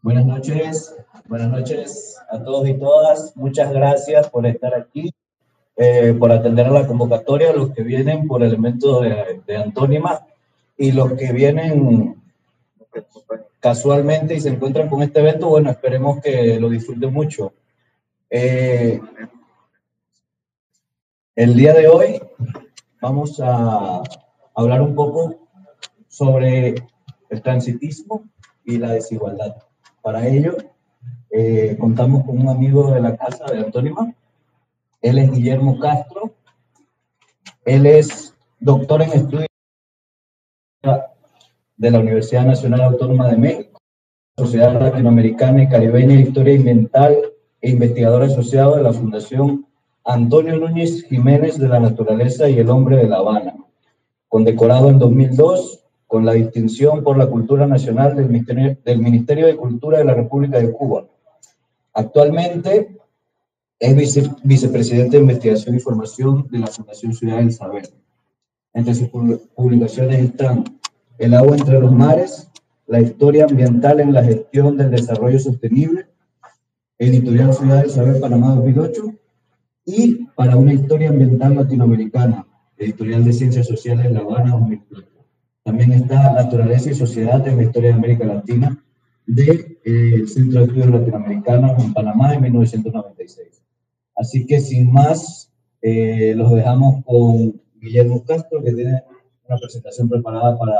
Buenas noches, buenas noches a todos y todas. Muchas gracias por estar aquí, eh, por atender a la convocatoria, los que vienen por elementos de, de antónima y los que vienen casualmente y se encuentran con este evento, bueno, esperemos que lo disfruten mucho. Eh, el día de hoy vamos a hablar un poco sobre el transitismo y la desigualdad. Para ello, eh, contamos con un amigo de la casa de Antónima. Él es Guillermo Castro. Él es doctor en estudios de la Universidad Nacional Autónoma de México, Sociedad Latinoamericana y Caribeña de Historia Ambiental e investigador asociado de la Fundación Antonio Núñez Jiménez de la Naturaleza y el Hombre de La Habana, condecorado en 2002 con la distinción por la cultura nacional del Ministerio, del Ministerio de Cultura de la República de Cuba. Actualmente es vice, vicepresidente de Investigación y Formación de la Fundación Ciudad del Saber. Entre sus publicaciones están El agua entre los mares, la historia ambiental en la gestión del desarrollo sostenible, Editorial Ciudad del Saber Panamá 2008, y Para una historia ambiental latinoamericana, Editorial de Ciencias Sociales La Habana 2004. También está Naturaleza y Sociedad en la Historia de América Latina del de, eh, Centro de Estudios Latinoamericanos en Panamá en 1996. Así que sin más, eh, los dejamos con Guillermo Castro, que tiene una presentación preparada para,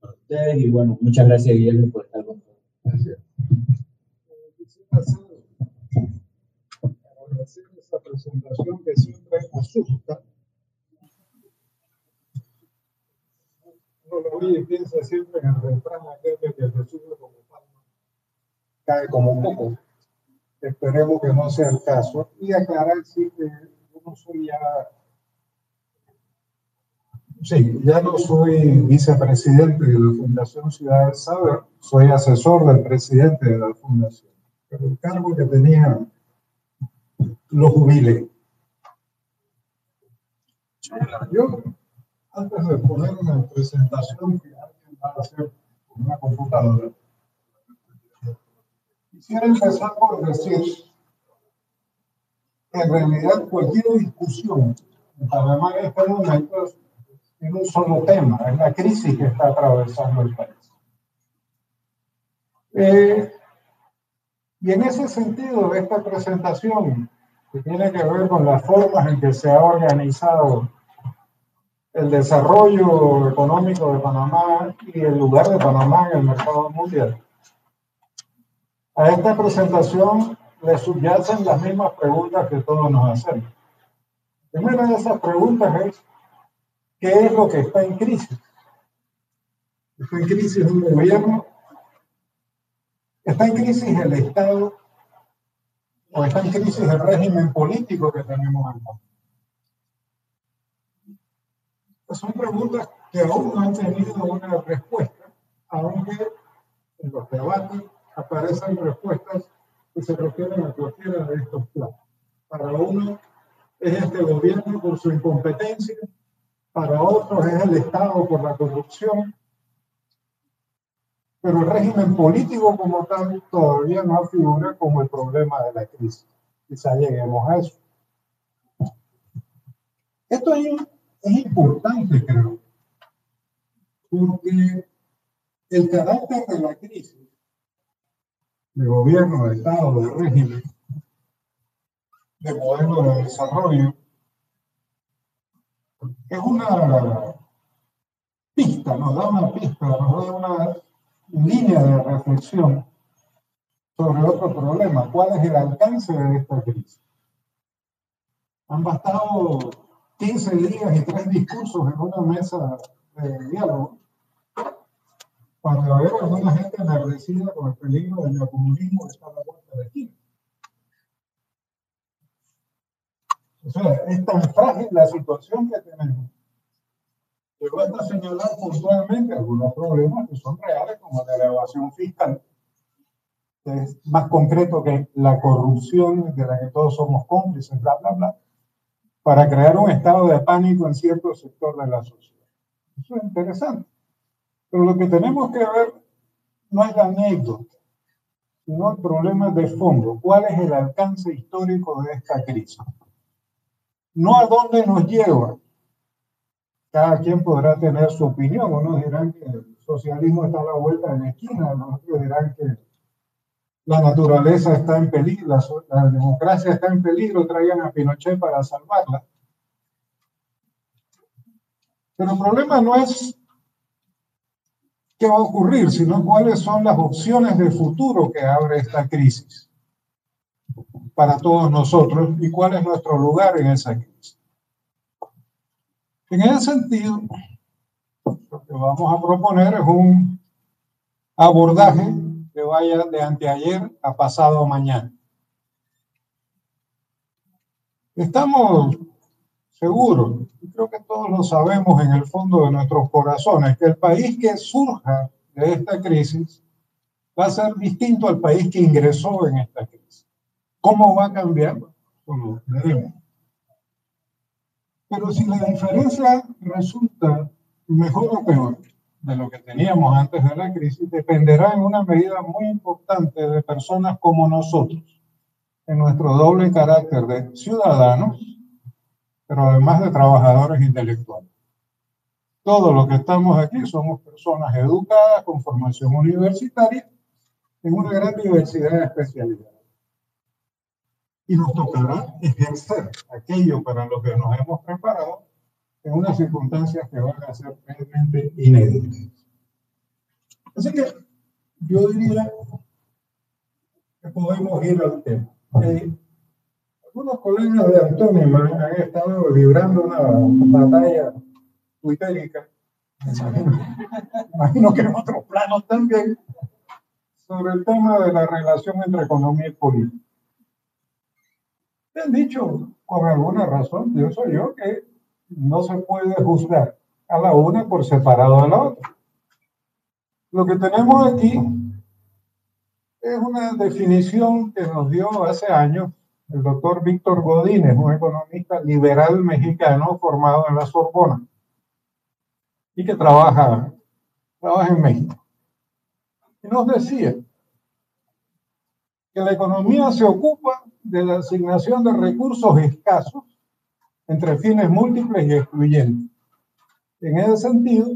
para ustedes. Y bueno, muchas gracias, Guillermo, por estar con nosotros. Gracias. Agradecer esa presentación que siempre asusta lo oye y piensa siempre en el refrán aquel de que Jesús como palma cae como poco. Esperemos que no sea el caso. Y aclarar sí que yo no soy ya Sí, ya no soy vicepresidente de la Fundación Ciudad del Saber, soy asesor del presidente de la Fundación. Pero el cargo que tenía lo jubilé. Yo antes de poner una presentación que alguien va a hacer con una computadora, quisiera empezar por decir que en realidad cualquier discusión en Panamá en este momento es un solo tema, es la crisis que está atravesando el país. Eh, y en ese sentido, esta presentación, que tiene que ver con las formas en que se ha organizado el desarrollo económico de Panamá y el lugar de Panamá en el mercado mundial. A esta presentación le subyacen las mismas preguntas que todos nos hacemos. Primera de esas preguntas es, ¿qué es lo que está en crisis? ¿Está en crisis un gobierno? ¿Está en crisis el Estado? ¿O está en crisis el régimen político que tenemos en Panamá? Son preguntas que aún no han tenido una respuesta, aunque en los debates aparecen respuestas que se refieren a cualquiera de estos planos. Para uno es este gobierno por su incompetencia, para otros es el Estado por la corrupción, pero el régimen político como tal todavía no figura como el problema de la crisis. Quizá lleguemos a eso. Esto es es importante, creo, porque el carácter de la crisis de gobierno, de Estado, de régimen, de modelo de desarrollo, es una pista, nos da una pista, nos da una línea de reflexión sobre otro problema. ¿Cuál es el alcance de esta crisis? Han bastado 15 días y tres discursos en una mesa de diálogo para ver a alguna gente enardecida con el peligro del comunismo que está a la vuelta de aquí. O sea, es tan frágil la situación que tenemos que basta señalar puntualmente algunos problemas que son reales, como la elevación fiscal, que es más concreto que la corrupción de la que todos somos cómplices, bla, bla, bla para crear un estado de pánico en cierto sector de la sociedad. Eso es interesante. Pero lo que tenemos que ver no es la anécdota, sino el problema de fondo. ¿Cuál es el alcance histórico de esta crisis? No a dónde nos lleva. Cada quien podrá tener su opinión. Unos dirán que el socialismo está a la vuelta de la esquina, otros dirán que la naturaleza está en peligro, la, democracia está en peligro, traigan a Pinochet para salvarla. Pero el problema no es qué va a ocurrir, sino cuáles son las opciones de futuro que abre esta crisis para todos nosotros y cuál es nuestro lugar en esa crisis. En ese sentido, lo que vamos a proponer es un abordaje que vaya de anteayer a pasado mañana. Estamos seguros, creo que todos lo sabemos en el fondo de nuestros corazones, que el país que surja de esta crisis va a ser distinto al país que ingresó en esta crisis. ¿Cómo va a cambiar? Bueno, veremos. Pero si la diferencia resulta mejor o peor de lo que teníamos antes de la crisis, dependerá en una medida muy importante de personas como nosotros, en nuestro doble carácter de ciudadanos pero además de trabajadores intelectuales. Todos los que estamos aquí somos personas educadas con formación universitaria en una gran diversidad de especialidades. Y nos tocará ejercer aquello para lo que nos hemos preparado en unas circunstancias que van a ser realmente inéditas. Así que yo diría que podemos ir al tema. Eh, algunos colegas de Antonio han estado librando una batalla tuitérica, imagino, que en otros planos también, sobre el tema de la relación entre economía y política. Han dicho, con alguna razón, pienso yo, que no se puede juzgar a la una por separado de la otra. Lo que tenemos aquí es una definición que nos dio hace años el doctor Víctor Godínez, un economista liberal mexicano formado en la Sorbona y que trabaja, trabaja en México. Y nos decía que la economía se ocupa de la asignación de recursos escasos entre fines múltiples y excluyentes. En ese sentido,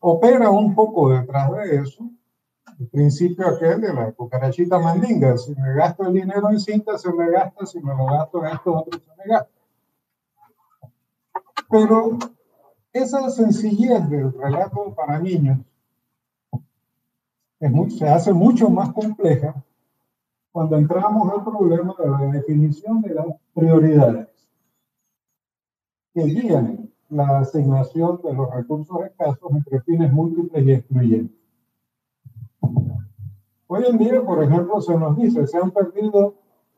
opera un poco detrás de eso el principio aquel de la cucarachita mandinga. Si me gasto el dinero en cinta, se me gasta. Si me lo gasto en esto otro, se me gasta. Pero esa sencillez del relato para niños se hace mucho más compleja cuando entramos al problema de la definición de las prioridades que guían la asignación de los recursos escasos entre fines múltiples y excluyentes. Hoy en día, por ejemplo, se nos dice, se han perdido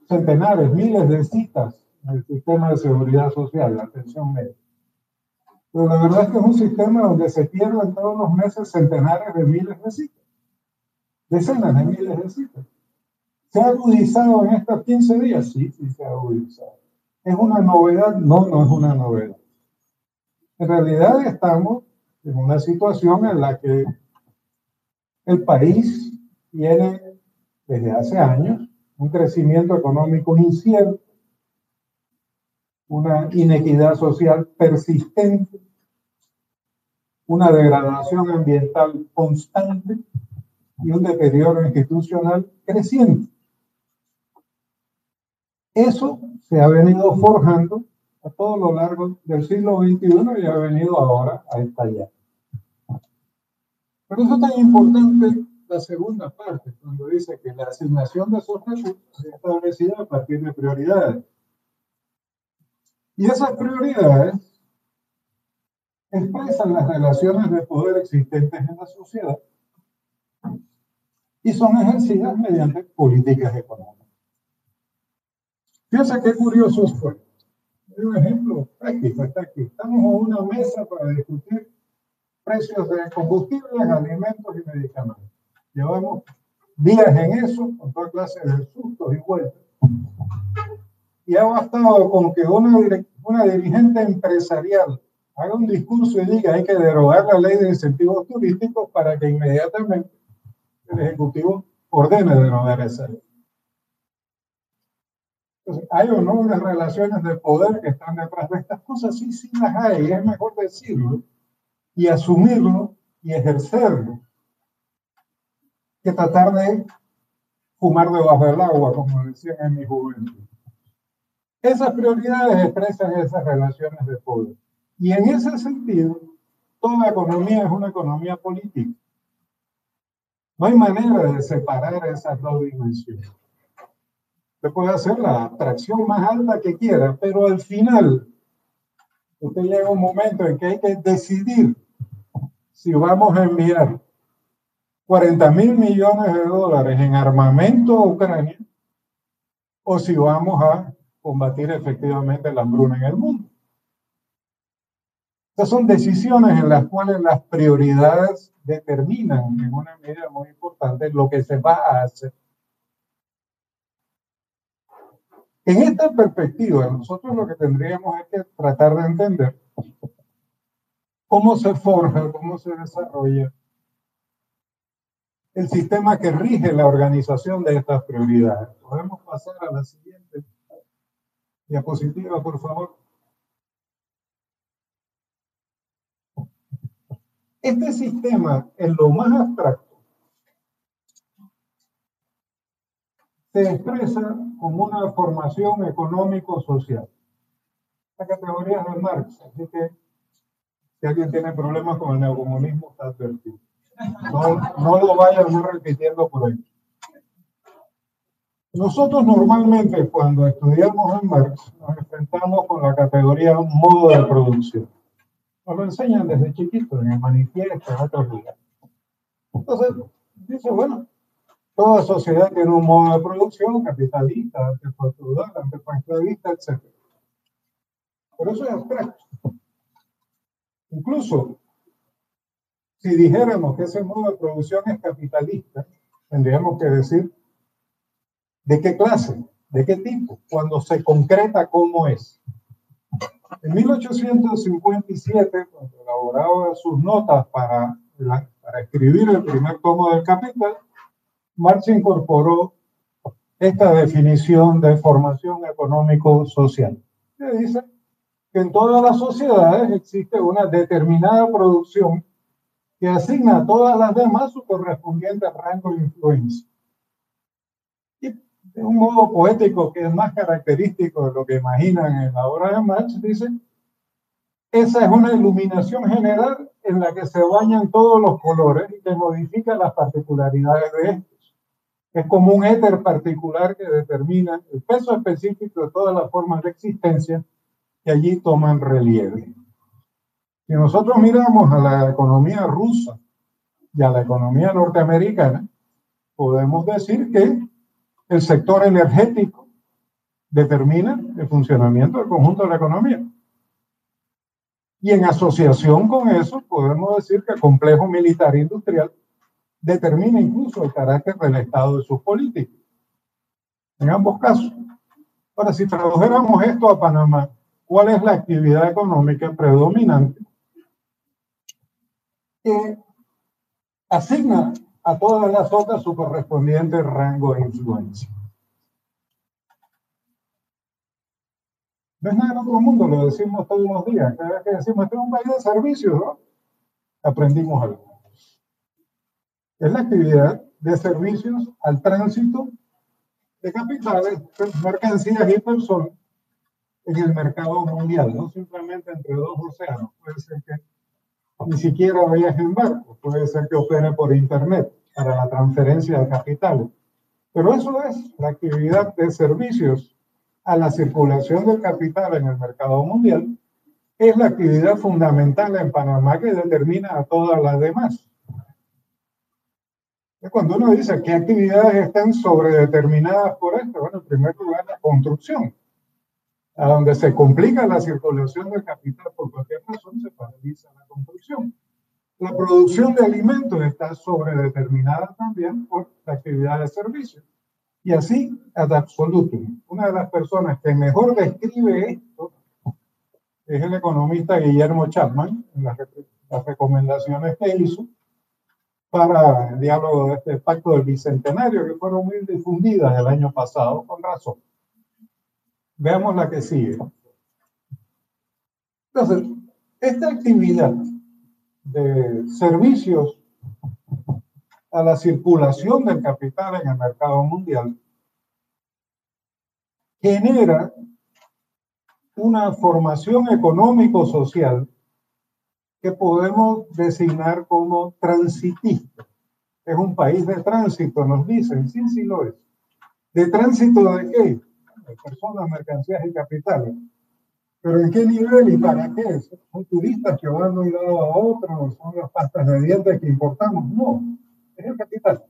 centenares, miles de citas en el sistema de seguridad social, la atención médica. Pero la verdad es que es un sistema donde se pierden todos los meses centenares de miles de citas, decenas de miles de citas. ¿Se ha agudizado en estos 15 días? Sí, sí se ha agudizado. ¿Es una novedad? No, no es una novedad. En realidad estamos en una situación en la que el país tiene desde hace años un crecimiento económico incierto, una inequidad social persistente, una degradación ambiental constante y un deterioro institucional creciente. Eso se ha venido forjando a todo lo largo del siglo XXI y ha venido ahora a estallar. Por eso es tan importante la segunda parte, cuando dice que la asignación de esos recursos es establecida a partir de prioridades. Y esas prioridades expresan las relaciones de poder existentes en la sociedad y son ejercidas mediante políticas económicas. Fíjense qué curioso fue. Un ejemplo práctico está aquí. Estamos en una mesa para discutir precios de combustibles, alimentos y medicamentos. Llevamos días en eso, con toda clase de sustos y vueltas. Y ha bastado con que una, una dirigente empresarial haga un discurso y diga hay que derogar la ley de incentivos turísticos para que inmediatamente el Ejecutivo ordene de no merecer. Hay o no unas relaciones de poder que están detrás de estas cosas, sí, sí las hay, y es mejor decirlo y asumirlo y ejercerlo que tratar de fumar debajo del agua, como decían en mi juventud. Esas prioridades expresan esas relaciones de poder. Y en ese sentido, toda economía es una economía política. No hay manera de separar esas dos dimensiones. Usted puede hacer la abstracción más alta que quiera, pero al final, usted llega a un momento en que hay que decidir si vamos a enviar 40 mil millones de dólares en armamento a Ucrania o si vamos a combatir efectivamente la hambruna en el mundo. Estas son decisiones en las cuales las prioridades determinan en una medida muy importante lo que se va a hacer. En esta perspectiva, nosotros lo que tendríamos es que tratar de entender cómo se forja, cómo se desarrolla el sistema que rige la organización de estas prioridades. Podemos pasar a la siguiente diapositiva, por favor. Este sistema, en lo más abstracto, se expresa como una formación económico-social. La categoría es de Marx, así que si alguien tiene problemas con el neocomunismo, está advertido. No, no lo vayan repitiendo por ahí. Nosotros normalmente cuando estudiamos en Marx nos enfrentamos con la categoría modo de producción. Nos lo enseñan desde chiquito en el manifiesto, en otros lugares. Entonces, dice, bueno, toda sociedad tiene un modo de producción capitalista, antepostural, antepanclavista, etc. Pero eso es abstracto. Incluso si dijéramos que ese modo de producción es capitalista, tendríamos que decir de qué clase, de qué tipo, cuando se concreta cómo es. En 1857, cuando elaboraba sus notas para, para escribir el primer tomo del Capital, Marx incorporó esta definición de formación económico-social. Que dice que en todas las sociedades existe una determinada producción que asigna a todas las demás su correspondiente rango de influencia. Y de un modo poético que es más característico de lo que imaginan en la obra de Marx, dice, esa es una iluminación general en la que se bañan todos los colores y que modifica las particularidades de estos. Es como un éter particular que determina el peso específico de todas las formas de existencia que allí toman relieve. Si nosotros miramos a la economía rusa y a la economía norteamericana, podemos decir que el sector energético determina el funcionamiento del conjunto de la economía. Y en asociación con eso, podemos decir que el complejo militar industrial determina incluso el carácter del Estado de sus políticas. En ambos casos. Ahora, si tradujéramos esto a Panamá, ¿cuál es la actividad económica predominante que asigna a todas las otras su correspondiente rango de influencia. No es nada en otro mundo, lo decimos todos los días. Cada vez que decimos, este es un país de servicios, ¿no? Aprendimos algo. Es la actividad de servicios al tránsito de capitales, mercancías y personas en el mercado mundial, no simplemente entre dos océanos. Puede ser que ni siquiera viaje en barco, puede ser que opere por Internet para la transferencia de capital. Pero eso es la actividad de servicios a la circulación del capital en el mercado mundial, es la actividad fundamental en Panamá que determina a todas las demás. Cuando uno dice qué actividades están sobredeterminadas por esto, bueno, en primer lugar la construcción a donde se complica la circulación del capital por cualquier razón, se paraliza la construcción. La producción de alimentos está sobredeterminada también por la actividad de servicios. Y así, ad absolutum. Una de las personas que mejor describe esto es el economista Guillermo Chapman, en las, las recomendaciones que hizo, para el diálogo de este pacto del bicentenario, que fueron muy difundidas el año pasado, con razón. Veamos la que sigue. Entonces, esta actividad de servicios a la circulación del capital en el mercado mundial genera una formación económico-social que podemos designar como transitista. Es un país de tránsito, nos dicen, sí, sí lo es. ¿De tránsito de qué? De personas, mercancías y capitales. ¿Pero en qué nivel y para qué? ¿Son turistas que van de un lado a otro? ¿Son las pastas de dientes que importamos? No, es el capital.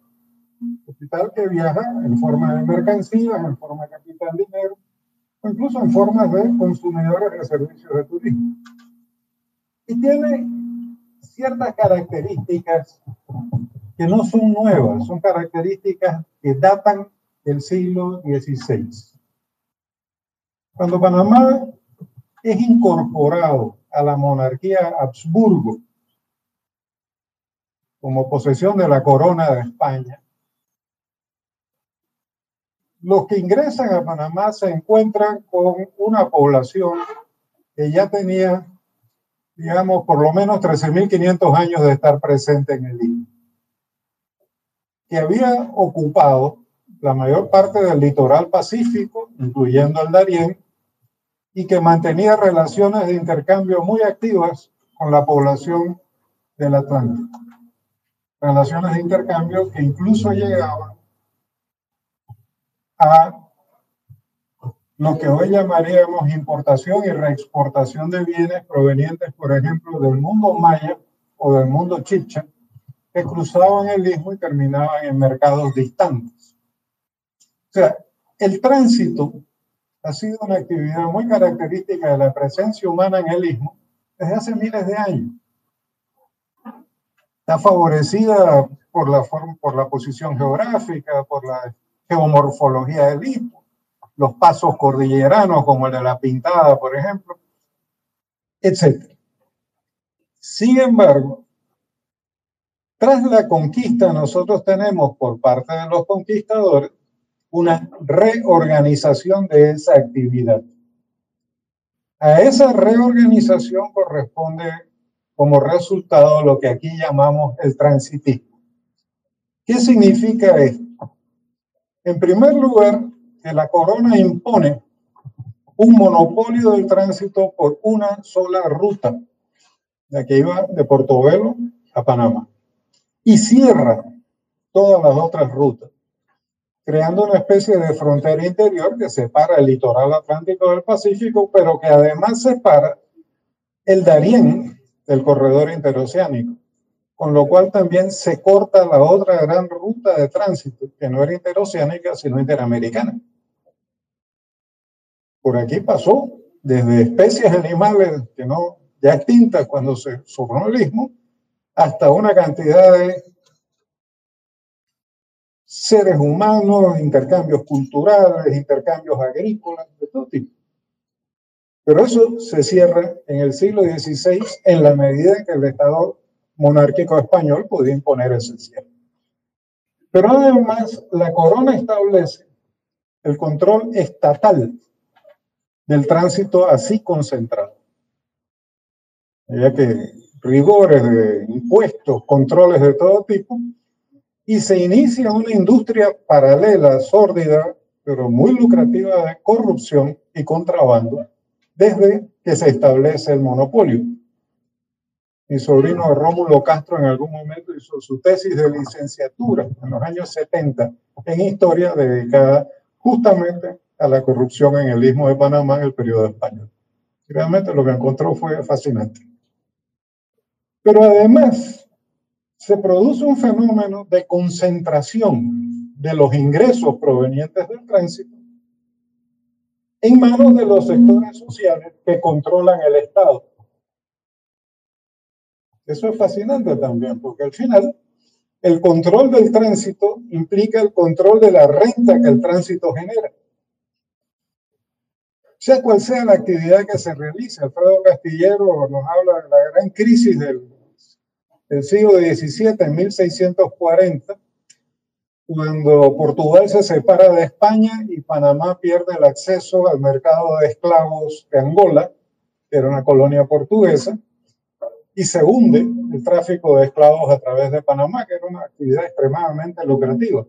Capital que viaja en forma de mercancías, en forma de capital dinero, o incluso en forma de consumidores de servicios de turismo. Y tiene ciertas características que no son nuevas, son características que datan del siglo XVI. Cuando Panamá es incorporado a la monarquía Habsburgo como posesión de la corona de España, los que ingresan a Panamá se encuentran con una población que ya tenía, digamos, por lo menos 13.500 años de estar presente en el istmo, que había ocupado la mayor parte del litoral pacífico, incluyendo el Darién, y que mantenía relaciones de intercambio muy activas con la población del Atlántico. Relaciones de intercambio que incluso llegaban a lo que hoy llamaríamos importación y reexportación de bienes provenientes, por ejemplo, del mundo maya o del mundo chicha, que cruzaban el istmo y terminaban en mercados distantes. O sea, el tránsito ha sido una actividad muy característica de la presencia humana en el istmo desde hace miles de años. Está favorecida por la, por la posición geográfica, por la geomorfología del istmo, los pasos cordilleranos como el de la Pintada, por ejemplo, etc. Sin embargo, tras la conquista nosotros tenemos por parte de los conquistadores una reorganización de esa actividad. A esa reorganización corresponde como resultado lo que aquí llamamos el transitismo. ¿Qué significa esto? En primer lugar, que la corona impone un monopolio del tránsito por una sola ruta, la que iba de Portobelo a Panamá, y cierra todas las otras rutas creando una especie de frontera interior que separa el litoral atlántico del Pacífico, pero que además separa el Darién del corredor interoceánico, con lo cual también se corta la otra gran ruta de tránsito, que no era interoceánica, sino interamericana. Por aquí pasó desde especies animales que no ya extintas cuando se formó el istmo, hasta una cantidad de seres humanos, intercambios culturales, intercambios agrícolas, de todo tipo. Pero eso se cierra en el siglo XVI en la medida en que el Estado monárquico español podía imponer ese cierre. Pero además la corona establece el control estatal del tránsito así concentrado. Ya que rigores de impuestos, controles de todo tipo, y se inicia una industria paralela, sórdida, pero muy lucrativa de corrupción y contrabando desde que se establece el monopolio. Mi sobrino Rómulo Castro en algún momento hizo su tesis de licenciatura en los años 70 en historia dedicada justamente a la corrupción en el istmo de Panamá en el periodo español. realmente lo que encontró fue fascinante. Pero además, se produce un fenómeno de concentración de los ingresos provenientes del tránsito en manos de los sectores sociales que controlan el Estado. Eso es fascinante también, porque al final el control del tránsito implica el control de la renta que el tránsito genera. Sea cual sea la actividad que se realice, Alfredo Castillero nos habla de la gran crisis del del siglo XVII, en 1640, cuando Portugal se separa de España y Panamá pierde el acceso al mercado de esclavos de Angola, que era una colonia portuguesa, y se hunde el tráfico de esclavos a través de Panamá, que era una actividad extremadamente lucrativa.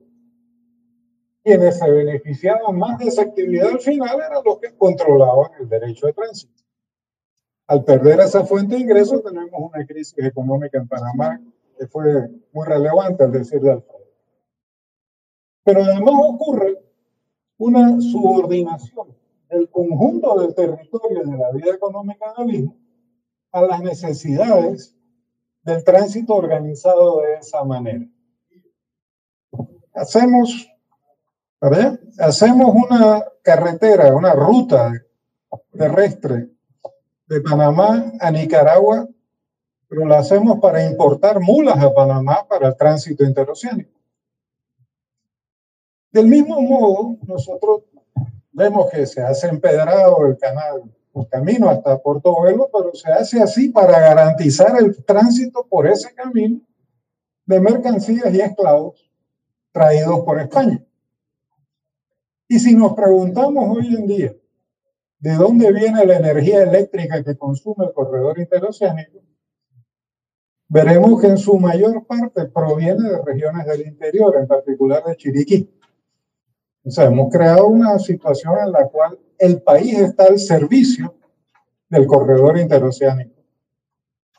Quienes se beneficiaban más de esa actividad al final eran los que controlaban el derecho de tránsito. Al perder esa fuente de ingresos, tenemos una crisis económica en Panamá que fue muy relevante, al decir de Alfredo. Pero además ocurre una subordinación del conjunto del territorio de la vida económica del mismo a las necesidades del tránsito organizado de esa manera. Hacemos, hacemos una carretera, una ruta terrestre de Panamá a Nicaragua, pero la hacemos para importar mulas a Panamá para el tránsito interoceánico. Del mismo modo, nosotros vemos que se hace empedrado el canal el camino hasta Portobelo, pero se hace así para garantizar el tránsito por ese camino de mercancías y esclavos traídos por España. Y si nos preguntamos hoy en día de dónde viene la energía eléctrica que consume el corredor interoceánico, veremos que en su mayor parte proviene de regiones del interior, en particular de Chiriquí. O sea, hemos creado una situación en la cual el país está al servicio del corredor interoceánico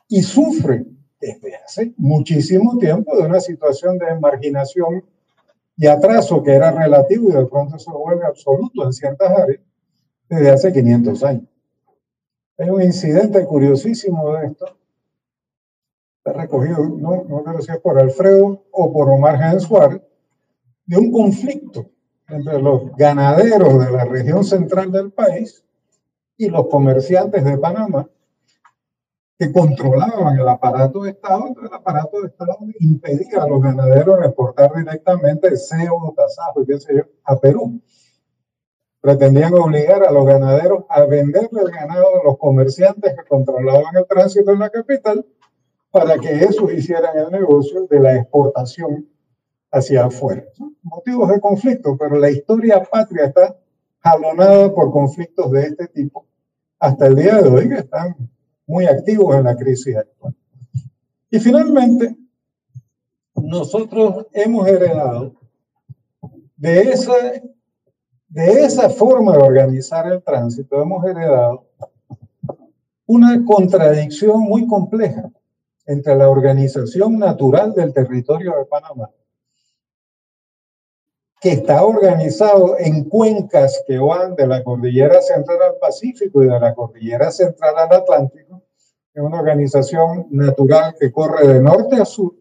y sufre desde hace muchísimo tiempo de una situación de marginación y atraso que era relativo y de pronto se vuelve absoluto en ciertas áreas desde hace 500 años. Hay un incidente curiosísimo de esto. Está recogido, no, no sé si es por Alfredo o por Omar Gen de un conflicto entre los ganaderos de la región central del país y los comerciantes de Panamá que controlaban el aparato de Estado, entonces el aparato de Estado impedía a los ganaderos exportar directamente cebo, tasajo y qué sé yo, a Perú. Pretendían obligar a los ganaderos a venderle el ganado a los comerciantes que controlaban el tránsito en la capital para que esos hicieran el negocio de la exportación hacia afuera. Motivos de conflicto, pero la historia patria está jalonada por conflictos de este tipo hasta el día de hoy, que están muy activos en la crisis actual. Y finalmente, nosotros hemos heredado de esa, de esa forma de organizar el tránsito, hemos heredado una contradicción muy compleja entre la organización natural del territorio de Panamá que está organizado en cuencas que van de la cordillera central al Pacífico y de la cordillera central al Atlántico. Es una organización natural que corre de norte a sur.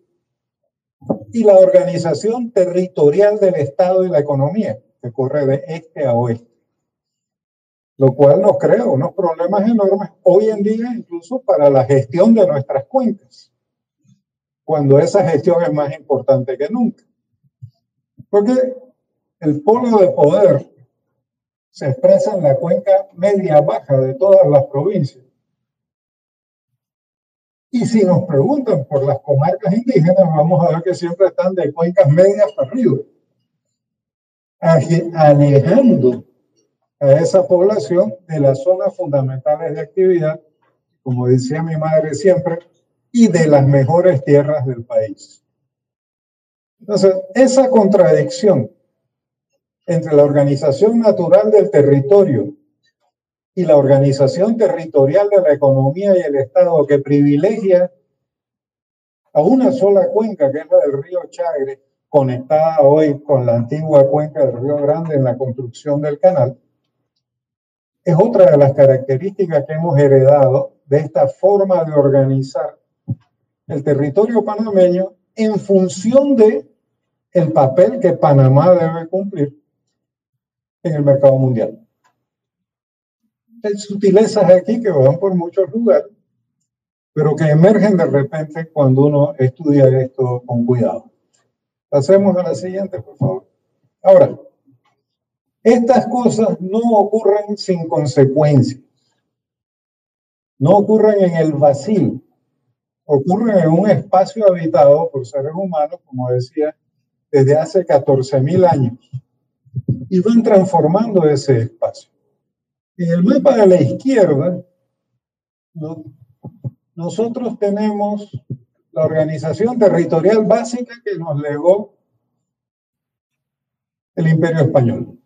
Y la organización territorial del Estado y la economía, que corre de este a oeste. Lo cual nos crea unos problemas enormes hoy en día, incluso para la gestión de nuestras cuencas, cuando esa gestión es más importante que nunca. Porque el polo de poder se expresa en la cuenca media-baja de todas las provincias. Y si nos preguntan por las comarcas indígenas, vamos a ver que siempre están de cuencas medias para arriba, alejando a esa población de las zonas fundamentales de actividad, como decía mi madre siempre, y de las mejores tierras del país. Entonces, esa contradicción entre la organización natural del territorio y la organización territorial de la economía y el Estado que privilegia a una sola cuenca, que es la del río Chagre, conectada hoy con la antigua cuenca del río Grande en la construcción del canal, es otra de las características que hemos heredado de esta forma de organizar el territorio panameño en función de el papel que Panamá debe cumplir en el mercado mundial. Hay sutilezas aquí que van por muchos lugares, pero que emergen de repente cuando uno estudia esto con cuidado. Pasemos a la siguiente, por favor. Ahora, estas cosas no ocurren sin consecuencias. No ocurren en el vacío. ocurren en un espacio habitado por seres humanos, como decía, desde hace 14.000 años y van transformando ese espacio. En el mapa de la izquierda, nosotros tenemos la organización territorial básica que nos legó el Imperio Español.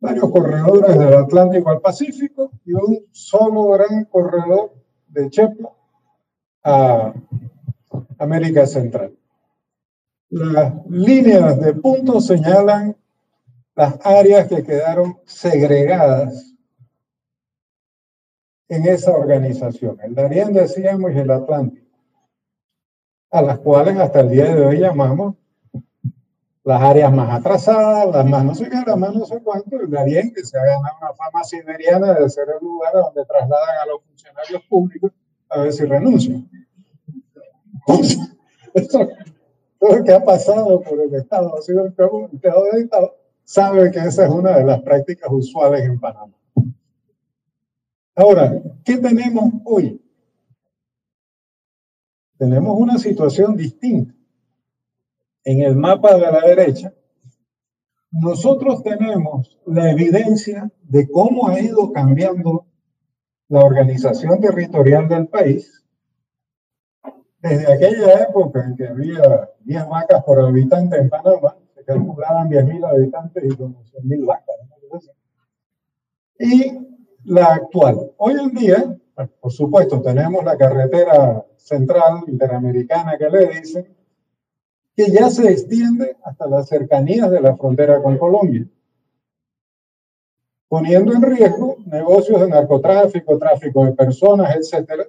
Varios corredores del Atlántico al Pacífico y un solo gran corredor de Chepo a América Central. Las líneas de puntos señalan las áreas que quedaron segregadas en esa organización, el Darién, decíamos, y el Atlántico, a las cuales hasta el día de hoy llamamos las áreas más atrasadas, las más no sé qué, las más no sé cuánto, el Darién, que se ha ganado una fama siberiana de ser el lugar donde trasladan a los funcionarios públicos a ver si renuncian. Entonces, todo lo que ha pasado por el Estado, ha sido el empleado del Estado, sabe que esa es una de las prácticas usuales en Panamá. Ahora, ¿qué tenemos hoy? Tenemos una situación distinta. En el mapa de la derecha, nosotros tenemos la evidencia de cómo ha ido cambiando la organización territorial del país desde aquella época en que había 10 vacas por habitante en Panamá, se calculaban 10.000 habitantes y como 100.000 vacas. Y la actual. Hoy en día, por supuesto, tenemos la carretera central interamericana que le dicen, que ya se extiende hasta las cercanías de la frontera con Colombia, poniendo en riesgo negocios de narcotráfico, tráfico de personas, etcétera,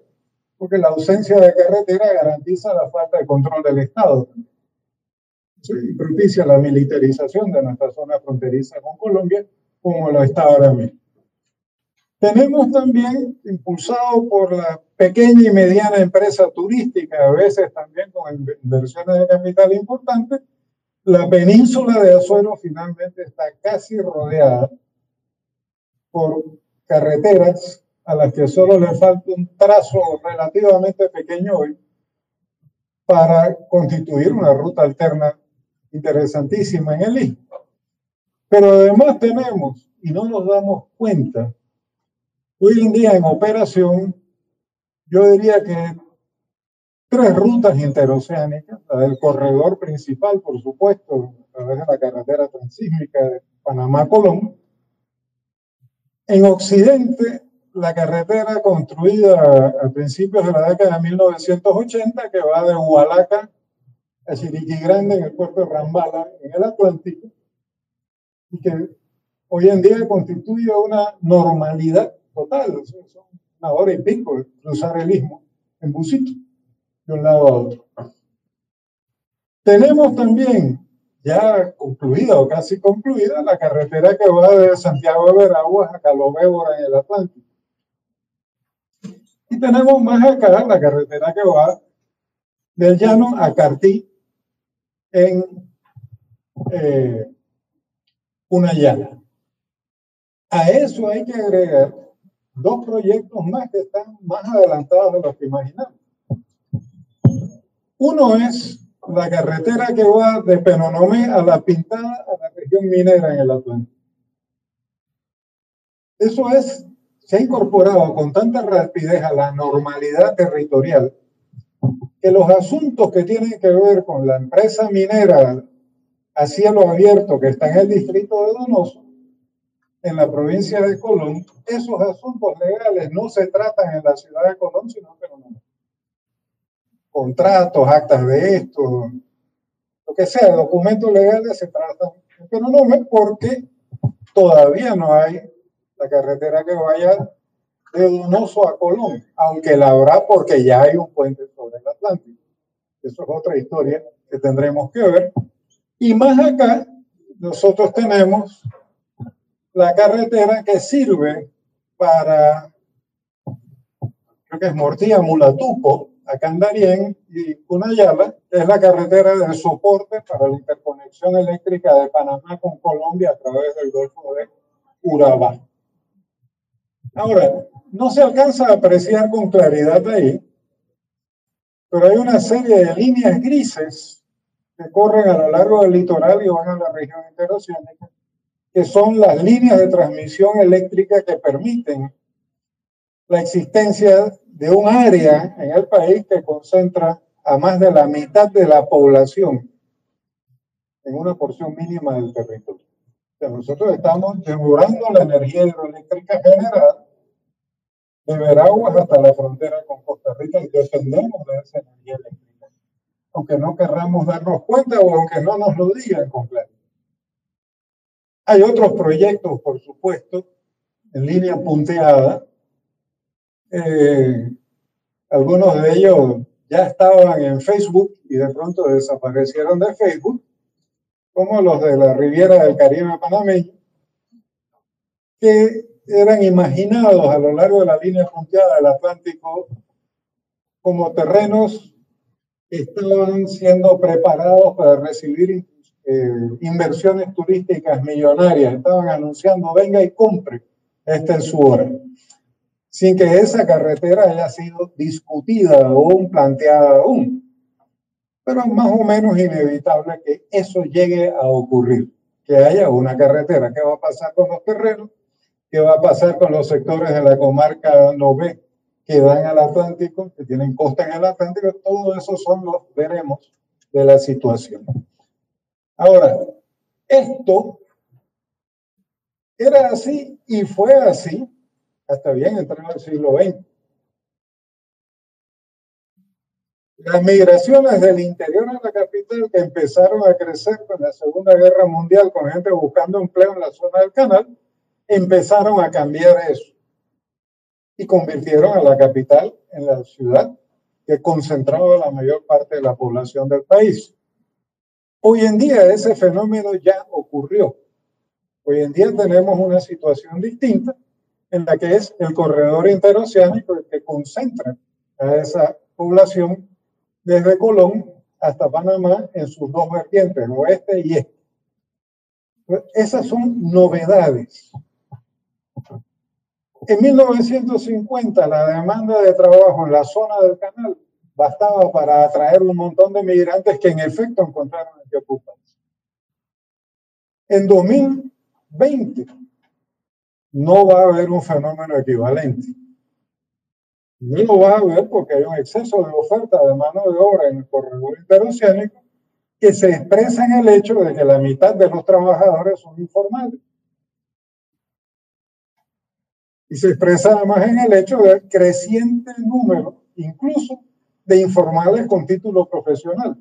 porque la ausencia de carretera garantiza la falta de control del Estado. y propicia la militarización de nuestra zona fronteriza con Colombia, como lo está ahora mismo. Tenemos también, impulsado por la pequeña y mediana empresa turística, a veces también con inversiones de capital importantes, la península de Azuero finalmente está casi rodeada por carreteras a las que solo le falta un trazo relativamente pequeño hoy para constituir una ruta alterna interesantísima en el istmo. Pero además tenemos, y no nos damos cuenta, hoy en día en operación, yo diría que tres rutas interoceánicas, la del corredor principal, por supuesto, a través de la carretera transísmica de Panamá-Colón. En Occidente la carretera construida a principios de la década de 1980 que va de Hualaca a Chiriquí Grande en el puerto de Rambala en el Atlántico y que hoy en día constituye una normalidad total, son una hora y pico de cruzar el istmo en busito de un lado a otro. Tenemos también ya concluida o casi concluida la carretera que va de Santiago de Veraguas a Calobébora en el Atlántico y tenemos más acá la carretera que va del llano a Cartí en eh, una llana. A eso hay que agregar dos proyectos más que están más adelantados de lo que imaginamos. Uno es la carretera que va de Penonomé a La Pintada, a la región minera en el Atlántico. Eso es se ha incorporado con tanta rapidez a la normalidad territorial que los asuntos que tienen que ver con la empresa minera a cielo abierto que está en el distrito de Donoso, en la provincia de Colón, esos asuntos legales no se tratan en la ciudad de Colón, sino que no. Contratos, actas de esto, lo que sea, documentos legales se tratan en no porque todavía no hay la carretera que vaya de Donoso a Colón, aunque la habrá porque ya hay un puente sobre el Atlántico. Eso es otra historia que tendremos que ver. Y más acá, nosotros tenemos la carretera que sirve para, creo que es Mortilla Mulatuco, acá en Darién, y Cunayala, es la carretera de soporte para la interconexión eléctrica de Panamá con Colombia a través del Golfo de Urabá. Ahora, no se alcanza a apreciar con claridad ahí, Pero hay una serie de líneas grises que corren a lo largo del litoral y van a la región interoceánica, que son las líneas de transmisión eléctrica que permiten la existencia de un área en el país que concentra a más de la mitad de la población en una porción mínima del territorio. nosotros estamos demorando la energía hidroeléctrica generada de Veraguas hasta la frontera con Costa Rica y dependemos de esa energía eléctrica, aunque no querramos darnos cuenta o aunque no nos lo digan completo. Hay otros proyectos, por supuesto, en línea punteada. Eh, algunos de ellos ya estaban en Facebook y de pronto desaparecieron de Facebook, como los de la Riviera del Caribe panameño, que eran imaginados a lo largo de la línea punteada del Atlántico como terrenos que estaban siendo preparados para recibir eh, inversiones turísticas millonarias. Estaban anunciando, venga y compre, esta es su hora. Sin que esa carretera haya sido discutida o planteada aún. Pero es más o menos inevitable que eso llegue a ocurrir, que haya una carretera. ¿Qué va a pasar con los terrenos? ¿Qué va a pasar con los sectores de la comarca Nové que dan al Atlántico, que tienen costa en el Atlántico? Todo eso son los veremos de la situación. Ahora, esto era así y fue así hasta bien entrado el siglo XX. Las migraciones del interior a la capital que empezaron a crecer con la Segunda Guerra Mundial, con gente buscando empleo en la zona del canal, empezaron a cambiar eso y convirtieron a la capital en la ciudad que concentraba la mayor parte de la población del país. Hoy en día ese fenómeno ya ocurrió. Hoy en día tenemos una situación distinta en la que es el corredor interoceánico el que concentra a esa población desde Colón hasta Panamá en sus dos vertientes, oeste y este. Esas son novedades en 1950, la demanda de trabajo en la zona del canal bastaba para atraer un montón de migrantes que en efecto encontraron que ocuparse. En 2020 no va a haber un fenómeno equivalente. No lo va a haber porque hay un exceso de oferta de mano de obra en el corredor interoceánico que se expresa en el hecho de que la mitad de los trabajadores son informales y se expresa además en el hecho del creciente número, incluso, de informales con título profesional.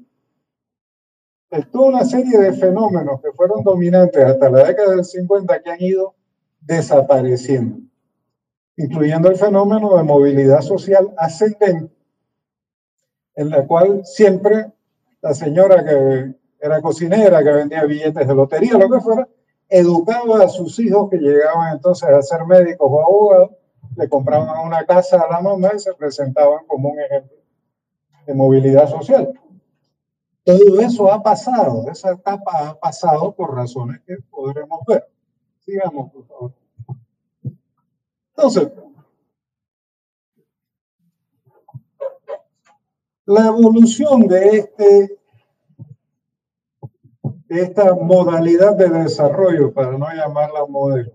Es toda una serie de fenómenos que fueron dominantes hasta la década del 50 que han ido desapareciendo, incluyendo el fenómeno de movilidad social ascendente, en la cual siempre la señora que era cocinera, que vendía billetes de lotería, lo que fuera, educaba a sus hijos que llegaban entonces a ser médicos o abogados, le compraban una casa a la mamá y se presentaban como un ejemplo de movilidad social. Todo eso ha pasado, esa etapa ha pasado por razones que podremos ver. Sigamos, por favor. Entonces, la evolución de este esta modalidad de desarrollo, para no llamarla modelo.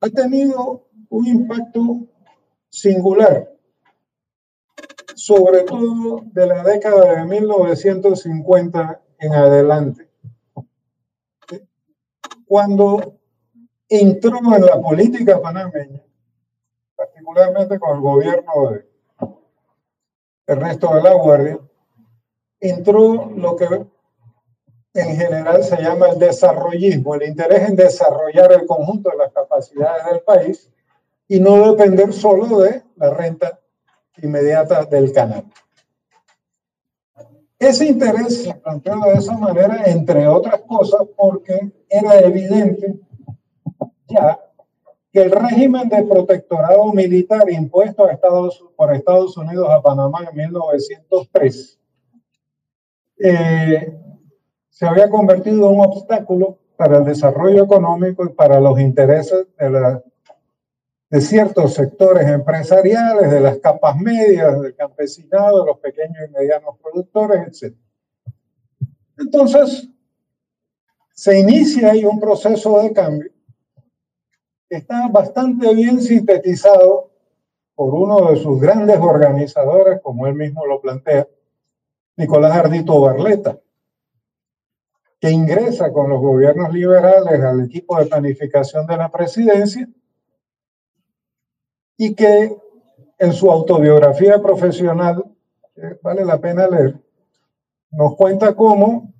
Ha tenido un impacto singular, sobre todo de la década de 1950 en adelante, cuando entró en la política panameña, particularmente con el gobierno de resto de la Guardia, entró lo que en general se llama el desarrollismo, el interés en desarrollar el conjunto de las capacidades del país y no depender solo de la renta inmediata del canal. Ese interés se planteó de esa manera, entre otras cosas, porque era evidente ya que el régimen de protectorado militar impuesto a Estados, por Estados Unidos a Panamá en 1903 eh, se había convertido en un obstáculo para el desarrollo económico y para los intereses de la de ciertos sectores empresariales, de las capas medias, del campesinado, de los pequeños y medianos productores, etc. Entonces, se inicia ahí un proceso de cambio está bastante bien sintetizado por uno de sus grandes organizadores, como él mismo lo plantea, Nicolás Ardito Barleta, que ingresa con los gobiernos liberales al equipo de planificación de la presidencia y que en su autobiografía profesional, vale la pena leer, nos cuenta cómo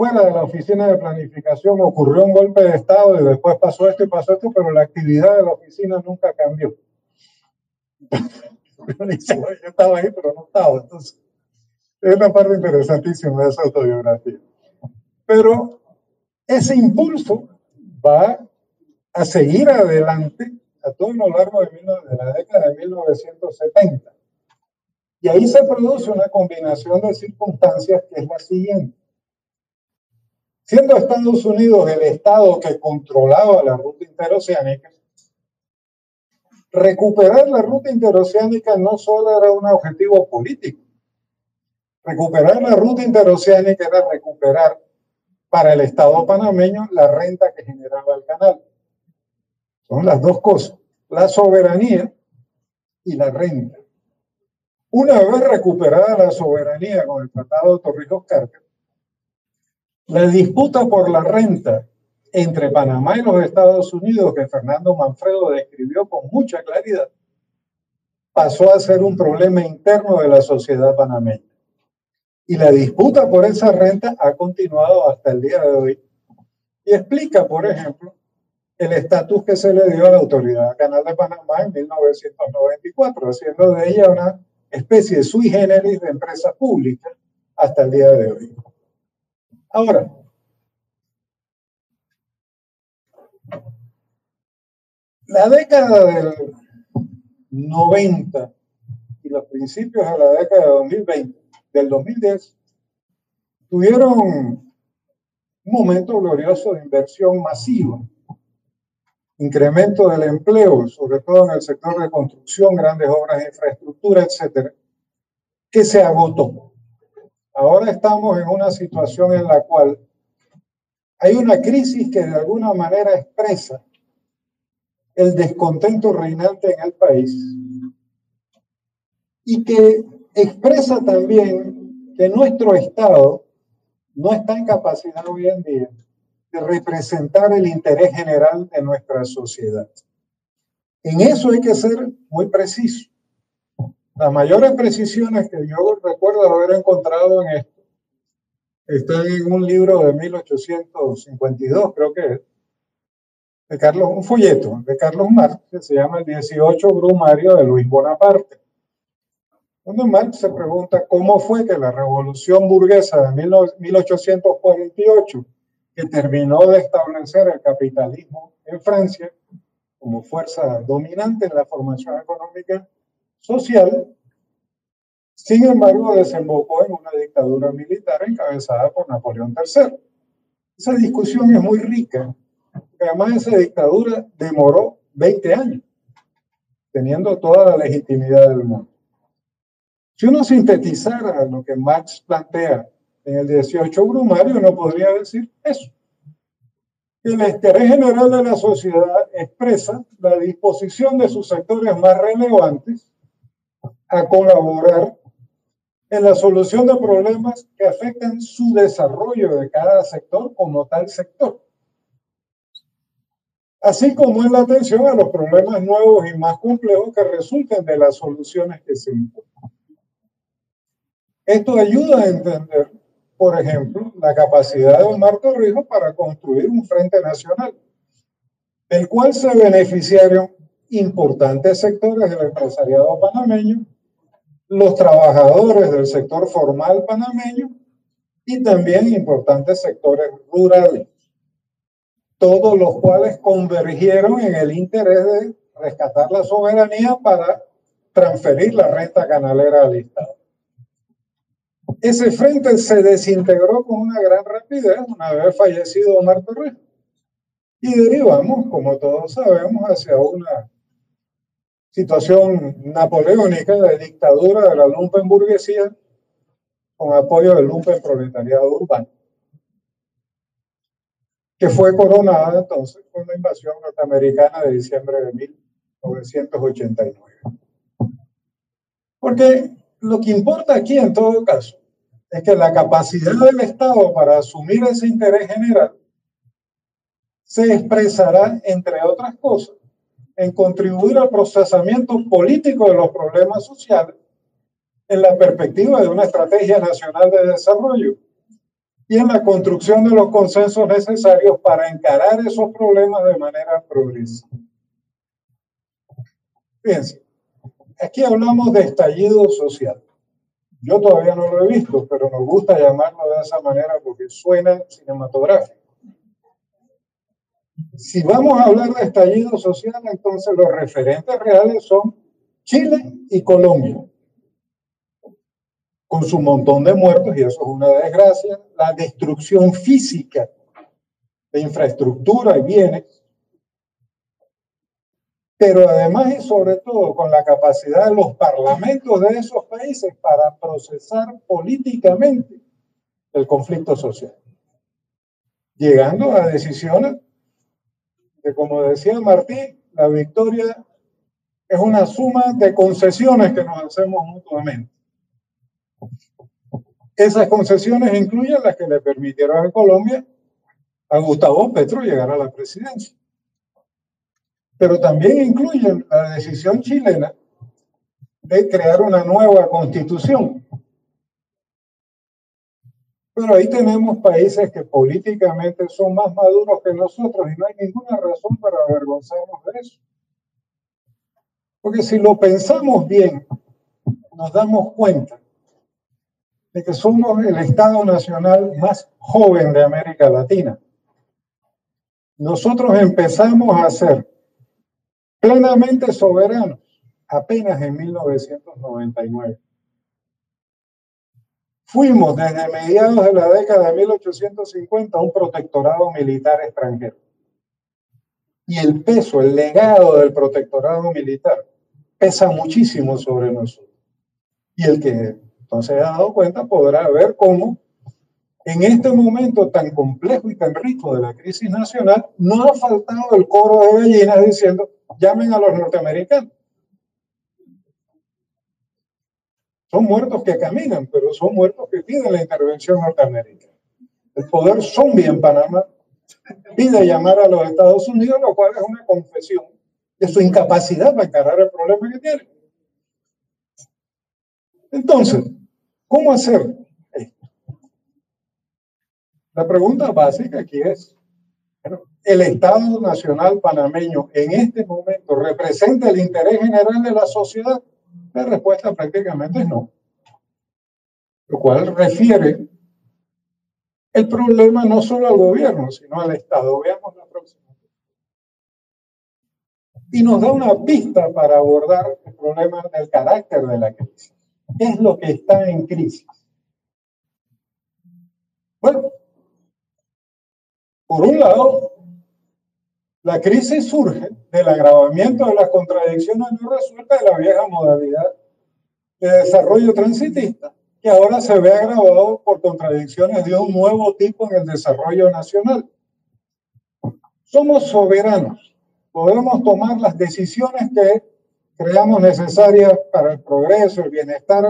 fuera de la oficina de planificación ocurrió un golpe de Estado y después pasó esto y pasó esto, pero la actividad de la oficina nunca cambió. Yo estaba ahí, pero no estaba. Entonces, es una parte interesantísima de esa autobiografía. Pero ese impulso va a seguir adelante a todo lo largo de, la década de 1970. Y ahí se produce una combinación de circunstancias que es la siguiente. Siendo Estados Unidos el Estado que controlaba la ruta interoceánica, recuperar la ruta interoceánica no solo era un objetivo político. Recuperar la ruta interoceánica era recuperar para el Estado panameño la renta que generaba el canal. Son las dos cosas, la soberanía y la renta. Una vez recuperada la soberanía con el Tratado de Torrijos-Carter, la disputa por la renta entre Panamá y los Estados Unidos, que Fernando Manfredo describió con mucha claridad, pasó a ser un problema interno de la sociedad panameña. Y la disputa por esa renta ha continuado hasta el día de hoy. Y explica, por ejemplo, el estatus que se le dio a la Autoridad Canal de Panamá en 1994, haciendo de ella una especie sui generis de empresa pública hasta el día de hoy. Ahora, la década del 90 y los principios de la década de 2020, del 2010, tuvieron un momento glorioso de inversión masiva incremento del empleo, sobre todo en el sector de construcción, grandes obras de infraestructura, etcétera, que se agotó. Ahora estamos en una situación en la cual hay una crisis que de alguna manera expresa el descontento reinante en el país y que expresa también que nuestro Estado no está en capacidad hoy en día de representar el interés general de nuestra sociedad. En eso hay que ser muy preciso. Las mayores precisiones que yo recuerdo haber encontrado en esto están en un libro de 1852, creo que es, de Carlos, un folleto de Carlos Marx, que se llama El 18 Brumario de Luis Bonaparte. Donde Marx se pregunta cómo fue que la revolución burguesa de 1848 que terminó de establecer el capitalismo en Francia como fuerza dominante en la formación económica social, sin embargo desembocó en una dictadura militar encabezada por Napoleón III. Esa discusión es muy rica, además esa dictadura demoró 20 años, teniendo toda la legitimidad del mundo. Si uno sintetizara lo que Marx plantea en el 18 Brumario no podría decir eso. El interés general de la sociedad expresa la disposición de sus sectores más relevantes a colaborar en la solución de problemas que afectan su desarrollo de cada sector como tal sector, así como en la atención a los problemas nuevos y más complejos que resulten de las soluciones que se imponen. Esto ayuda a entender por ejemplo, la capacidad de Omar Torrijos para construir un frente nacional, del cual se beneficiaron importantes sectores del empresariado panameño, los trabajadores del sector formal panameño y también importantes sectores rurales, todos los cuales convergieron en el interés de rescatar la soberanía para transferir la renta canalera al Estado ese frente se desintegró con una gran rapidez una vez fallecido Omar Torres. Y derivamos, como todos sabemos, hacia una situación napoleónica de dictadura de la lumpenburguesía con apoyo del lumpen proletariado urbano, que fue coronada entonces con la invasión norteamericana de diciembre de 1989. Porque lo que importa aquí en todo caso es que la capacidad del Estado para asumir ese interés general se expresará, entre otras cosas, en contribuir al procesamiento político de los problemas sociales en la perspectiva de una estrategia nacional de desarrollo y en la construcción de los consensos necesarios para encarar esos problemas de manera progresiva. Fíjense, aquí hablamos de estallido social. Yo todavía no lo he visto, pero nos gusta llamarlo de esa manera porque suena cinematográfico. Si vamos a hablar de estallido social, entonces los referentes reales son Chile y Colombia, con su montón de muertos, y eso es una desgracia, la destrucción física de infraestructura y bienes, pero además y sobre todo con la capacidad de los parlamentos de esos países para procesar políticamente el conflicto social, llegando a decisiones que como decía Martín, la victoria es una suma de concesiones que nos hacemos mutuamente. Esas concesiones incluyen las que le permitieron a Colombia a Gustavo Petro llegar a la presidencia. Pero también incluyen la decisión chilena de crear una nueva constitución pero ahí tenemos países que políticamente son más maduros que nosotros y no hay ninguna razón para avergonzarnos de eso. Porque si lo pensamos bien, nos damos cuenta de que somos el Estado Nacional más joven de América Latina. Nosotros empezamos a ser plenamente soberanos apenas en 1999. Fuimos desde mediados de la década de 1850 un protectorado militar extranjero. Y el peso, el legado del protectorado militar pesa muchísimo sobre nosotros. Y el que entonces ha dado cuenta podrá ver cómo en este momento tan complejo y tan rico de la crisis nacional no ha faltado el coro de gallinas diciendo llamen a los norteamericanos. Son muertos que caminan, pero son muertos que piden la intervención norteamericana. El poder zombie en Panamá pide llamar a los Estados Unidos, lo cual es una confesión de su incapacidad para encarar el problema que tiene. Entonces, ¿cómo hacer esto? La pregunta básica aquí es, ¿el Estado Nacional panameño en este momento representa el interés general de la sociedad? La respuesta prácticamente es no. Lo cual refiere el problema no solo al gobierno, sino al Estado. Veamos la próxima. Y nos da una pista para abordar el problema del carácter de la crisis. ¿Qué es lo que está en crisis? Bueno, por un lado, la crisis surge del agravamiento de las contradicciones no resueltas de la vieja modalidad de desarrollo transitista, que ahora se ve agravado por contradicciones de un nuevo tipo en el desarrollo nacional. Somos soberanos, podemos tomar las decisiones que creamos necesarias para el progreso, el bienestar,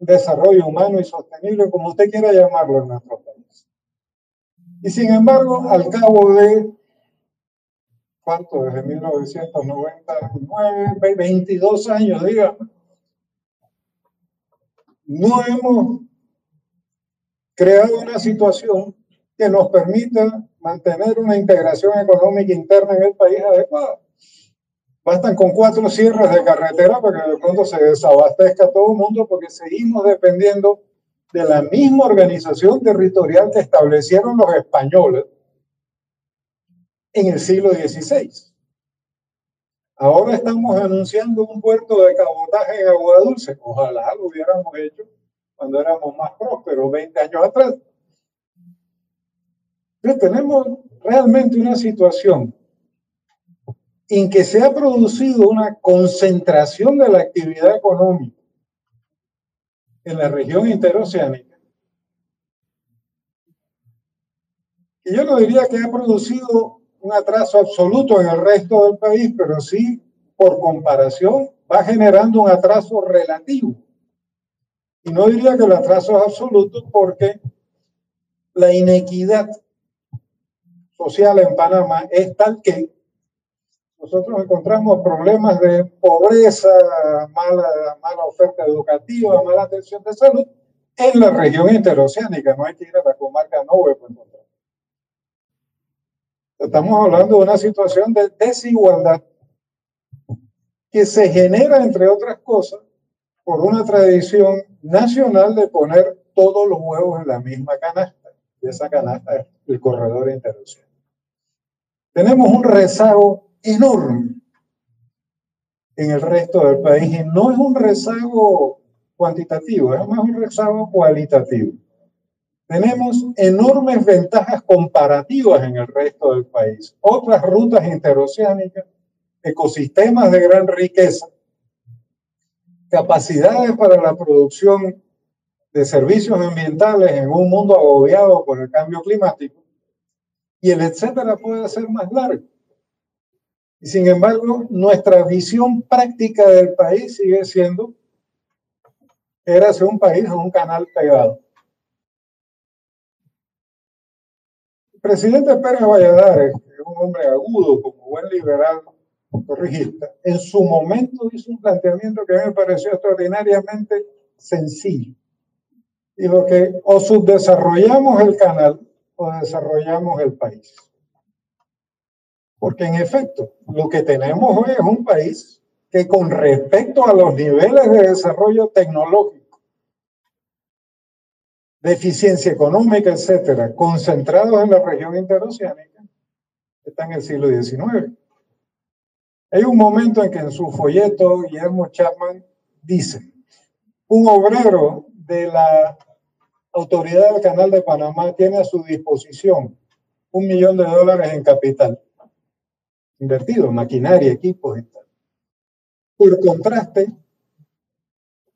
el desarrollo humano y sostenible, como usted quiera llamarlo en nuestro país. Y sin embargo, al cabo de ¿cuánto? Desde 1999, 22 años, digamos. No hemos creado una situación que nos permita mantener una integración económica interna en el país adecuada. Bastan con cuatro cierres de carretera para que de pronto se desabastezca todo el mundo porque seguimos dependiendo de la misma organización territorial que establecieron los españoles en el siglo XVI. Ahora estamos anunciando un puerto de cabotaje en Agua Dulce. Ojalá lo hubiéramos hecho cuando éramos más prósperos, 20 años atrás. Pero tenemos realmente una situación en que se ha producido una concentración de la actividad económica en la región interoceánica. Y yo no diría que ha producido un atraso absoluto en el resto del país, pero sí, por comparación, va generando un atraso relativo. Y no diría que el atraso es absoluto porque la inequidad social en Panamá es tal que nosotros encontramos problemas de pobreza, mala, mala oferta educativa, mala atención de salud en la región interoceánica. No hay que ir a la comarca Nove para encontrar. Estamos hablando de una situación de desigualdad que se genera, entre otras cosas, por una tradición nacional de poner todos los huevos en la misma canasta. Y esa canasta es el corredor interoceánico. Tenemos un rezago enorme en el resto del país y no es un rezago cuantitativo, es más un rezago cualitativo. Tenemos enormes ventajas comparativas en el resto del país. Otras rutas interoceánicas, ecosistemas de gran riqueza, capacidades para la producción de servicios ambientales en un mundo agobiado por el cambio climático, y el etcétera puede ser más largo. Y sin embargo, nuestra visión práctica del país sigue siendo era ser un país o un canal pegado. Presidente Pérez Valladares, que es un hombre agudo, como buen liberal corregista, en su momento hizo un planteamiento que a mí me pareció extraordinariamente sencillo. Dijo que o subdesarrollamos el canal o desarrollamos el país. Porque en efecto, lo que tenemos hoy es un país que con respecto a los niveles de desarrollo tecnológico, de eficiencia económica, etcétera, concentrados en la región interoceánica, está en el siglo XIX. Hay un momento en que en su folleto Guillermo Chapman dice, un obrero de la autoridad del Canal de Panamá tiene a su disposición un millón de dólares en capital invertido, maquinaria, equipos y. Por contraste,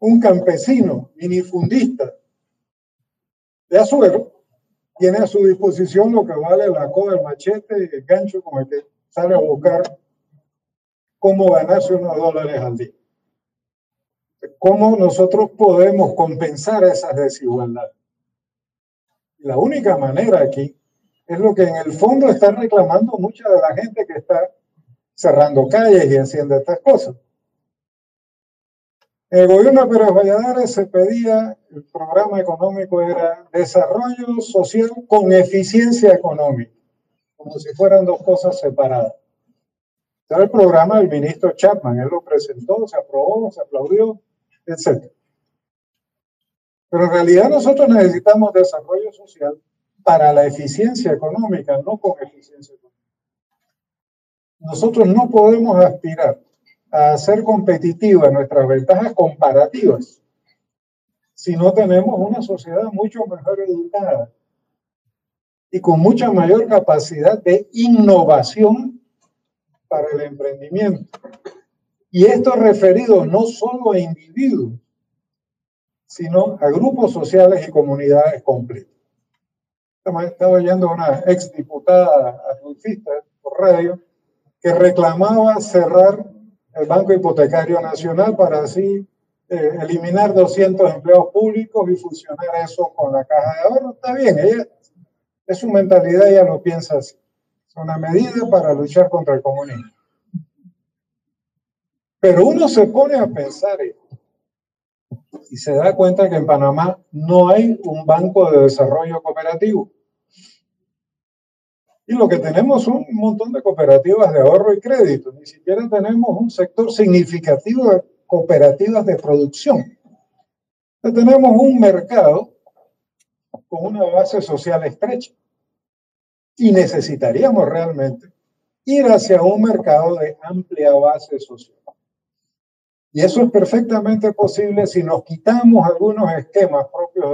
un campesino minifundista de Azuero tiene a su disposición lo que vale la coda, el machete el gancho con el que sale a buscar cómo ganarse unos dólares al día. ¿Cómo nosotros podemos compensar esas desigualdades? La única manera aquí es lo que en el fondo está reclamando mucha de la gente que está cerrando calles y haciendo estas cosas. El gobierno de Pérez Valladares se pedía, el programa económico era desarrollo social con eficiencia económica, como si fueran dos cosas separadas. Era el programa del ministro Chapman, él lo presentó, se aprobó, se aplaudió, etc. Pero en realidad nosotros necesitamos desarrollo social para la eficiencia económica, no con eficiencia económica. Nosotros no podemos aspirar a ser competitivas nuestras ventajas comparativas si no tenemos una sociedad mucho mejor educada y con mucha mayor capacidad de innovación para el emprendimiento. Y esto referido no solo a individuos, sino a grupos sociales y comunidades completas. Estaba oyendo a una ex diputada por radio que reclamaba cerrar el Banco Hipotecario Nacional para así eh, eliminar 200 empleos públicos y funcionar eso con la caja de ahorro. Está bien, ella, es su mentalidad, ella lo piensa así. Es una medida para luchar contra el comunismo. Pero uno se pone a pensar y se da cuenta que en Panamá no hay un banco de desarrollo cooperativo. Y lo que tenemos son un montón de cooperativas de ahorro y crédito. Ni siquiera tenemos un sector significativo de cooperativas de producción. tenemos un mercado con una base social estrecha. Y necesitaríamos realmente ir hacia un mercado de amplia base social. Y eso es perfectamente posible si nos quitamos algunos esquemas propios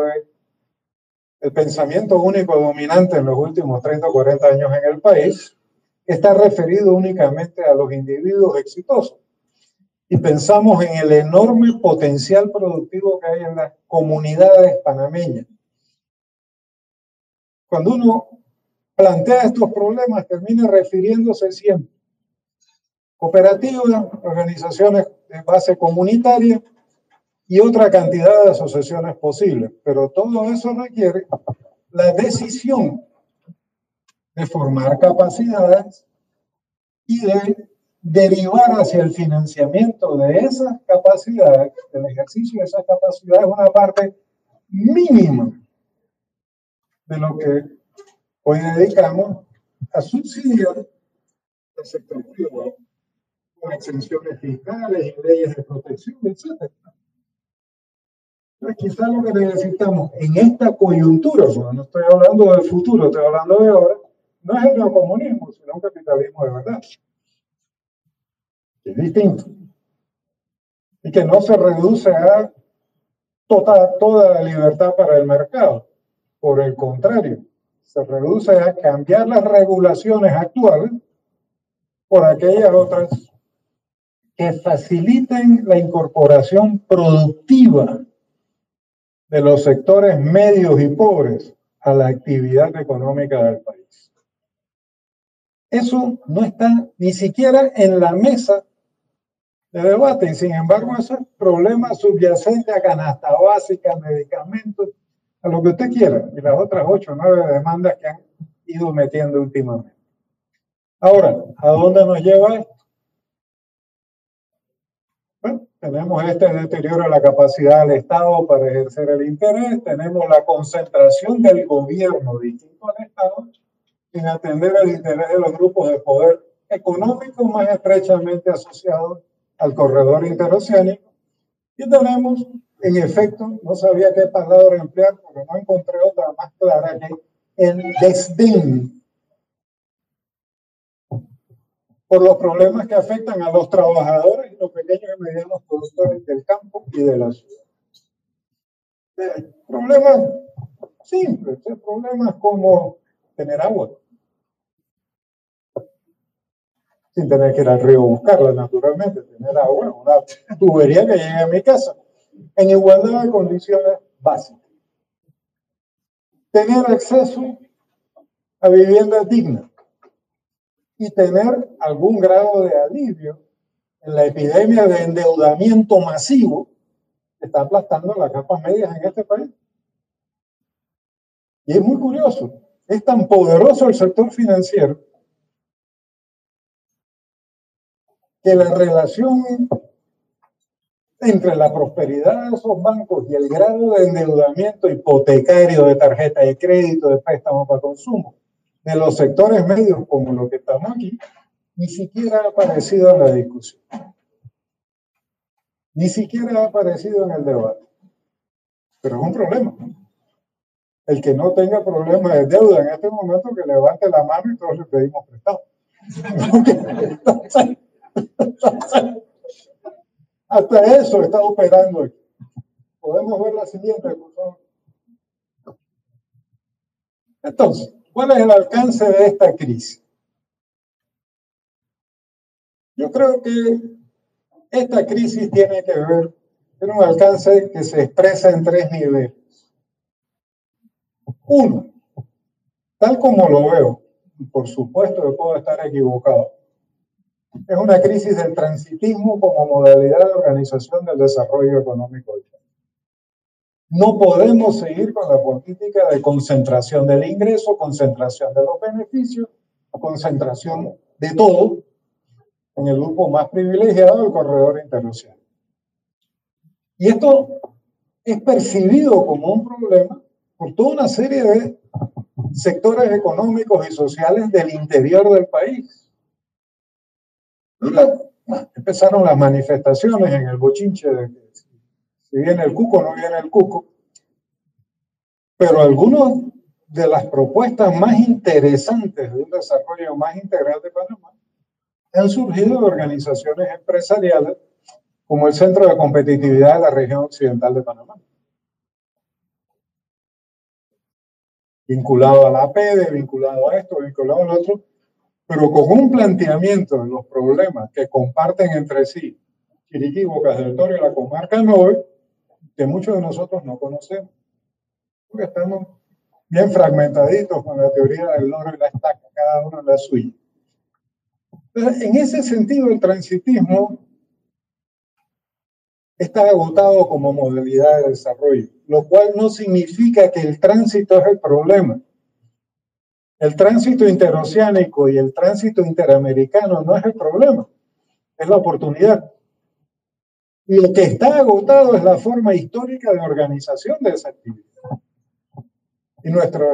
del pensamiento único dominante en los últimos 30 o 40 años en el país, está referido únicamente a los individuos exitosos. Y pensamos en el enorme potencial productivo que hay en las comunidades panameñas. Cuando uno plantea estos problemas, termina refiriéndose siempre cooperativas, organizaciones de base comunitaria y otra cantidad de asociaciones posibles. Pero todo eso requiere la decisión de formar capacidades y de derivar hacia el financiamiento de esas capacidades, del ejercicio de esas capacidades, una parte mínima de lo que hoy dedicamos a subsidiar el sector privado con exenciones fiscales y leyes de protección, etc. Quizás lo que necesitamos en esta coyuntura, no estoy hablando del futuro, estoy hablando de ahora, no es el neocomunismo, sino un capitalismo de verdad. Es distinto. Y que no se reduce a toda, toda la libertad para el mercado. Por el contrario, se reduce a cambiar las regulaciones actuales por aquellas otras que faciliten la incorporación productiva de los sectores medios y pobres a la actividad económica del país. Eso no está ni siquiera en la mesa de debate y sin embargo esos problemas subyacentes a canasta básica, medicamentos, a lo que usted quiera y las otras ocho o nueve demandas que han ido metiendo últimamente. Ahora, ¿a dónde nos lleva esto? Tenemos este deterioro de la capacidad del Estado para ejercer el interés, tenemos la concentración del gobierno distinto al Estado en atender el interés de los grupos de poder económico más estrechamente asociados al corredor interoceánico. Y tenemos, en efecto, no sabía qué palabra emplear porque no encontré otra más clara que el desdén por los problemas que afectan a los trabajadores los pequeños y medianos productores del campo y de la ciudad. Problemas simples, problemas como tener agua, sin tener que ir al río a buscarla, naturalmente, tener agua, una tubería que llegue a mi casa, en igualdad de condiciones básicas. Tener acceso a viviendas dignas y tener algún grado de alivio en la epidemia de endeudamiento masivo que está aplastando las capas medias en este país. Y es muy curioso, es tan poderoso el sector financiero que la relación entre la prosperidad de esos bancos y el grado de endeudamiento hipotecario de tarjeta de crédito, de préstamo para consumo, de los sectores medios como lo que estamos aquí, ni siquiera ha aparecido en la discusión. Ni siquiera ha aparecido en el debate. Pero es un problema. El que no tenga problema de deuda en este momento, que levante la mano y todos le pedimos prestado. hasta eso está operando aquí. Podemos ver la siguiente, por favor. Entonces, ¿Cuál es el alcance de esta crisis? Yo creo que esta crisis tiene que ver, con un alcance que se expresa en tres niveles. Uno, tal como lo veo, y por supuesto que puedo estar equivocado, es una crisis del transitismo como modalidad de organización del desarrollo económico no podemos seguir con la política de concentración del ingreso, concentración de los beneficios, concentración de todo en el grupo más privilegiado, el corredor internacional. Y esto es percibido como un problema por toda una serie de sectores económicos y sociales del interior del país. empezaron las manifestaciones en el bochinche de si viene el cuco, no viene el cuco. Pero algunas de las propuestas más interesantes de un desarrollo más integral de Panamá han surgido de organizaciones empresariales como el Centro de Competitividad de la Región Occidental de Panamá. Vinculado a la APD, vinculado a esto, vinculado al otro, pero con un planteamiento de los problemas que comparten entre sí Chiriquí, Bocas del Toro y la comarca Nove, que muchos de nosotros no conocemos. Porque estamos bien fragmentaditos con la teoría del loro y la estaca, cada uno en la suya. En ese sentido, el transitismo está agotado como modalidad de desarrollo, lo cual no significa que el tránsito es el problema. El tránsito interoceánico y el tránsito interamericano no es el problema, es la oportunidad. Lo que está agotado es la forma histórica de organización de esa actividad. Y nuestro,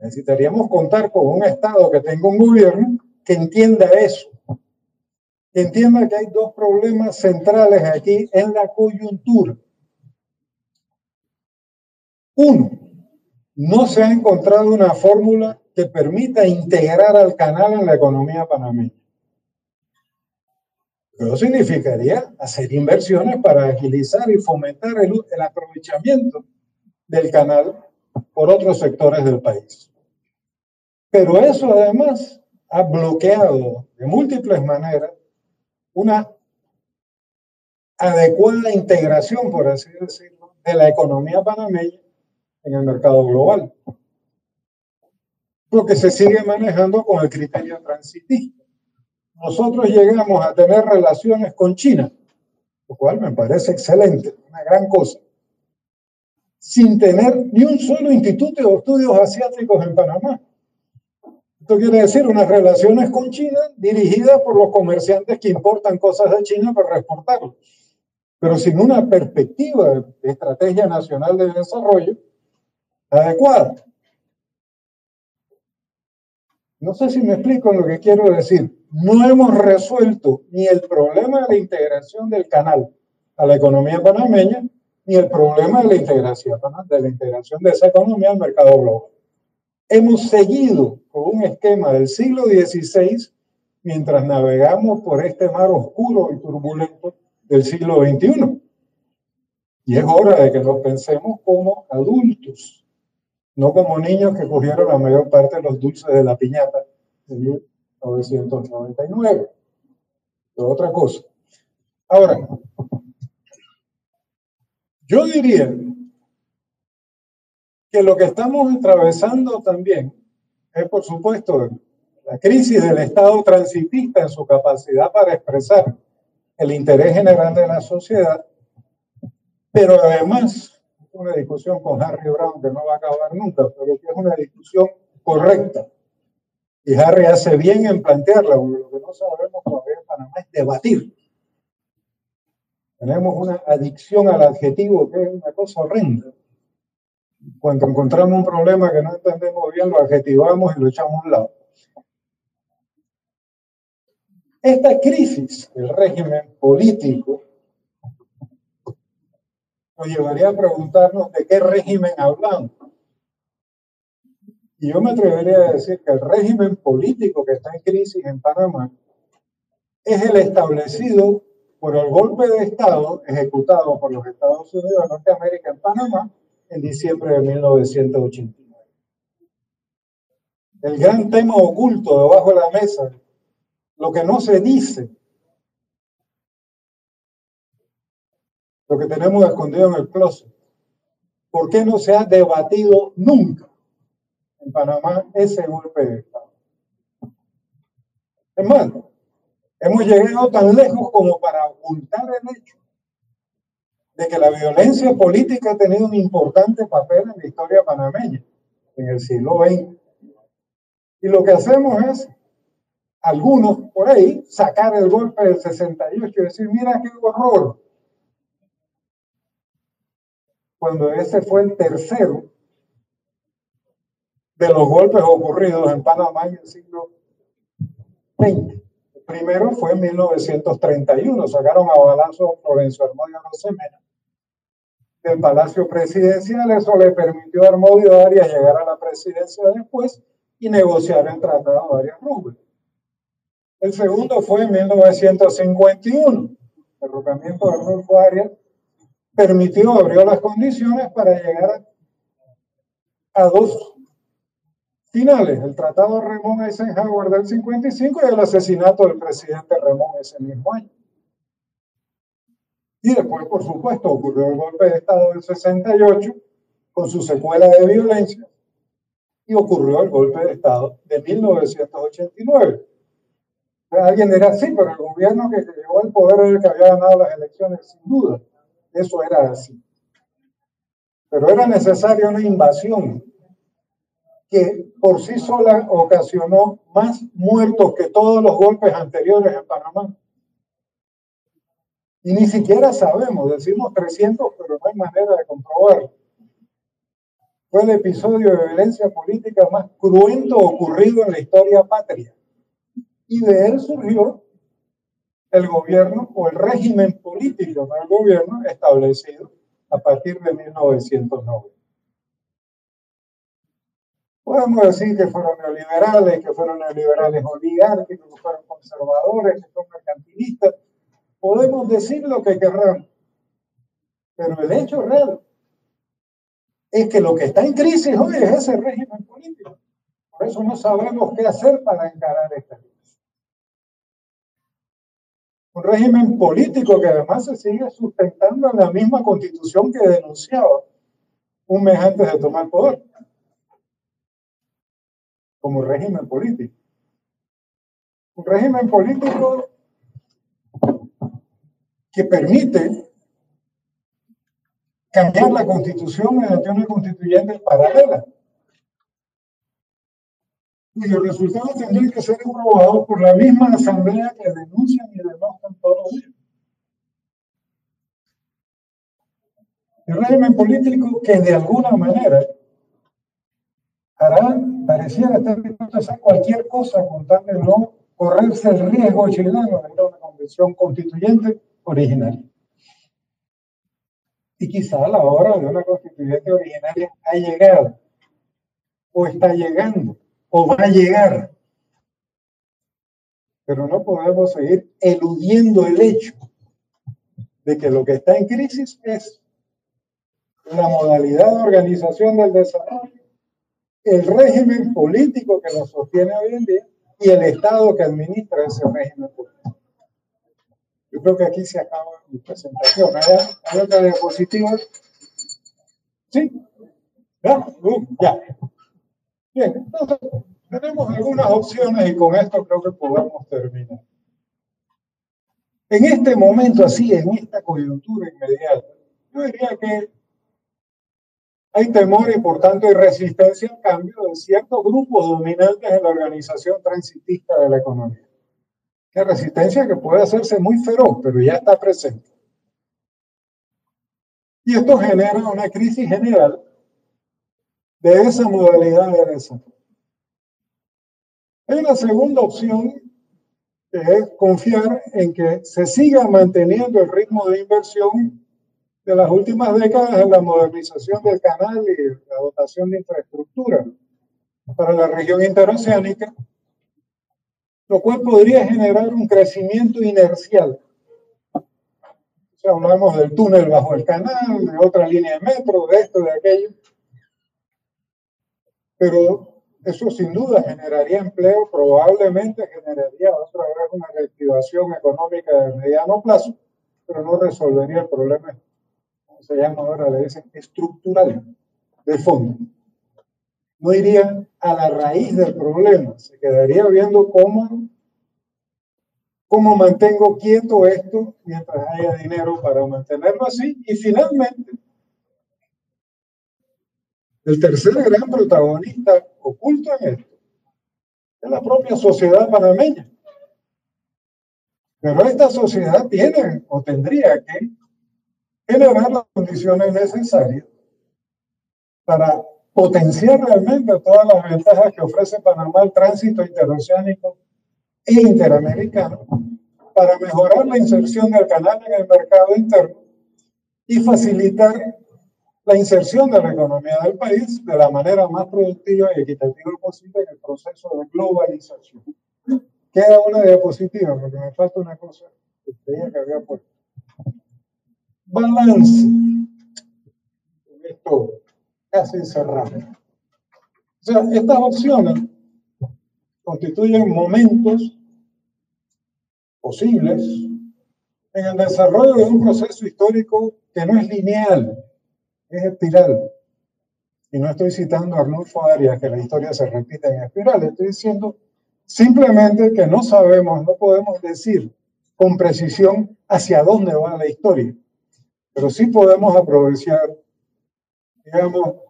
necesitaríamos contar con un Estado que tenga un gobierno que entienda eso, que entienda que hay dos problemas centrales aquí en la coyuntura. Uno, no se ha encontrado una fórmula que permita integrar al canal en la economía panameña. Eso significaría hacer inversiones para agilizar y fomentar el, el aprovechamiento del canal por otros sectores del país. Pero eso además ha bloqueado de múltiples maneras una adecuada integración, por así decirlo, de la economía panameña en el mercado global. Lo que se sigue manejando con el criterio transitista. Nosotros llegamos a tener relaciones con China, lo cual me parece excelente, una gran cosa, sin tener ni un solo instituto de estudios asiáticos en Panamá. Esto quiere decir unas relaciones con China dirigidas por los comerciantes que importan cosas de China para exportarlas, pero sin una perspectiva de estrategia nacional de desarrollo adecuada. No sé si me explico lo que quiero decir. No hemos resuelto ni el problema de la integración del canal a la economía panameña, ni el problema de la integración, de la integración de esa economía al mercado global hemos seguido con un esquema del siglo XVI mientras navegamos por este mar oscuro y turbulento del siglo XXI. Y es hora de que nos pensemos como adultos, no como niños que cogieron la mayor parte de los dulces de la piñata de 1999. Es otra cosa. Ahora, yo diría que lo que estamos atravesando también es, por supuesto, la crisis del Estado transitista en su capacidad para expresar el interés general de la sociedad, pero además, una discusión con Harry Brown que no va a acabar nunca, pero que es una discusión correcta. Y Harry hace bien en plantearla, porque lo que no sabemos todavía en Panamá es debatir. Tenemos una adicción al adjetivo que es una cosa horrenda cuando encontramos un problema que no entendemos bien, lo adjetivamos y lo echamos a un lado. Esta crisis del régimen político nos llevaría a preguntarnos de qué régimen hablamos. Y yo me atrevería a decir que el régimen político que está en crisis en Panamá es el establecido por el golpe de Estado ejecutado por los Estados Unidos de Norteamérica en Panamá en diciembre de 1989. El gran tema oculto debajo de la mesa, lo que no se dice, lo que tenemos escondido en el closet. ¿Por qué no se ha debatido nunca en Panamá ese golpe de Estado? Es más, hemos llegado tan lejos como para ocultar el hecho de que la violencia política ha tenido un importante papel en la historia panameña en el siglo XX. Y lo que hacemos es, algunos por ahí, sacar el golpe del 68 y decir, mira qué horror. Cuando ese fue el tercero de los golpes ocurridos en Panamá en el siglo XX. El primero fue en 1931, sacaron a balazo Florencio Armodio Rosemena del Palacio Presidencial. Eso le permitió a Armodio Arias llegar a la presidencia después y negociar el Tratado de Arias Rubén. El segundo fue en 1951. El derrocamiento de Arnulfo Arias permitió, abrió las condiciones para llegar a, dos finales, el Tratado Ramón Eisenhower del 55 y el asesinato del presidente Ramón ese mismo año. Y después, por supuesto, ocurrió el golpe de Estado del 68 con su secuela de violencia y ocurrió el golpe de Estado de 1989. Alguien dirá, sí, pero el gobierno que llegó al poder era el que había ganado las elecciones, sin duda. Eso era así. Pero era necesaria una invasión que por sí sola ocasionó más muertos que todos los golpes anteriores en Panamá. Y ni siquiera sabemos, decimos 300, pero no hay manera de comprobarlo. Fue el episodio de violencia política más cruento ocurrido en la historia patria. Y de él surgió el gobierno o el régimen político del gobierno establecido a partir de 1990. Podemos decir que fueron neoliberales, que fueron neoliberales oligárquicos, que fueron conservadores, que fueron mercantilistas. Podemos decir lo que querramos. Pero el hecho real es que lo que está en crisis hoy es ese régimen político. Por eso no sabemos qué hacer para encarar esta crisis un régimen político que además se sigue sustentando en la misma constitución que denunciaba un mes antes de tomar poder, como régimen político. Un régimen político que permite cambiar la constitución mediante una constituyente paralela cuyos resultados tendrían que ser aprobados por la misma asamblea que denuncian y denostan todos los. El régimen político que de alguna manera hará, pareciera estar dispuesto a hacer cualquier cosa con tal de no correrse el riesgo chileno de una convención constituyente original. Y quizá la hora de una constituyente originaria ha llegado o está llegando o va a llegar. Pero no podemos seguir eludiendo el hecho de que lo que está en crisis es la modalidad de organización del desarrollo, el régimen político que lo sostiene hoy en día y el Estado que administra ese régimen político. Yo creo que aquí se acaba mi presentación. ¿Hay, otra diapositiva? ¿Sí? ¿Ya? Uh, ya. Bien, entonces tenemos algunas opciones y con esto creo que podemos terminar. En este momento así, en esta coyuntura inmediata, yo diría que hay temor y por tanto hay resistencia al cambio de ciertos grupos dominantes en la organización transitista de la economía. Que resistencia que puede hacerse muy feroz, pero ya está presente. Y esto genera una crisis general de esa modalidad de desarrollo. Hay una segunda opción que es confiar en que se siga manteniendo el ritmo de inversión de las últimas décadas en la modernización del canal y la dotación de infraestructura para la región interoceánica, lo cual podría generar un crecimiento inercial. O sea, hablamos del túnel bajo el canal, de otra línea de metro, de esto, de aquello pero eso sin duda generaría empleo, probablemente generaría otra vez una reactivación económica de mediano plazo, pero no resolvería el problema, como se llama ahora, le dicen estructural, de fondo. No iría a la raíz del problema, se quedaría viendo cómo, cómo mantengo quieto esto mientras haya dinero para mantenerlo así y finalmente el tercer gran protagonista oculto en esto es la propia sociedad panameña. Pero esta sociedad tiene o tendría que generar las condiciones necesarias para potenciar realmente todas las ventajas que ofrece Panamá el tránsito interoceánico e interamericano para mejorar la inserción del canal en el mercado interno y facilitar la inserción de la economía del país de la manera más productiva y equitativa posible en el proceso de globalización. Queda una diapositiva, porque me falta una cosa que creía que había puesto. Balance. Esto casi cerrado. O sea, estas opciones constituyen momentos posibles en el desarrollo de un proceso histórico que no es lineal, es espiral. Y no estoy citando a Arnulfo Arias que la historia se repite en espiral, estoy diciendo simplemente que no sabemos, no podemos decir con precisión hacia dónde va la historia, pero sí podemos aprovechar, digamos,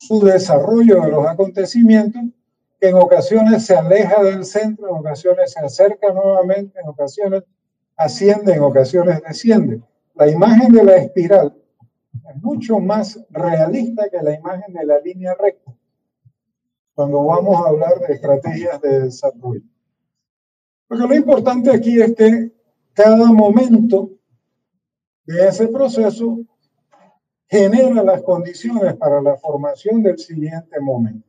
su desarrollo de los acontecimientos, que en ocasiones se aleja del centro, en ocasiones se acerca nuevamente, en ocasiones asciende, en ocasiones desciende. La imagen de la espiral es mucho más realista que la imagen de la línea recta cuando vamos a hablar de estrategias de desarrollo. Porque lo importante aquí es que cada momento de ese proceso genera las condiciones para la formación del siguiente momento.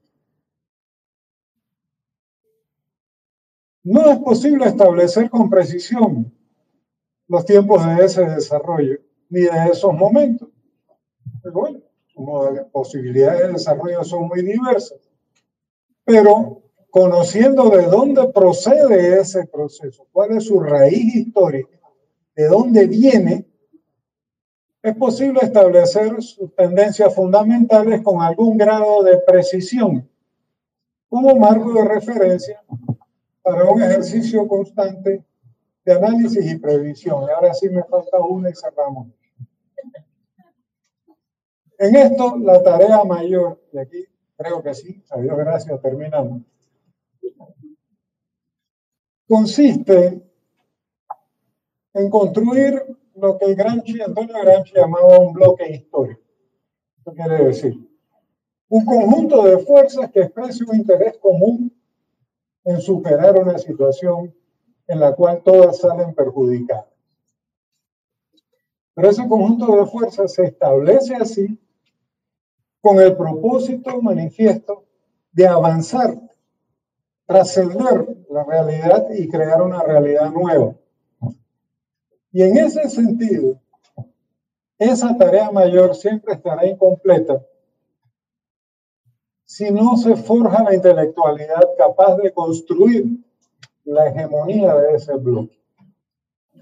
No es posible establecer con precisión los tiempos de ese desarrollo ni de esos momentos. Pero bueno, las posibilidades de desarrollo son muy diversas. Pero conociendo de dónde procede ese proceso, cuál es su raíz histórica, de dónde viene, es posible establecer sus tendencias fundamentales con algún grado de precisión como marco de referencia para un ejercicio constante de análisis y previsión. Ahora sí me falta una y cerramos. En esto, la tarea mayor, y aquí creo que sí, a Dios gracias, terminamos, consiste en construir lo que Gramsci, Antonio Gramsci llamaba un bloque histórico. ¿Qué quiere decir? Un conjunto de fuerzas que exprese un interés común en superar una situación en la cual todas salen perjudicadas. Pero ese conjunto de fuerzas se establece así con el propósito manifiesto de avanzar, trascender la realidad y crear una realidad nueva. Y en ese sentido, esa tarea mayor siempre estará incompleta si no se forja la intelectualidad capaz de construir la hegemonía de ese bloque.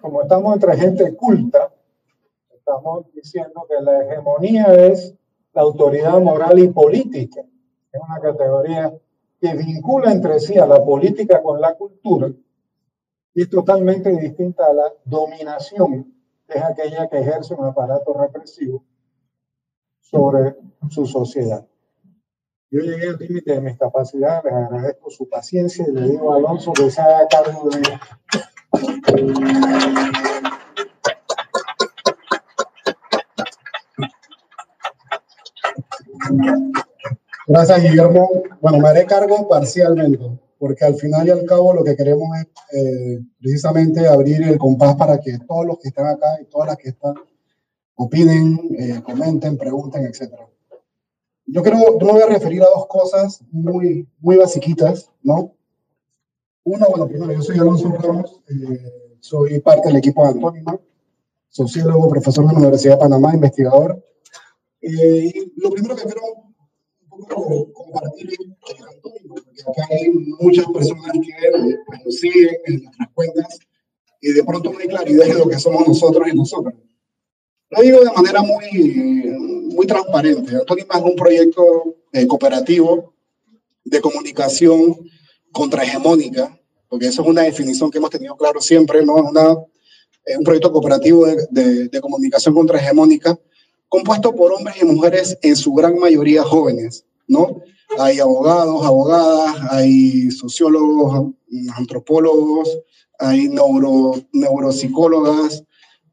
Como estamos entre gente culta, estamos diciendo que la hegemonía es la autoridad moral y política. Es una categoría que vincula entre sí a la política con la cultura y es totalmente distinta a la dominación, es aquella que ejerce un aparato represivo sobre su sociedad. Yo llegué al límite de mis capacidades, les agradezco su paciencia y le digo a Alonso que se haga cargo de Gracias, Guillermo. Bueno, me haré cargo parcialmente, porque al final y al cabo lo que queremos es eh, precisamente abrir el compás para que todos los que están acá y todas las que están opinen, eh, comenten, pregunten, etcétera. Yo creo, yo me voy a referir a dos cosas muy, muy basiquitas, ¿no? Una, bueno, primero, yo soy Alonso Ramos, eh, soy parte del equipo de Antónima, sociólogo, profesor de la Universidad de Panamá, investigador. Eh, y lo primero que quiero compartir Antónima, porque acá hay muchas personas que nos siguen en nuestras cuentas y de pronto no hay claridad de lo que somos nosotros y nosotras. Lo digo de manera muy, muy transparente. Antonima es un proyecto eh, cooperativo de comunicación contrahegemónica, porque eso es una definición que hemos tenido claro siempre, ¿no? Una, es un proyecto cooperativo de, de, de comunicación contrahegemónica compuesto por hombres y mujeres en su gran mayoría jóvenes, ¿no? Hay abogados, abogadas, hay sociólogos, antropólogos, hay neuro, neuropsicólogas,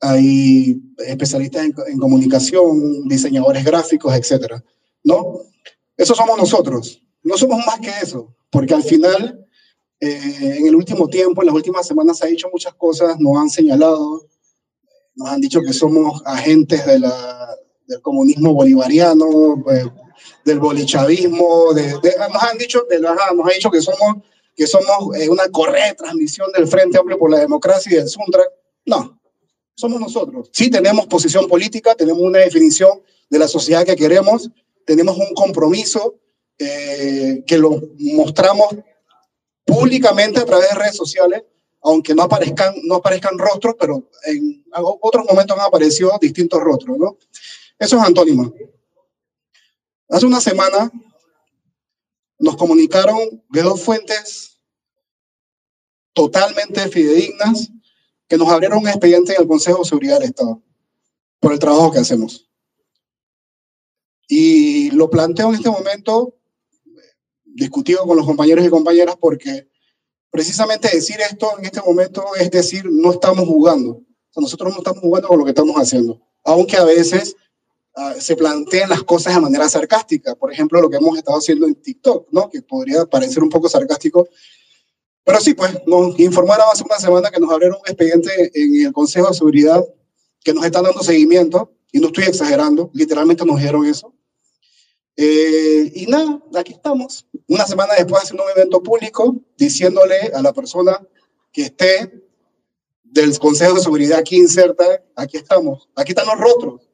hay especialistas en, comunicación, diseñadores gráficos, etcétera, ¿no? Eso somos nosotros. No somos más que eso, porque al final, eh, en el último tiempo, en las últimas semanas, se ha dicho muchas cosas, nos han señalado, nos han dicho que somos agentes de del comunismo bolivariano, eh, del bolichavismo, de, nos han dicho, de, nos han dicho que somos, que somos eh, una correa de transmisión del Frente Amplio por la Democracia y del Suntrac. No, somos nosotros. Sí tenemos posición política, tenemos una definición de la sociedad que queremos, tenemos un compromiso eh, que lo mostramos públicamente a través de redes sociales, aunque no aparezcan, no aparezcan rostros, pero en otros momentos han aparecido distintos rostros, ¿no? Eso es antónimo. Hace una semana nos comunicaron de dos fuentes totalmente fidedignas que nos abrieron un expediente en el Consejo de Seguridad del Estado por el trabajo que hacemos. Y lo planteo en este momento, discutido con los compañeros y compañeras, porque precisamente decir esto en este momento es decir, no estamos jugando. nosotros no estamos jugando con lo que estamos haciendo. Aunque a veces ah, se plantean las cosas de manera sarcástica. Por ejemplo, lo que hemos estado haciendo en TikTok, ¿no? que podría parecer un poco sarcástico. Pero sí, pues nos informaron hace una semana que nos abrieron un expediente en el Consejo de Seguridad que nos están dando seguimiento, y no estoy exagerando, literalmente nos dijeron eso. Eh, y nada, aquí estamos. Una semana después haciendo un evento público, diciéndole a la persona que esté del Consejo de Seguridad aquí inserta, aquí estamos, aquí están los rostros,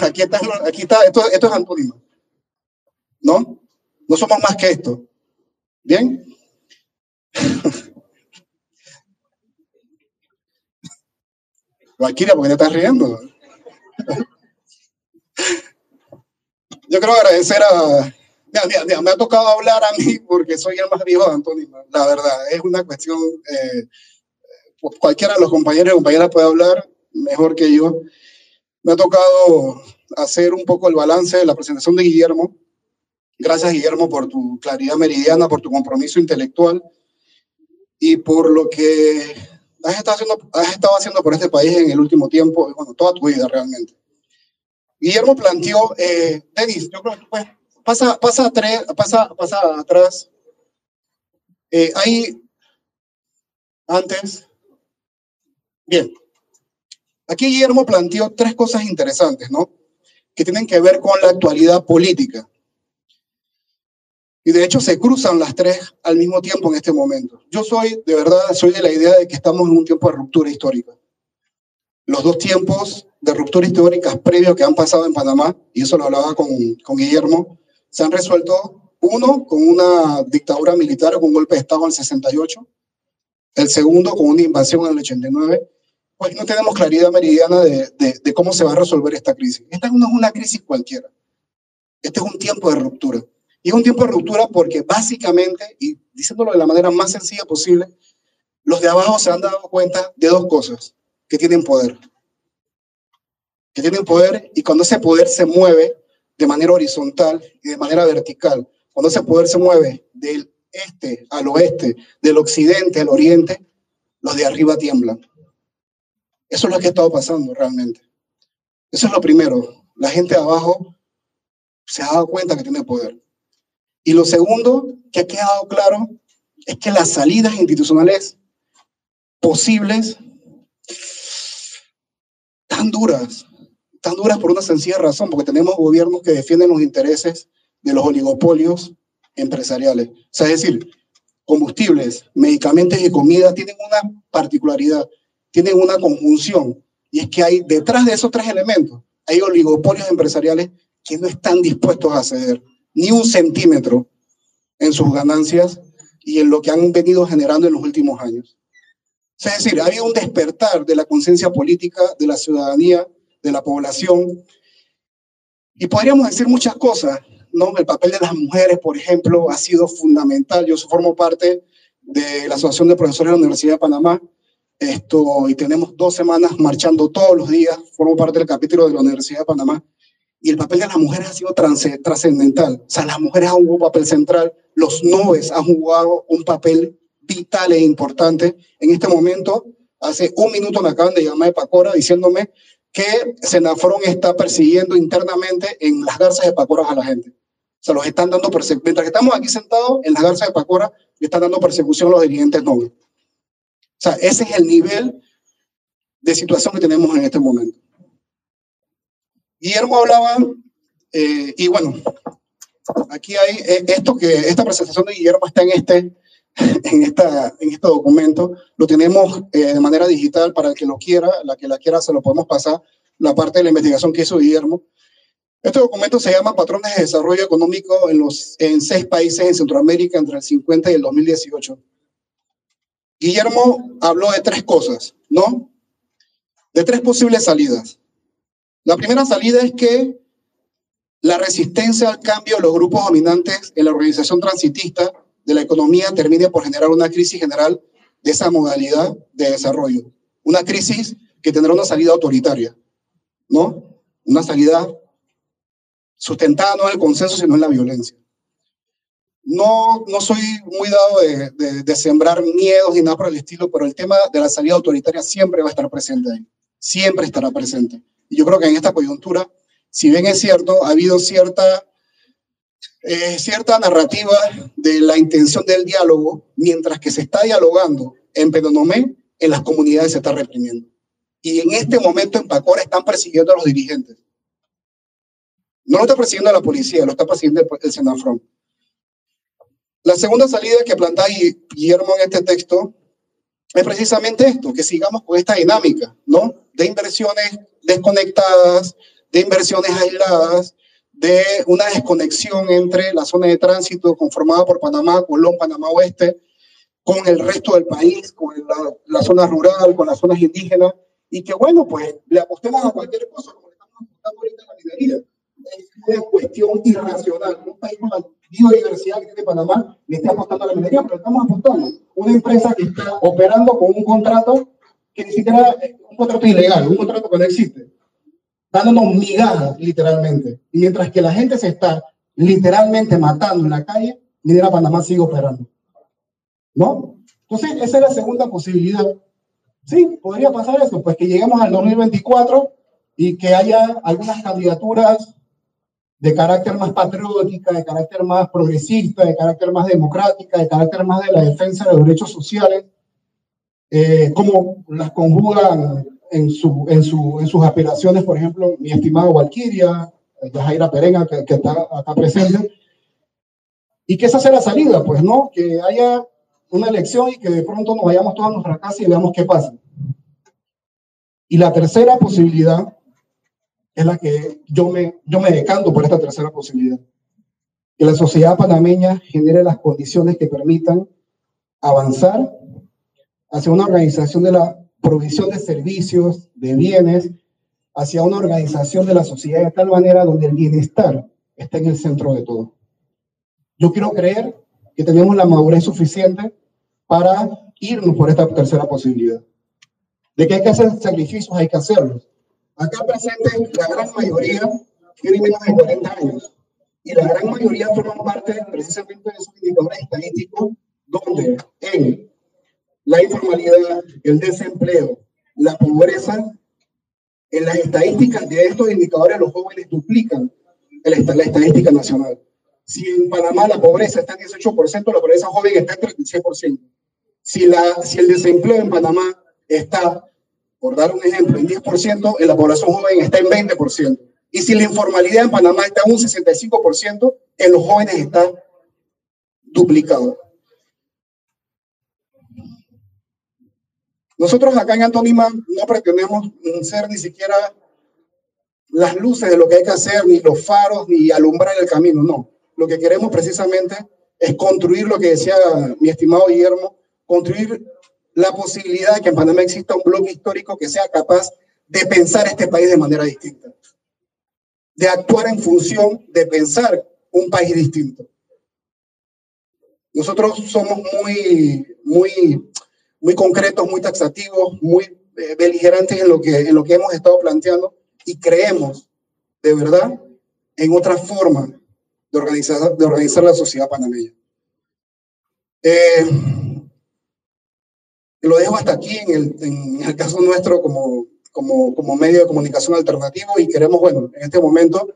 aquí, están aquí está, esto, es antónimo. ¿No? No somos más que esto. ¿Bien? Valkyria, ¿por qué te estás riendo? Yo quiero agradecer a... me ha tocado hablar a mí porque soy el más viejo de Antonio, la verdad. Es una cuestión... Eh, cualquiera de los compañeros y compañeras puede hablar mejor que yo. Me ha tocado hacer un poco el balance de la presentación de Guillermo. Gracias, Guillermo, por tu claridad meridiana, por tu compromiso intelectual y por lo que has estado haciendo, has estado haciendo por este país en el último tiempo, bueno, toda tu vida realmente. Guillermo planteó, eh, Denis, yo creo que pues, pasa, pasa, tres, pasa, pasa atrás. Eh, ahí, antes, bien, aquí Guillermo planteó tres cosas interesantes, ¿no? Que tienen que ver con la actualidad política. Y de hecho se cruzan las tres al mismo tiempo en este momento. Yo soy, de verdad, soy de la idea de que estamos en un tiempo de ruptura histórica. Los dos tiempos de ruptura históricas previos que han pasado en Panamá, y eso lo hablaba con, con Guillermo, se han resuelto, uno, con una dictadura militar con un golpe de Estado en el 68, el segundo, con una invasión en el 89, pues no tenemos claridad meridiana de, de, cómo se va a resolver esta crisis. Esta no es una crisis cualquiera. Este es un tiempo de ruptura. Y es un tiempo de ruptura porque básicamente, y diciéndolo de la manera más sencilla posible, los de abajo se han dado cuenta de dos cosas, que tienen poder. Que tienen poder y cuando ese poder se mueve de manera horizontal y de manera vertical, cuando ese poder se mueve del este al oeste, del occidente al oriente, los de arriba tiemblan. Eso es lo que ha estado pasando realmente. Eso es lo primero. La gente de abajo se ha dado cuenta que tiene poder. Y lo segundo que ha quedado claro es que las salidas institucionales posibles tan duras, tan duras por una sencilla razón, porque tenemos gobiernos que defienden los intereses de los oligopolios empresariales. O sea, es decir, combustibles, medicamentos y comida tienen una particularidad, tienen una conjunción, y es que hay detrás de esos tres elementos, hay oligopolios empresariales que no están dispuestos a ceder ni un centímetro en sus ganancias y en lo que han venido generando en los últimos años. Es decir, ha habido un despertar de la conciencia política, de la ciudadanía, de la población. Y podríamos decir muchas cosas, ¿no? El papel de las mujeres, por ejemplo, ha sido fundamental. Yo formo parte de la Asociación de Profesores de la Universidad de Panamá esto, y tenemos dos semanas marchando todos los días. Formo parte del capítulo de la Universidad de Panamá y el papel de las mujeres ha sido trascendental. O sea, las mujeres han jugado un papel central, los noves han jugado un papel vital e importante. En este momento, hace un minuto me acaban de llamar de Pacora diciéndome que Senafrón está persiguiendo internamente en las garzas de Pacora a la gente. O sea, los están dando persecución. Mientras que estamos aquí sentados en las garzas de Pacora, le están dando persecución a los dirigentes nobles. O sea, ese es el nivel de situación que tenemos en este momento. Guillermo hablaba, eh, y bueno, aquí hay eh, esto que, esta presentación de Guillermo está en este, en, esta, en este documento, lo tenemos eh, de manera digital para el que lo quiera, la que la quiera se lo podemos pasar, la parte de la investigación que hizo Guillermo. Este documento se llama Patrones de Desarrollo Económico en, los, en seis países en Centroamérica entre el 50 y el 2018. Guillermo habló de tres cosas, ¿no? De tres posibles salidas. La primera salida es que la resistencia al cambio de los grupos dominantes en la organización transitista de la economía termine por generar una crisis general de esa modalidad de desarrollo. Una crisis que tendrá una salida autoritaria, ¿no? Una salida sustentada no en el consenso, sino en la violencia. No, no soy muy dado de, de, sembrar miedos ni nada por el estilo, pero el tema de la salida autoritaria siempre va a estar presente ahí. Siempre estará presente. Y yo creo que en esta coyuntura, si bien es cierto, ha habido cierta, eh, cierta narrativa de la intención del diálogo, mientras que se está dialogando en Penonomé, en las comunidades se está reprimiendo. Y en este momento en Pacora están persiguiendo a los dirigentes. No lo está persiguiendo la policía, lo está persiguiendo el, Senafrón. La segunda salida que plantea Guillermo en este texto es precisamente esto, que sigamos con esta dinámica, ¿no? De inversiones desconectadas, de inversiones aisladas, de una desconexión entre la zona de tránsito conformada por Panamá, Colón, Panamá Oeste, con el resto del país, con la, zona rural, con las zonas indígenas, y que bueno, pues le apostemos a cualquier cosa, como le estamos apostando ahorita a la minería. Es una cuestión irracional. Un país con la biodiversidad que tiene Panamá le está apostando a la minería, pero estamos apostando. Una empresa que está operando con un contrato que ni siquiera es un contrato ilegal, un contrato que no existe, dándonos migajas, literalmente. Y mientras que la gente se está literalmente matando en la calle, Minera Panamá sigue operando. ¿No? Entonces, esa es la segunda posibilidad Sí, podría pasar eso, pues que lleguemos al 2024 y que haya algunas candidaturas de carácter más patriótica, de carácter más progresista, de carácter más democrática, de carácter más de la defensa de los derechos sociales, eh, como las conjugan en, su, en, su, en sus aspiraciones, por ejemplo, mi estimado Valquiria, Yajaira Perenga, que, que está acá presente, y que esa sea la salida, pues, ¿no? Que haya una elección y que de pronto nos vayamos todos a nuestra casa y veamos qué pasa. Y la tercera posibilidad es la que yo me, yo me decanto por esta tercera posibilidad. Que la sociedad panameña genere las condiciones que permitan avanzar hacia una organización de la provisión de servicios, de bienes, hacia una organización de la sociedad de tal manera donde el bienestar está en el centro de todo. Yo quiero creer que tenemos la madurez suficiente para irnos por esta tercera posibilidad. De que hay que hacer sacrificios, hay que hacerlos. Acá presente la gran mayoría tiene menos de 40 años y la gran mayoría forman parte precisamente de esos indicadores estadísticos donde en la informalidad, el desempleo, la pobreza, en las estadísticas de estos indicadores los jóvenes duplican la estadística nacional. Si en Panamá la pobreza está en 18%, la pobreza joven está en 36%. Si, la, si el desempleo en Panamá está, por dar un ejemplo, en 10%, en la población joven está en 20%. Y si la informalidad en Panamá está en un 65%, en los jóvenes está duplicado. Nosotros acá en Antonima no pretendemos ser ni siquiera las luces de lo que hay que hacer, ni los faros, ni alumbrar el camino, no. Lo que queremos precisamente es construir lo que decía mi estimado Guillermo, construir la posibilidad de que en Panamá exista un bloque histórico que sea capaz de pensar este país de manera distinta, de actuar en función de pensar un país distinto. Nosotros somos muy, muy, muy concretos, muy taxativos, muy eh, beligerantes en lo, que, en lo que hemos estado planteando y creemos, de verdad, en otra forma de organizar, de organizar la sociedad panameña. Eh, lo dejo hasta aquí en el, en el caso nuestro como, como, como, medio de comunicación alternativo y queremos, bueno, en este momento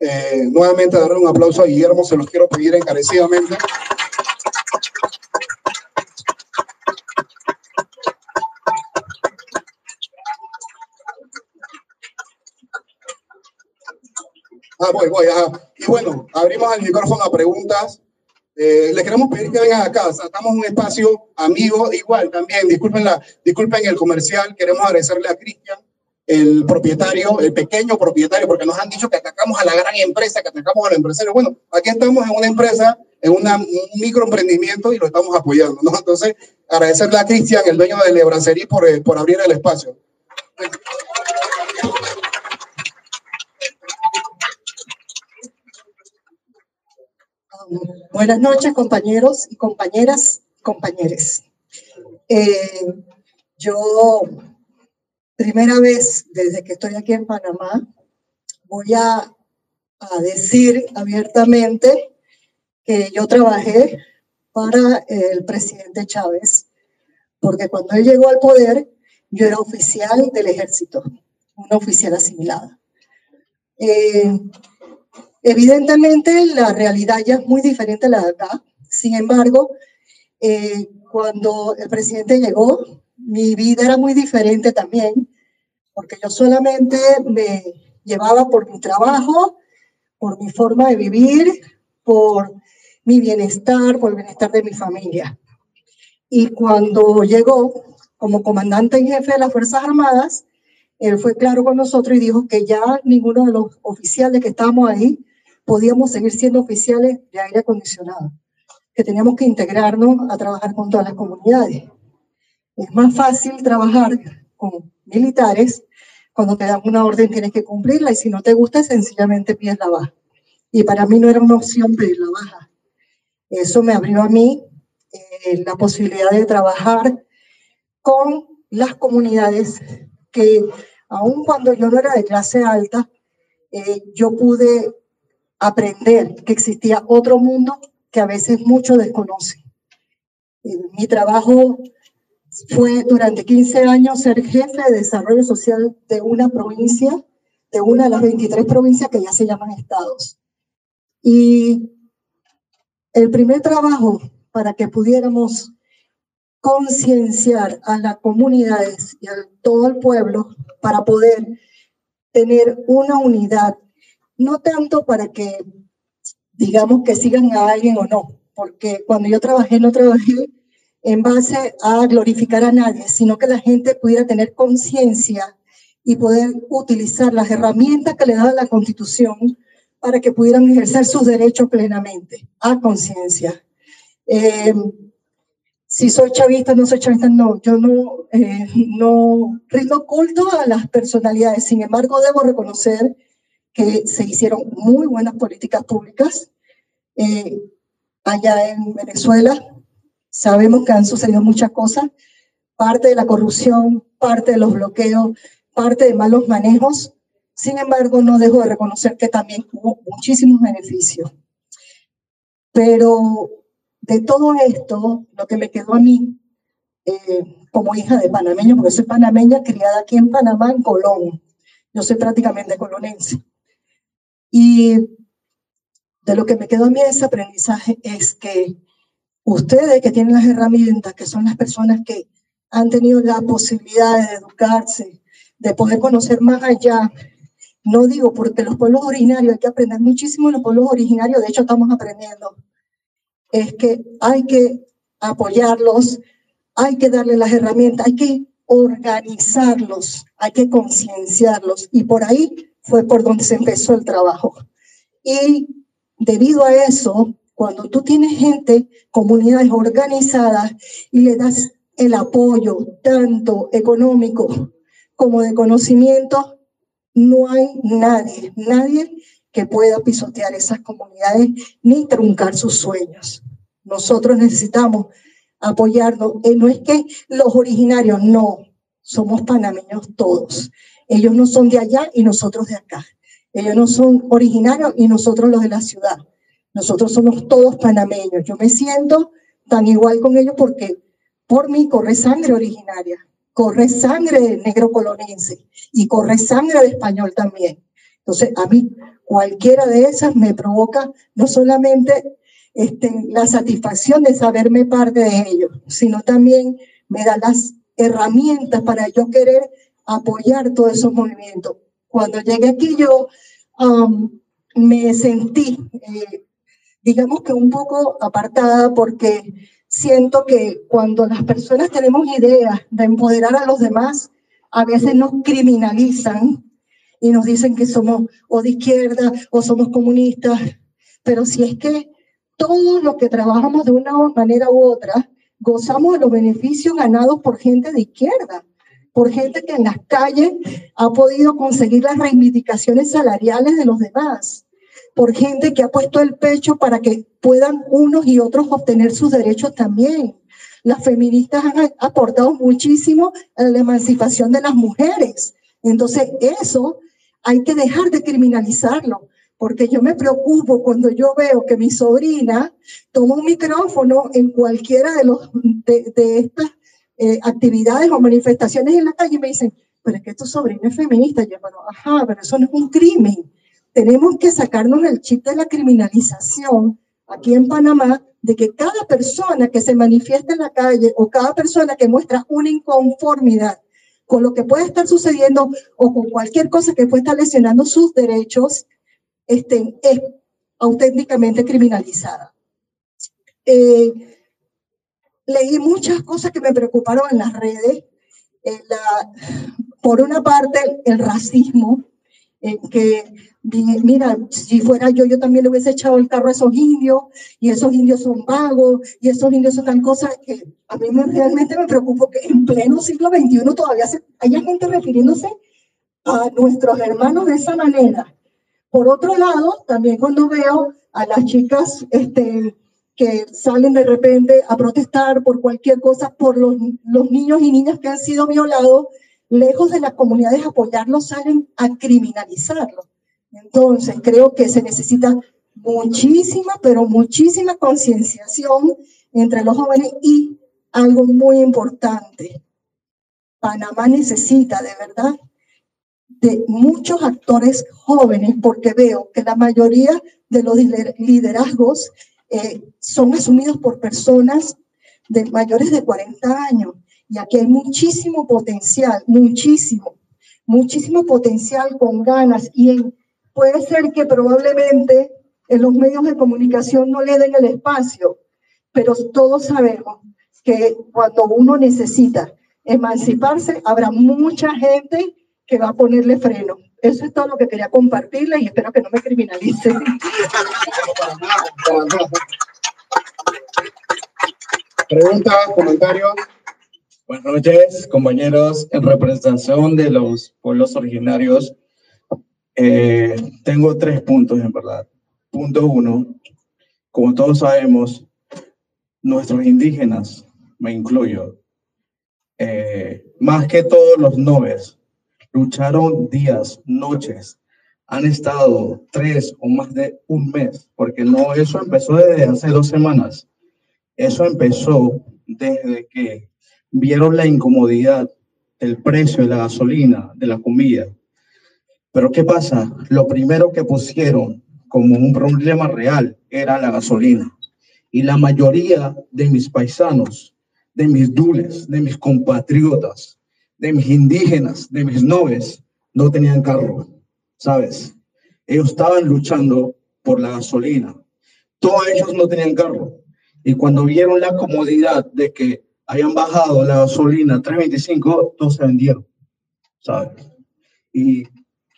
eh, nuevamente darle un aplauso a Guillermo, se los quiero pedir encarecidamente. Ah, voy, voy, ajá. Y bueno, abrimos el micrófono a preguntas. Eh, le queremos pedir que vengan acá. Estamos en un espacio amigo, igual también. Disculpen, la, disculpen el comercial. Queremos agradecerle a Cristian el propietario, el pequeño propietario, porque nos han dicho que atacamos a la gran empresa, que atacamos al empresario. Bueno, aquí estamos en una empresa, en una, un microemprendimiento y lo estamos apoyando, ¿no? Entonces, agradecerle a Cristian, el dueño de Lebracerí, por, eh, por abrir el espacio. Buenas noches, compañeros y compañeras, compañeros. Eh, yo primera vez desde que estoy aquí en Panamá, voy a, decir abiertamente que yo trabajé para el presidente Chávez, porque cuando él llegó al poder, yo era oficial del ejército, una oficial asimilada. Eh, evidentemente, la realidad ya es muy diferente a la de acá. Sin embargo, eh, cuando el presidente llegó, mi vida era muy diferente también, porque yo solamente me llevaba por mi trabajo, por mi forma de vivir, por mi bienestar, por el bienestar de mi familia. Y cuando llegó como comandante en jefe de las Fuerzas Armadas, él fue claro con nosotros y dijo que ya ninguno de los oficiales que estábamos ahí podíamos seguir siendo oficiales de aire acondicionado, que teníamos que integrarnos a trabajar con todas las comunidades. Es más fácil trabajar con militares. Cuando te dan una orden tienes que cumplirla y si no te gusta sencillamente pides la baja. Y para mí no era una opción pedir la baja. Eso me abrió a mí eh, la posibilidad de trabajar con las comunidades que aun cuando yo no era de clase alta, eh, yo pude aprender que existía otro mundo que a veces muchos desconocen. mi trabajo fue durante 15 años ser jefe de desarrollo social de una provincia, de una de las 23 provincias que ya se llaman estados. Y el primer trabajo para que pudiéramos concienciar a las comunidades y a todo el pueblo para poder tener una unidad, no tanto para que digamos que sigan a alguien o no, porque cuando yo trabajé no trabajé en base a glorificar a nadie, sino que la gente pudiera tener conciencia y poder utilizar las herramientas que le da la Constitución para que pudieran ejercer sus derechos plenamente, a conciencia. Eh, si soy chavista, no soy chavista, no, yo no, eh, no rindo culto a las personalidades, sin embargo debo reconocer que se hicieron muy buenas políticas públicas eh, allá en Venezuela, Sabemos que han sucedido muchas cosas, parte de la corrupción, parte de los bloqueos, parte de malos manejos. Sin embargo, no dejo de reconocer que también hubo muchísimos beneficios. Pero de todo esto, lo que me quedó a mí, eh, como hija de panameño, porque soy panameña, criada aquí en Panamá, en Colón. Yo soy prácticamente colonense. Y de lo que me quedó a mí ese aprendizaje es que ustedes que tienen las herramientas, que son las personas que han tenido la posibilidad de educarse, de poder conocer más allá. No digo porque los pueblos originarios hay que aprender muchísimo los pueblos originarios, de hecho estamos aprendiendo. Es que hay que apoyarlos, hay que darles las herramientas, hay que organizarlos, hay que concienciarlos. Y por ahí fue por donde se empezó el trabajo. Y debido a eso, cuando tú tienes gente, comunidades organizadas y le das el apoyo tanto económico como de conocimiento, no hay nadie, nadie que pueda pisotear esas comunidades ni truncar sus sueños. Nosotros necesitamos apoyarnos. Eh, no es que los originarios, no, somos panameños todos. Ellos no son de allá y nosotros de acá. Ellos no son originarios y nosotros los de la ciudad. Nosotros somos todos panameños. Yo me siento tan igual con ellos porque por mí corre sangre originaria, corre sangre negro colonense y corre sangre de español también. Entonces, a mí cualquiera de esas me provoca no solamente este, la satisfacción de saberme parte de ellos, sino también me da las herramientas para yo querer apoyar todos esos movimientos. Cuando llegué aquí yo um, me sentí eh, digamos que un poco apartada porque siento que cuando las personas tenemos ideas de empoderar a los demás, a veces nos criminalizan y nos dicen que somos o de izquierda o somos comunistas, pero si es que todos los que trabajamos de una manera u otra gozamos de los beneficios ganados por gente de izquierda, por gente que en las calles ha podido conseguir las reivindicaciones salariales de los demás, por gente que ha puesto el pecho para que puedan unos y otros obtener sus derechos también. Las feministas han aportado muchísimo a la emancipación de las mujeres. Entonces, eso hay que dejar de criminalizarlo, porque yo me preocupo cuando yo veo que mi sobrina toma un micrófono en cualquiera de, los, de, estas eh, actividades o manifestaciones en la calle y me dicen, pero es que tu sobrina es feminista. yo, bueno, ajá, pero eso no es un crimen. Tenemos que sacarnos el chip de la criminalización aquí en Panamá de que cada persona que se manifiesta en la calle o cada persona que muestra una inconformidad con lo que puede estar sucediendo o con cualquier cosa que pueda estar lesionando sus derechos, este, es auténticamente criminalizada. Eh, leí muchas cosas que me preocuparon en las redes. Eh, la, por una parte, el racismo, en que mira, si fuera yo, yo también le hubiese echado el carro a esos indios, y esos indios son vagos, y esos indios son tan cosas que a mí me, realmente me preocupa que en pleno siglo XXI todavía se, haya gente refiriéndose a nuestros hermanos de esa manera. Por otro lado, también cuando veo a las chicas este, que salen de repente a protestar por cualquier cosa, por los, los niños y niñas que han sido violados, lejos de las comunidades apoyarlos, salen a criminalizarlos. Entonces, creo que se necesita muchísima, pero muchísima concienciación entre los jóvenes y algo muy importante. Panamá necesita de verdad de muchos actores jóvenes porque veo que la mayoría de los liderazgos eh, son asumidos por personas de mayores de 40 años. Y aquí hay muchísimo potencial, muchísimo, muchísimo potencial con ganas. Y puede ser que probablemente en los medios de comunicación no le den el espacio, pero todos sabemos que cuando uno necesita emanciparse, habrá mucha gente que va a ponerle freno. Eso es todo lo que quería compartirle y espero que no me criminalice. Preguntas, comentarios. Buenas noches, compañeros. En representación de los pueblos originarios, eh, tengo tres puntos en verdad. Punto uno, como todos sabemos, nuestros indígenas, me incluyo, eh, más que todos los noves, lucharon días, noches, han estado tres o más de un mes, porque no, eso empezó desde hace dos semanas. Eso empezó desde que vieron la incomodidad del precio de la gasolina, de la comida, pero ¿qué pasa? Lo primero que pusieron como un problema real era la gasolina. Y la mayoría de mis paisanos, de mis dules, de mis compatriotas, de mis indígenas, de mis noves, no tenían carro, ¿sabes? Ellos estaban luchando por la gasolina. Todos ellos no tenían carro. Y cuando vieron la comodidad de que hayan bajado la gasolina a 3.25, todos se vendieron, ¿sabes? Y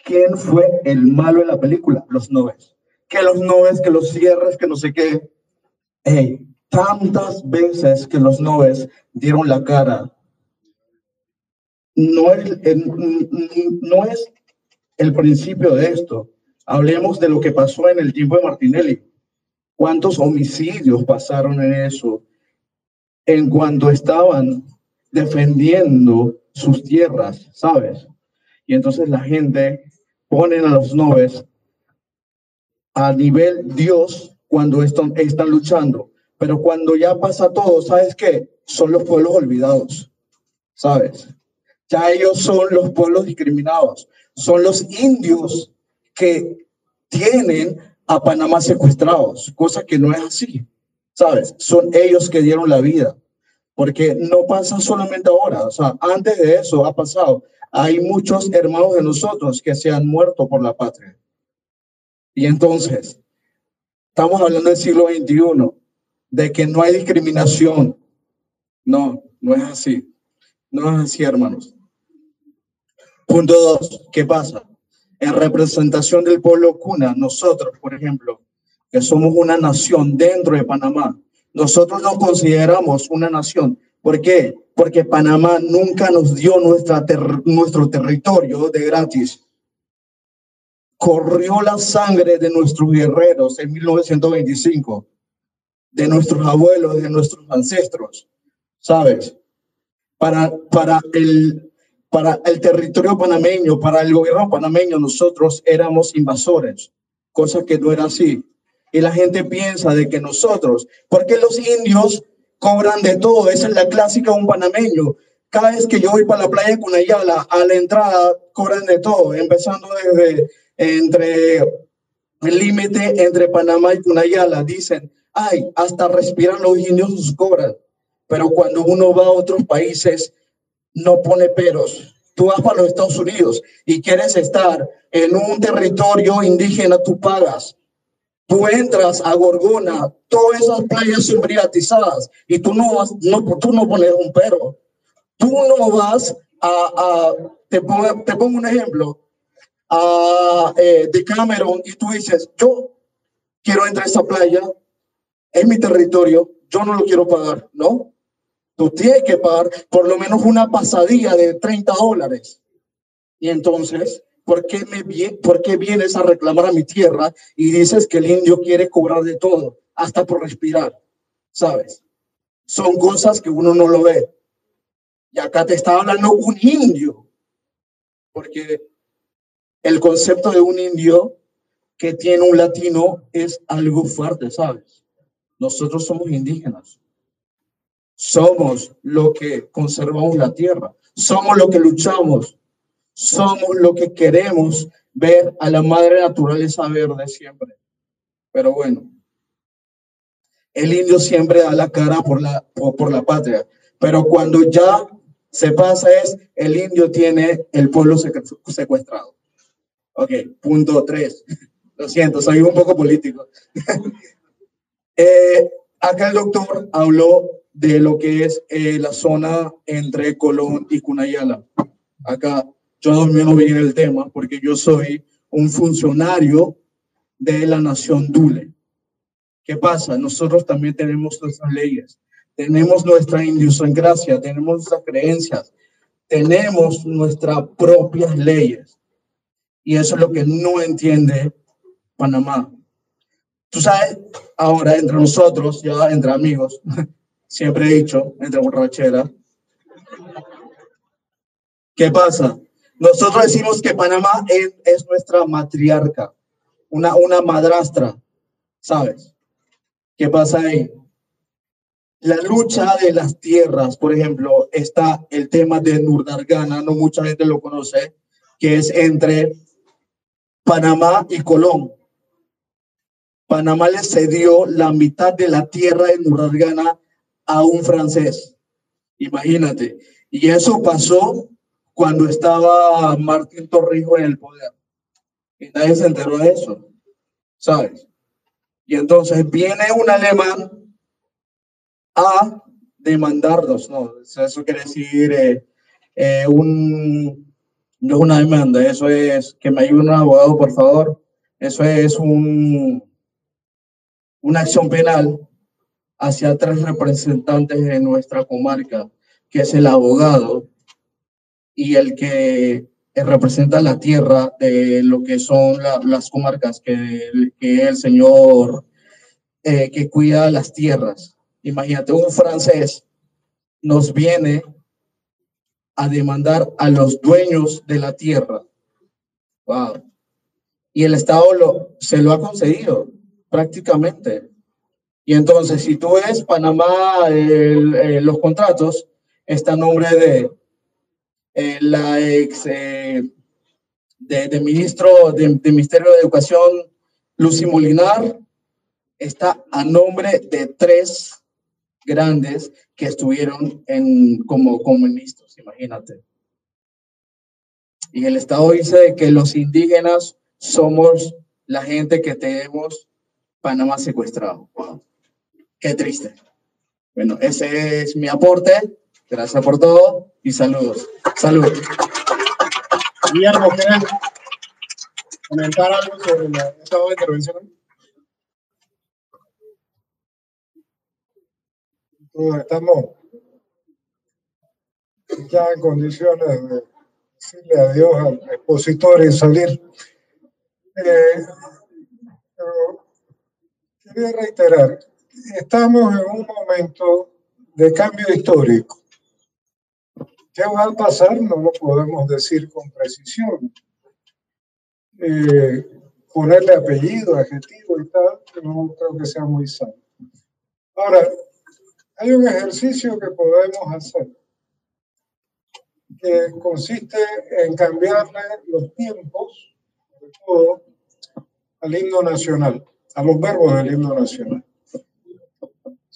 quién fue el malo en la película, los noves. Que los noves, que los cierres, que no sé qué. Hey, tantas veces que los noves dieron la cara. No es, el, no es el principio de esto. Hablemos de lo que pasó en el tiempo de Martinelli. ¿Cuántos homicidios pasaron en eso? En cuanto estaban defendiendo sus tierras, ¿sabes? Y entonces la gente ponen a los noves a nivel Dios cuando están, están luchando. Pero cuando ya pasa todo, ¿sabes qué? Son los pueblos olvidados, ¿sabes? Ya ellos son los pueblos discriminados, son los indios que tienen a Panamá secuestrados, cosa que no es así, ¿sabes? Son ellos que dieron la vida, porque no pasa solamente ahora, o sea, antes de eso ha pasado hay muchos hermanos de nosotros que se han muerto por la patria. Y entonces, estamos hablando del siglo XXI, de que no hay discriminación. No, no es así. No es así, hermanos. Punto dos, ¿qué pasa? En representación del pueblo cuna, nosotros, por ejemplo, que somos una nación dentro de Panamá, nosotros nos consideramos una nación. ¿Por qué? Porque Panamá nunca nos dio nuestra nuestro territorio de gratis. Corrió la sangre de nuestros guerreros en 1925, de nuestros abuelos, de nuestros ancestros, ¿sabes? Para, para el para el territorio panameño, para el gobierno panameño, nosotros éramos invasores, cosa que no era así. Y la gente piensa de que nosotros, porque los indios cobran de todo, esa es la clásica de un panameño. Cada vez que yo voy para la playa de Cunayala, a la entrada cobran de todo, empezando desde entre el límite entre Panamá y Cunayala. Dicen, ay, hasta respiran los indios cobran. Pero cuando uno va a otros países, no pone peros. Tú vas para los Estados Unidos y quieres estar en un territorio indígena, tú pagas. Tú entras a Gorgona, todas esas playas son privatizadas y tú no vas, no, tú no pones un pero. Tú no vas a, te, pongo, un ejemplo, a eh, de Cameron y tú dices, yo quiero entrar a esa playa, es mi territorio, yo no lo quiero pagar, ¿no? Tú tienes que pagar por lo menos una pasadilla de 30 dólares. Y entonces, ¿por qué, me, ¿por qué vienes a reclamar a mi tierra y dices que el indio quiere cobrar de todo, hasta por respirar? ¿Sabes? Son cosas que uno no lo ve. Y acá te está hablando un indio, porque el concepto de un indio que tiene un latino es algo fuerte, ¿sabes? Nosotros somos indígenas. Somos lo que conservamos la tierra. Somos lo que luchamos. Somos lo que queremos ver a la madre naturaleza verde siempre. Pero bueno, el indio siempre da la cara por la, por, la patria. Pero cuando ya se pasa es, el indio tiene el pueblo secuestrado. Ok, punto tres. Lo siento, soy un poco político. eh, acá el doctor habló de lo que es eh, la zona entre Colón y Cunayala. Acá yo domino bien el tema porque yo soy un funcionario de la nación Dule. ¿Qué pasa? Nosotros también tenemos nuestras leyes, tenemos nuestra idiosincrasia, tenemos nuestras creencias, tenemos nuestras propias leyes. Y eso es lo que no entiende Panamá. Tú sabes, ahora entre nosotros, ya entre amigos, siempre he dicho, entre borrachera. ¿Qué pasa? Nosotros decimos que Panamá es, nuestra matriarca, una, una madrastra, ¿sabes? ¿Qué pasa ahí? La lucha de las tierras, por ejemplo, está el tema de Nurdargana, no mucha gente lo conoce, que es entre Panamá y Colón. Panamá le cedió la mitad de la tierra de Nurdargana a un francés. Imagínate. Y eso pasó cuando estaba Martín Torrijos en el poder. Y nadie se enteró de eso. ¿Sabes? Y entonces viene un alemán a demandarnos. No, eso quiere decir eh, eh, un, no es una demanda, eso es que me ayude un abogado, por favor. Eso es un, una acción penal hacia tres representantes de nuestra comarca, que es el abogado y el que representa la tierra de lo que son las comarcas, que, el señor eh, que cuida las tierras. Imagínate, un francés nos viene a demandar a los dueños de la tierra. Wow. Y el Estado se lo ha concedido prácticamente. Y entonces, si tú ves Panamá, eh, los contratos, está a nombre de eh, la ex eh, de, ministro del Ministerio de Educación, Lucy Molinar, está a nombre de tres grandes que estuvieron en, como, como ministros, imagínate. Y el Estado dice que los indígenas somos la gente que tenemos Panamá secuestrado. Qué triste. Bueno, ese es mi aporte. Gracias por todo y saludos. Saludos. Guillermo, ¿quieres comentar algo sobre la, estado de intervención? estamos ya en condiciones de decirle adiós al expositor y salir. Eh, quería reiterar, estamos en un momento de cambio histórico. ¿Qué va a pasar? No lo podemos decir con precisión. Eh, ponerle apellido, adjetivo y tal, no creo que sea muy sano. Ahora, hay un ejercicio que podemos hacer que consiste en cambiarle los tiempos, sobre todo, al himno nacional, a los verbos del himno nacional.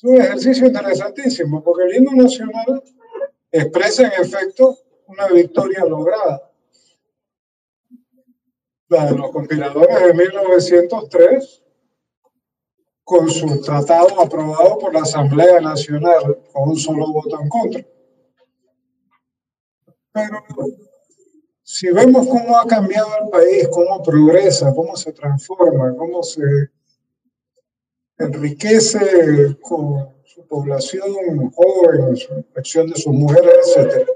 Un ejercicio interesantísimo porque el himno nacional expresa en efecto una victoria lograda. La de los compiladores de 1903, con su tratado aprobado por la Asamblea Nacional con un solo voto en contra. Pero si vemos cómo ha cambiado el país, cómo progresa, cómo se transforma, cómo se enriquece con su población joven, su acción de sus mujeres, etc.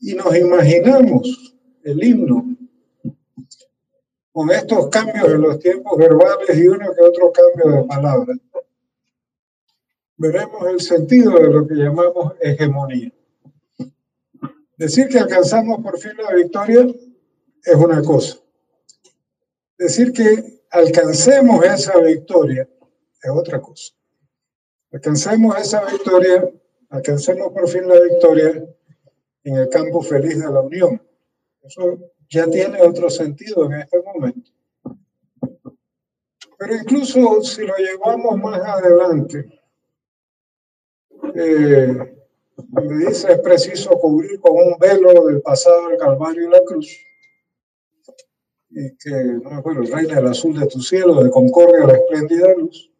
Y nos imaginamos el himno con estos cambios en los tiempos verbales y uno que otro cambio de palabras, veremos el sentido de lo que llamamos hegemonía. Decir que alcanzamos por fin la victoria es una cosa. Decir que alcancemos esa victoria es otra cosa. Alcancemos esa victoria, alcancemos por fin la victoria en el campo feliz de la Unión. Eso ya tiene otro sentido en este momento. Pero incluso si lo llevamos más adelante, eh, me dice es preciso cubrir con un velo del pasado del Calvario y la cruz. Y que, no me acuerdo, reina del azul de tu cielo, de concordia la espléndida luz.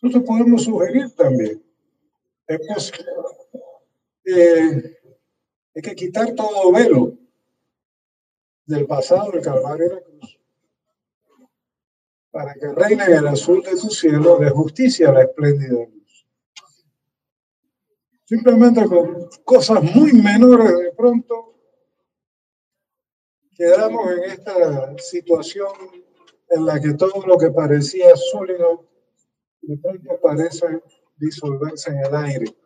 Nosotros podemos sugerir también, es posible, eh, hay que quitar todo velo del pasado del Calvario y la cruz, para que reine el azul de tu cielo de justicia la espléndida luz. Simplemente con cosas muy menores de pronto quedamos en esta situación en la que todo lo que parecía sólido de pronto parece disolverse en el aire.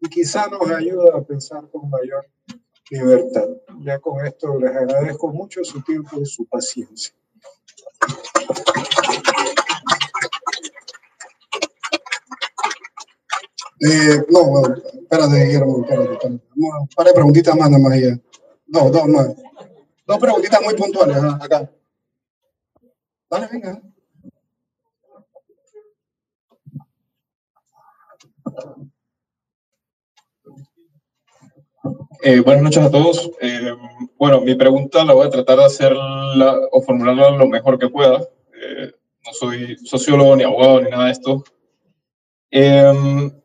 Y quizá nos ayuda a pensar con mayor libertad. Ya con esto les agradezco mucho su tiempo y su paciencia. Eh, no, espérate, Guillermo, espérate, espérate. Un par de preguntitas más, nada más. Dos, dos más. Dos preguntitas muy puntuales, acá. Dale, venga. Eh, buenas noches a todos. Eh, bueno, mi pregunta la voy a tratar de hacerla o formularla lo mejor que pueda. Eh, no soy sociólogo ni abogado ni nada de esto.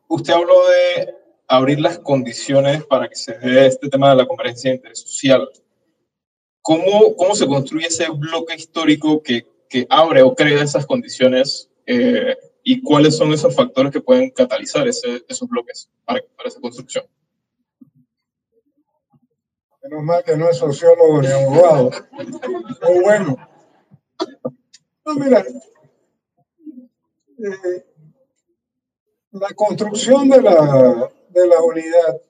usted habló de abrir las condiciones para que se dé este tema de la conferencia de interés social. ¿Cómo, cómo se construye ese bloque histórico que, que abre o crea esas condiciones y cuáles son esos factores que pueden catalizar esos bloques para, para esa construcción? Menos mal que no es sociólogo ni abogado. Muy bueno. No, mira, eh, la construcción de la, de la unidad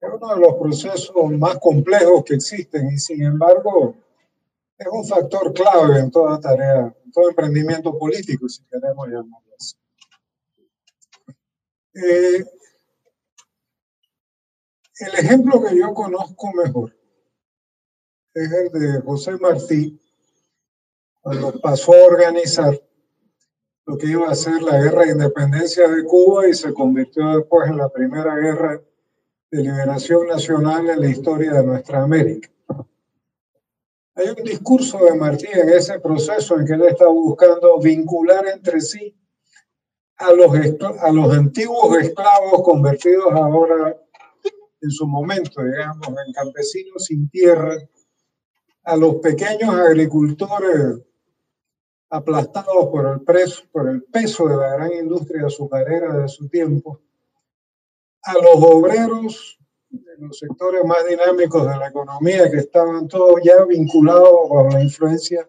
es uno de los procesos más complejos que existen y sin embargo es un factor clave en toda tarea, en todo emprendimiento político, si queremos llamarlo así. Eh, el ejemplo que yo conozco mejor es el de José Martí, cuando pasó a organizar lo que iba a ser la guerra de independencia de Cuba y se convirtió después en la primera guerra de liberación nacional en la historia de nuestra América. Hay un discurso de Martí en ese proceso en que él está buscando vincular entre sí a los, a los antiguos esclavos convertidos ahora en su momento, digamos, en campesinos sin tierra, a los pequeños agricultores aplastados por el, preso, por el peso de la gran industria azucarera de su tiempo, a los obreros de los sectores más dinámicos de la economía que estaban todos ya vinculados con la influencia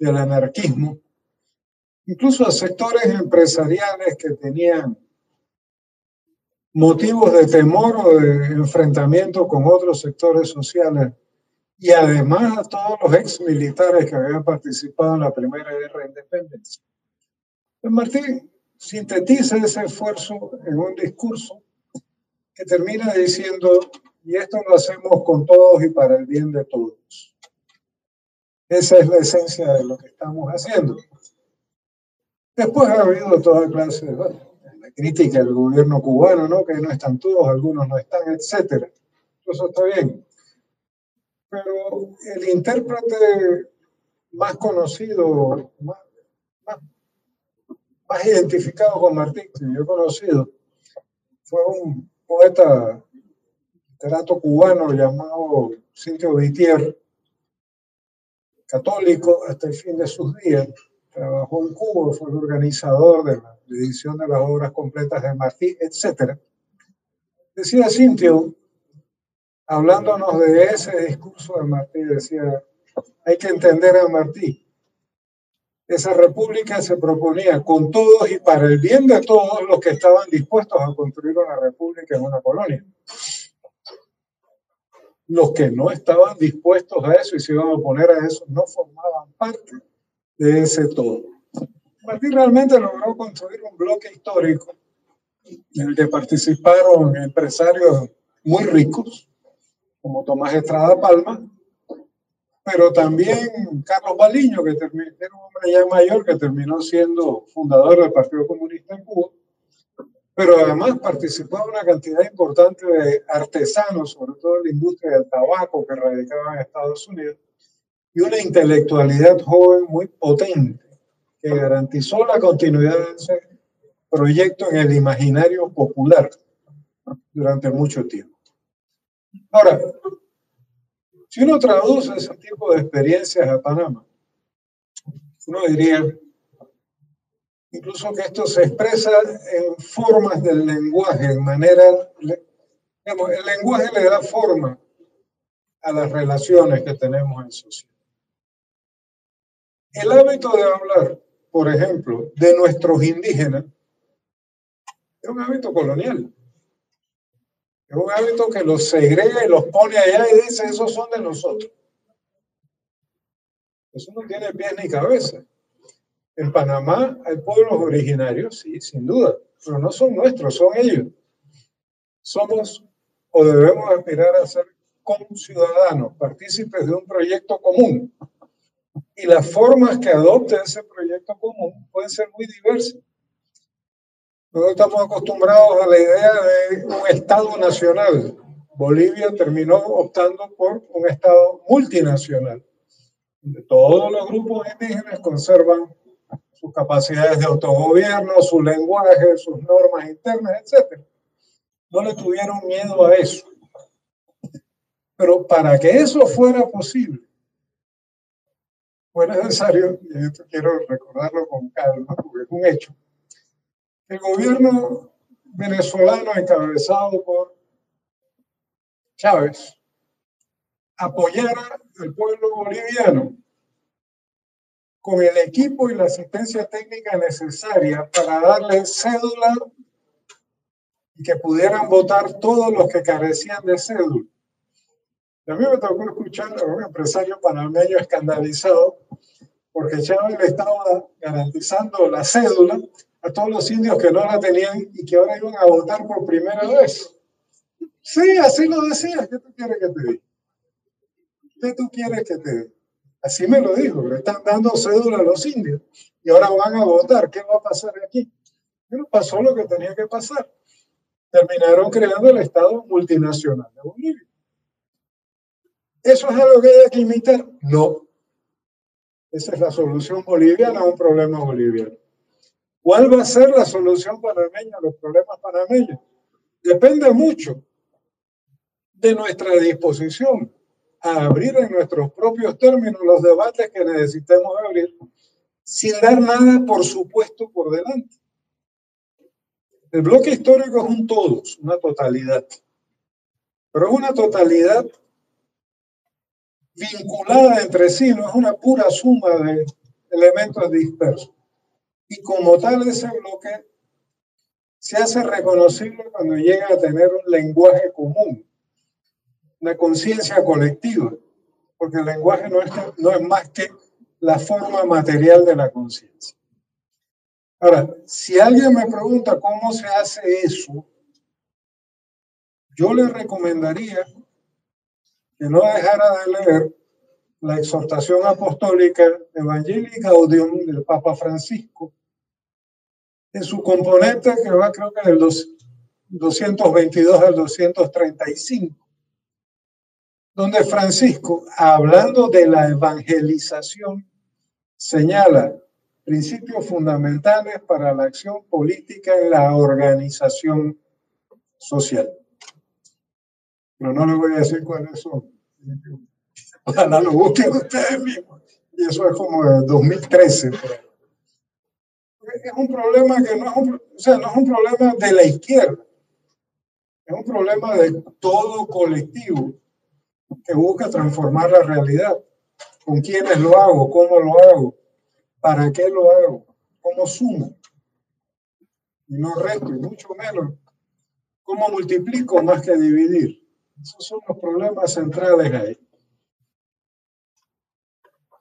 del anarquismo, incluso a sectores empresariales que tenían motivos de temor o de enfrentamiento con otros sectores sociales y además a todos los ex militares que habían participado en la primera guerra de independencia. Martín sintetiza ese esfuerzo en un discurso que termina diciendo, y esto lo hacemos con todos y para el bien de todos. Esa es la esencia de lo que estamos haciendo. Después ha habido toda clase de crítica al gobierno cubano, ¿no? que no están todos, algunos no están, etc. Eso está bien. Pero el intérprete más conocido, más, más, identificado con Martín, que yo he conocido, fue un poeta literato cubano llamado Cintia Vitier, católico hasta el fin de sus días, trabajó en Cuba, fue el organizador de la edición de las obras completas de Martí, etc. Decía Cintio, hablándonos de ese discurso de Martí, decía, hay que entender a Martí. Esa república se proponía con todos y para el bien de todos los que estaban dispuestos a construir una república en una colonia. Los que no estaban dispuestos a eso y se iban a oponer a eso no formaban parte de ese todo. Martí realmente logró construir un bloque histórico en el que participaron empresarios muy ricos, como Tomás Estrada Palma, pero también Carlos Baliño, que era un hombre ya mayor que terminó siendo fundador del Partido Comunista en Cuba, pero además participó una cantidad importante de artesanos, sobre todo en la industria del tabaco que radicaban en Estados Unidos, y una intelectualidad joven muy potente que garantizó la continuidad de ese proyecto en el imaginario popular durante mucho tiempo. Ahora, si uno traduce ese tipo de experiencias a Panamá, uno diría incluso que esto se expresa en formas del lenguaje, en manera, digamos, el lenguaje le da forma a las relaciones que tenemos en sociedad. El hábito de hablar, por ejemplo, de nuestros indígenas, es un hábito colonial. Es un hábito que los segrega y los pone allá y dice, esos son de nosotros. Eso no tiene pies ni cabeza. En Panamá hay pueblos originarios, sí, sin duda, pero no son nuestros, son ellos. Somos o debemos aspirar a ser como ciudadanos, partícipes de un proyecto común y las formas que adopte ese proyecto común pueden ser muy diversas. Nosotros estamos acostumbrados a la idea de un Estado nacional. Bolivia terminó optando por un Estado multinacional, donde todos los grupos indígenas conservan sus capacidades de autogobierno, su lenguaje, sus normas internas, etc. No le tuvieron miedo a eso. Pero para que eso fuera posible, fue necesario, y esto quiero recordarlo con calma, porque es un hecho, el gobierno venezolano encabezado por Chávez apoyara al pueblo boliviano con el equipo y la asistencia técnica necesaria para darle cédula y que pudieran votar todos los que carecían de cédula. A mí me tocó escuchar a un empresario panameño escandalizado porque Chávez le estaba garantizando la cédula a todos los indios que no la tenían y que ahora iban a votar por primera vez. Sí, así lo decía. ¿Qué tú quieres que te diga? ¿Qué tú quieres que te diga? Así me lo dijo. Le están dando cédula a los indios y ahora van a votar. ¿Qué va a pasar aquí? Bueno, pasó lo que tenía que pasar. Terminaron creando el Estado multinacional de Bolivia. ¿Eso es algo que hay que imitar? No. Esa es la solución boliviana a un problema boliviano. ¿Cuál va a ser la solución panameña a los problemas panameños? Depende mucho de nuestra disposición a abrir en nuestros propios términos los debates que necesitemos abrir, sin dar nada, por supuesto, por delante. El bloque histórico es un todo, una totalidad, pero es una totalidad vinculada entre sí, no es una pura suma de elementos dispersos. Y como tal, ese bloque se hace reconocible cuando llega a tener un lenguaje común, una conciencia colectiva, porque el lenguaje no es, no es más que la forma material de la conciencia. Ahora, si alguien me pregunta cómo se hace eso, yo le recomendaría que no dejara de leer la exhortación apostólica Evangelii Gaudium del Papa Francisco, en su componente que va creo que del 222 al 235, donde Francisco, hablando de la evangelización, señala principios fundamentales para la acción política en la organización social. Pero no les voy a decir cuáles son. Ojalá lo busquen ustedes mismos. Y eso es como de 2013. Es un problema que no es un, o sea, no es un problema de la izquierda. Es un problema de todo colectivo que busca transformar la realidad. ¿Con quiénes lo hago? ¿Cómo lo hago? ¿Para qué lo hago? ¿Cómo sumo? Y no resto, y mucho menos. ¿Cómo multiplico más que dividir? Esos son los problemas centrales ahí.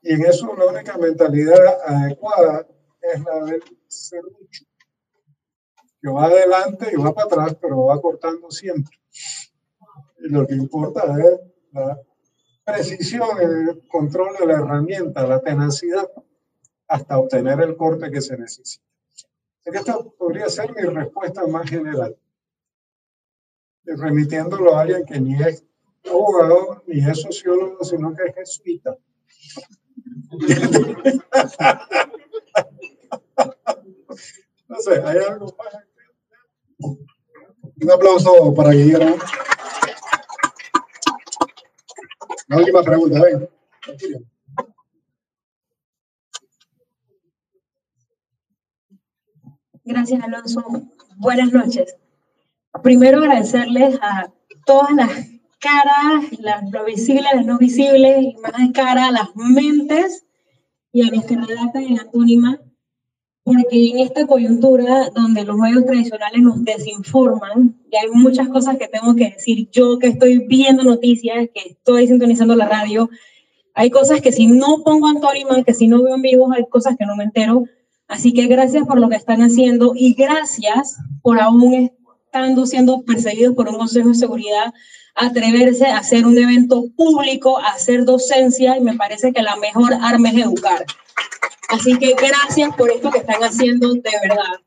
Y en eso la única mentalidad adecuada es la del serrucho, que va adelante y va para atrás, pero va cortando siempre. Y lo que importa es la precisión, el control de la herramienta, la tenacidad, hasta obtener el corte que se necesita. Esta podría ser mi respuesta más general remitiéndolo a alguien que ni es abogado ni es sociólogo, sino que es jesuita. no sé, ¿hay algo más? Un aplauso para Guillermo. La última pregunta, ven. Gracias, Alonso. Buenas noches primero agradecerles a todas las caras, las, lo visibles, las no visibles, más de cara a las mentes y a los que redactan en Antónima, porque en esta coyuntura donde los medios tradicionales nos desinforman, y hay muchas cosas que tengo que decir yo que estoy viendo noticias, que estoy sintonizando la radio, hay cosas que si no pongo Antónima, que si no veo en vivo, hay cosas que no me entero. Así que gracias por lo que están haciendo y gracias por aún estando siendo perseguidos por un Consejo de Seguridad, atreverse a hacer un evento público, a hacer docencia, y me parece que la mejor arma es educar. Así que gracias por esto que están haciendo de verdad.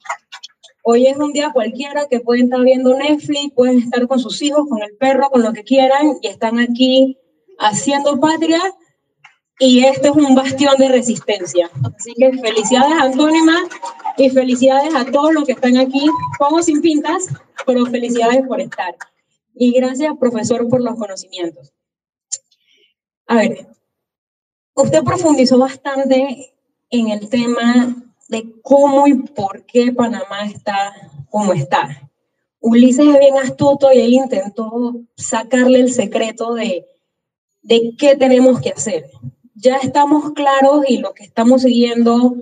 Hoy es un día cualquiera que pueden estar viendo Netflix, pueden estar con sus hijos, con el perro, con lo que quieran, y están aquí haciendo patria y este es un bastión de resistencia. Así que felicidades Antónima y felicidades a todos los que están aquí, como sin pintas, pero felicidades por estar. Y gracias, profesor, por los conocimientos. A ver, usted profundizó bastante en el tema de cómo y por qué Panamá está como está. Ulises es bien astuto y él intentó sacarle el secreto de, de qué tenemos que hacer ya estamos claros y lo que estamos siguiendo,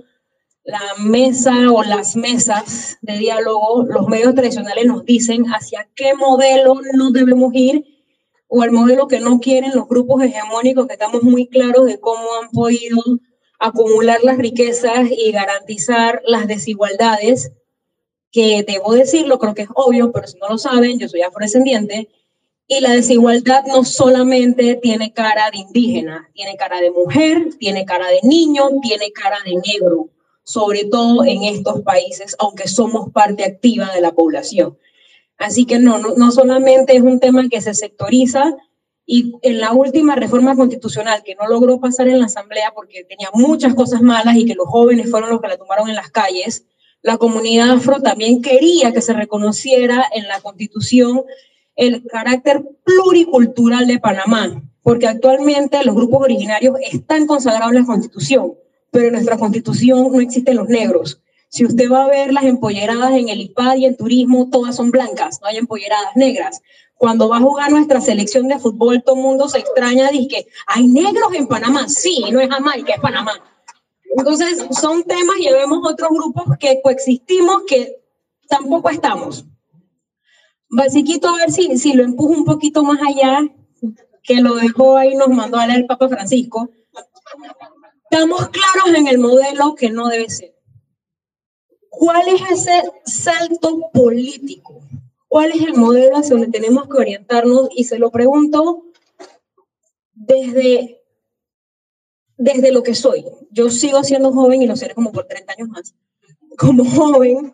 la mesa o las mesas de diálogo, los medios tradicionales nos dicen hacia qué modelo no debemos ir o el modelo que no quieren los grupos hegemónicos, que estamos muy claros de cómo han podido acumular las riquezas y garantizar las desigualdades, que debo decirlo, creo que es obvio, pero si no lo saben, yo soy afrodescendiente, y la desigualdad no solamente tiene cara de indígena, tiene cara de mujer, tiene cara de niño, tiene cara de negro, sobre todo en estos países, aunque somos parte activa de la población. Así que no, no, solamente es un tema que se sectoriza y en la última reforma constitucional que no logró pasar en la Asamblea porque tenía muchas cosas malas y que los jóvenes fueron los que la tomaron en las calles, la comunidad afro también quería que se reconociera en la constitución el carácter pluricultural de Panamá, porque actualmente los grupos originarios están consagrados en la Constitución, pero en nuestra Constitución no existen los negros. Si usted va a ver las empolleradas en el IPAD y en turismo, todas son blancas, no hay empolleradas negras. Cuando va a jugar nuestra selección de fútbol, todo el mundo se extraña y que hay negros en Panamá. Sí, no es Jamaica, es Panamá. Entonces, son temas y vemos otros grupos que coexistimos que tampoco estamos. Basiquito, a ver si, si lo empujo un poquito más allá, que lo dejó ahí, nos mandó a leer el Papa Francisco. Estamos claros en el modelo que no debe ser. ¿Cuál es ese salto político? ¿Cuál es el modelo hacia donde tenemos que orientarnos? Y se lo pregunto desde, desde lo que soy. Yo sigo siendo joven y lo seré como por 30 años más. Como joven,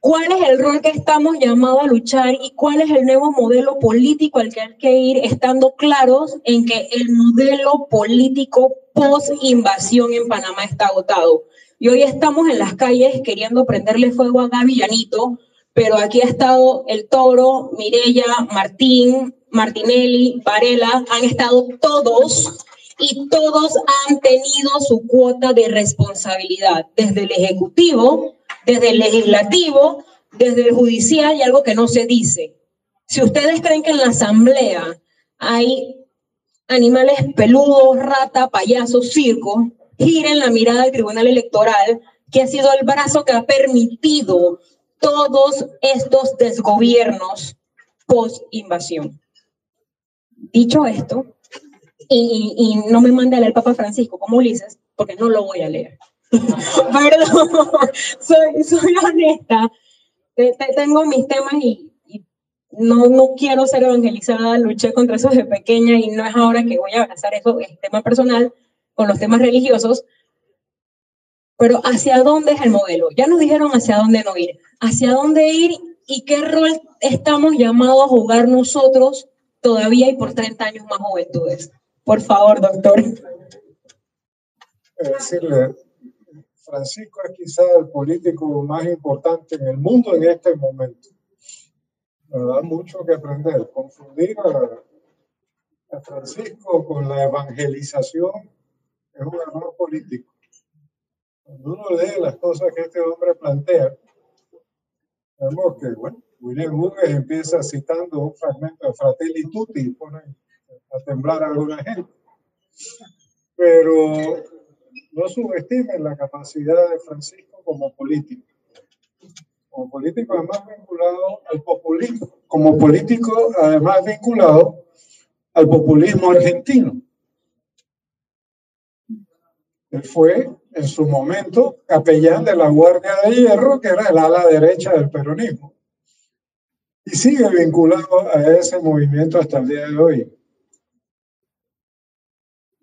¿cuál es el rol que estamos llamados a luchar y cuál es el nuevo modelo político al que hay que ir estando claros en que el modelo político post-invasión en Panamá está agotado? Y hoy estamos en las calles queriendo prenderle fuego a Gaby Llanito, pero aquí ha estado el Toro, Mirella, Martín, Martinelli, Varela, han estado todos y todos han tenido su cuota de responsabilidad, desde el Ejecutivo, desde el Legislativo, desde el Judicial y algo que no se dice. Si ustedes creen que en la Asamblea hay animales peludos, rata, payaso, circo, giren la mirada del Tribunal Electoral, que ha sido el brazo que ha permitido todos estos desgobiernos post-invasión. Dicho esto, y, no me mande a leer Papa Francisco como Ulises, porque no lo voy a leer. Perdón, soy, soy honesta. Tengo mis temas y, no, no quiero ser evangelizada, luché contra eso desde pequeña y no es ahora que voy a abrazar eso, el tema personal, con los temas religiosos, pero ¿hacia dónde es el modelo? Ya nos dijeron hacia dónde no ir. ¿Hacia dónde ir y qué rol estamos llamados a jugar nosotros todavía y por 30 años más juventudes? Por favor, doctor. decirle, Francisco es quizá el político más importante en el mundo en este momento. Me da mucho que aprender. Confundir a Francisco con la evangelización es un error político. Cuando uno lee las cosas que este hombre plantea, vemos que, bueno, William Burges empieza citando un fragmento de Fratelli Tutti y pone a temblar a alguna gente. Pero no subestimen la capacidad de Francisco como político. Como político además vinculado al populismo, como político además vinculado al populismo argentino. Él fue en su momento capellán de la Guardia de Hierro, que era el ala derecha del peronismo. Y sigue vinculado a ese movimiento hasta el día de hoy.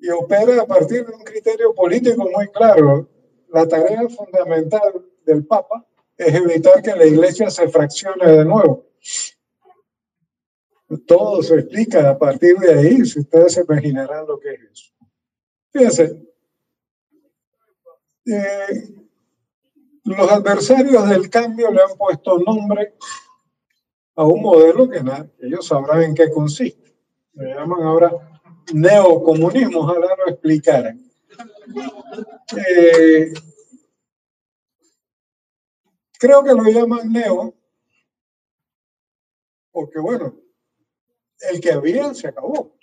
Y opera a partir de un criterio político muy claro. La tarea fundamental del Papa es evitar que la iglesia se fraccione de nuevo. Todo se explica a partir de ahí, si ustedes se imaginarán lo que es eso. Fíjense, eh, los adversarios del cambio le han puesto nombre a un modelo que ellos sabrán en qué consiste. Le llaman ahora neocomunismo, ojalá lo explicaran. Eh, creo que lo llaman neo porque, bueno, el que había se acabó.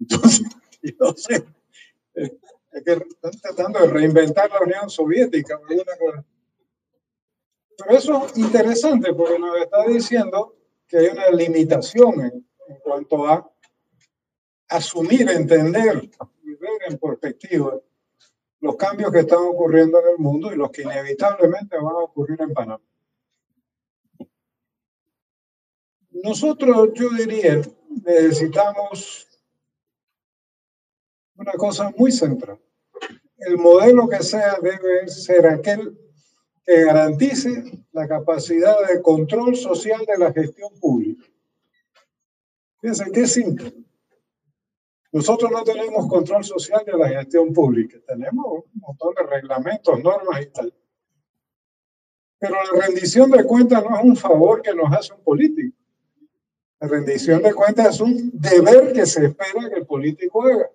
Entonces, yo sé, eh, que están tratando de reinventar la Unión Soviética. Pero eso es interesante porque nos está diciendo que hay una limitación en, cuanto a asumir, entender y ver en perspectiva los cambios que están ocurriendo en el mundo y los que inevitablemente van a ocurrir en Panamá. Nosotros, yo diría, necesitamos una cosa muy central. El modelo que sea debe ser aquel que garantice la capacidad de control social de la gestión pública. Fíjense qué simple. Nosotros no tenemos control social de la gestión pública. Tenemos un montón de reglamentos, normas y tal. Pero la rendición de cuentas no es un favor que nos hace un político. La rendición de cuentas es un deber que se espera que el político haga.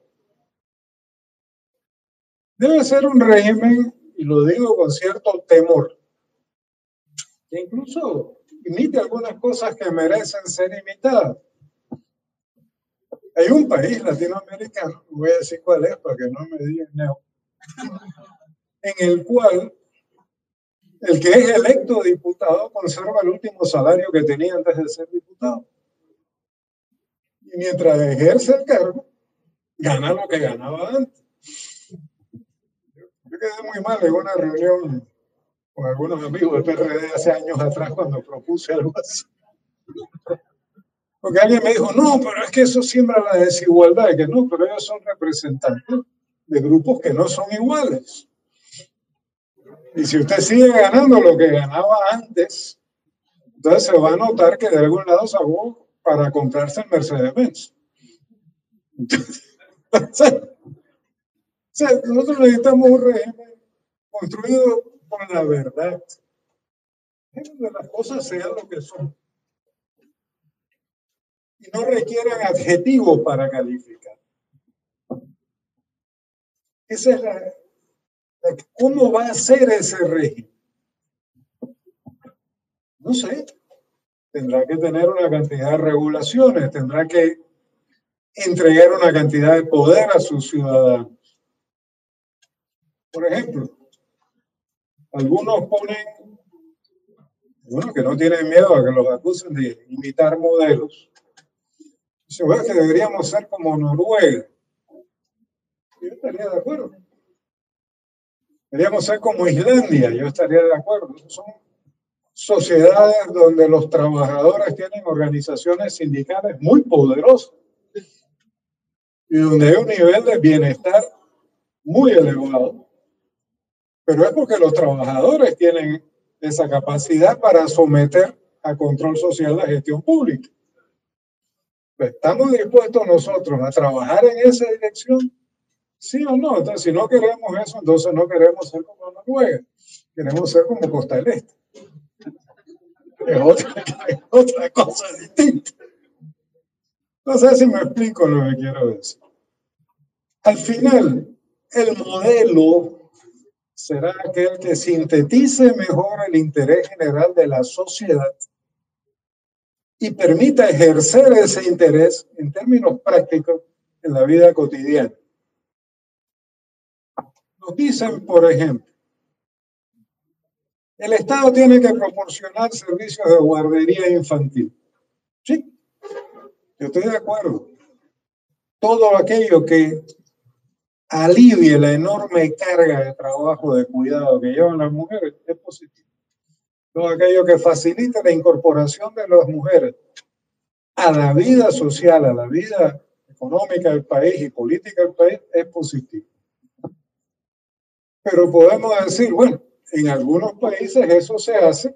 Debe ser un régimen, y lo digo con cierto temor, que incluso imite algunas cosas que merecen ser imitadas. Hay un país latinoamericano, voy a decir cuál es para que no me digan neo, en el cual el que es electo diputado conserva el último salario que tenía antes de ser diputado. Y mientras ejerce el cargo, gana lo que ganaba antes. Yo quedé muy mal en una reunión con algunos amigos del PRD hace años atrás cuando propuse algo así. Porque alguien me dijo, no, pero es que eso siembra la desigualdad. Y que no, pero ellos son representantes de grupos que no son iguales. Y si usted sigue ganando lo que ganaba antes, entonces se va a notar que de algún lado sacó para comprarse el Mercedes-Benz. nosotros necesitamos un régimen construido con la verdad. Que las cosas sean lo que son. Y no requieran adjetivos para calificar. Esa es la, ¿Cómo va a ser ese régimen? No sé. Tendrá que tener una cantidad de regulaciones, tendrá que entregar una cantidad de poder a sus ciudadanos. Por ejemplo, algunos ponen, bueno, que no tienen miedo a que los acusen de imitar modelos. Dicen, bueno, que deberíamos ser como Noruega. Yo estaría de acuerdo. Deberíamos ser como Islandia, yo estaría de acuerdo. Son sociedades donde los trabajadores tienen organizaciones sindicales muy poderosas y donde hay un nivel de bienestar muy elevado. Pero es porque los trabajadores tienen esa capacidad para someter a control social la gestión pública. ¿Estamos dispuestos nosotros a trabajar en esa dirección? ¿Sí o no? Entonces, si no queremos eso, entonces no queremos ser como Noruega. Queremos ser como Costa del Este. Es otra, es otra cosa distinta. No sé si me explico lo que quiero decir. Al final, el modelo será aquel que sintetice mejor el interés general de la sociedad y permita ejercer ese interés en términos prácticos en la vida cotidiana dicen, por ejemplo, el Estado tiene que proporcionar servicios de guardería infantil. Sí, yo estoy de acuerdo. Todo aquello que alivie la enorme carga de trabajo, de cuidado que llevan las mujeres, es positivo. Todo aquello que facilite la incorporación de las mujeres a la vida social, a la vida económica del país y política del país, es positivo. Pero podemos decir, bueno, en algunos países eso se hace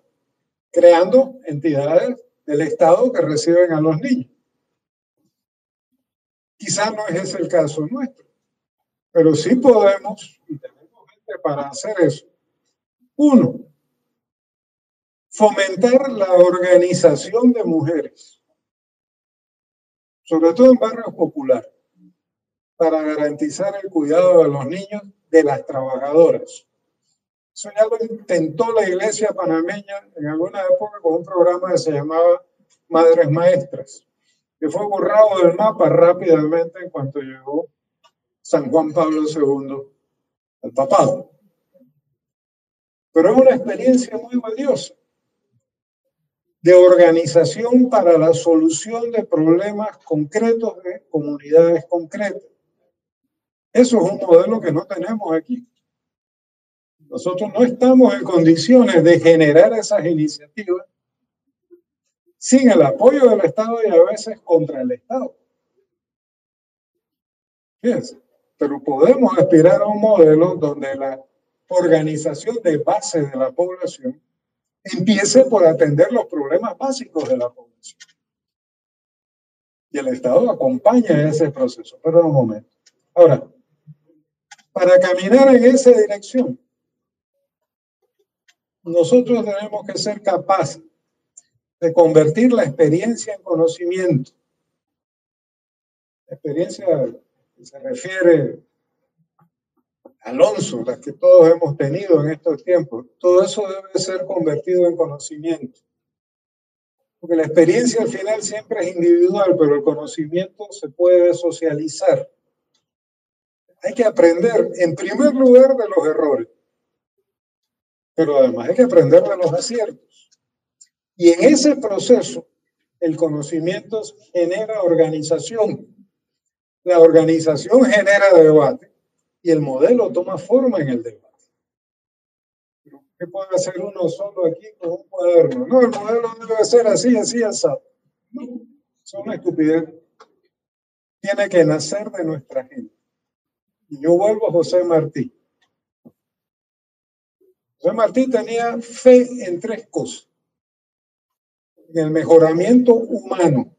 creando entidades del Estado que reciben a los niños. Quizás no es ese el caso nuestro, pero sí podemos, y tenemos gente para hacer eso. Uno, fomentar la organización de mujeres, sobre todo en barrios populares, para garantizar el cuidado de los niños de las trabajadoras. Eso ya lo intentó la iglesia panameña en alguna época con un programa que se llamaba Madres Maestras, que fue borrado del mapa rápidamente en cuanto llegó San Juan Pablo II al papado. Pero es una experiencia muy valiosa de organización para la solución de problemas concretos de comunidades concretas. Eso es un modelo que no tenemos aquí. Nosotros no estamos en condiciones de generar esas iniciativas sin el apoyo del Estado y a veces contra el Estado. Fíjense, pero podemos aspirar a un modelo donde la organización de base de la población empiece por atender los problemas básicos de la población. Y el Estado acompaña ese proceso. Pero un momento. Ahora, para caminar en esa dirección, nosotros tenemos que ser capaces de convertir la experiencia en conocimiento. La experiencia que se refiere Alonso, las que todos hemos tenido en estos tiempos, todo eso debe ser convertido en conocimiento. Porque la experiencia al final siempre es individual, pero el conocimiento se puede socializar. Hay que aprender, en primer lugar, de los errores, pero además hay que aprender de los aciertos. Y en ese proceso, el conocimiento genera organización. La organización genera debate y el modelo toma forma en el debate. ¿Qué puede hacer uno solo aquí con un cuaderno? No, el modelo debe ser así, así, así. No, es una estupidez. Tiene que nacer de nuestra gente. Y yo vuelvo a José Martí. José Martí tenía fe en tres cosas. En el mejoramiento humano,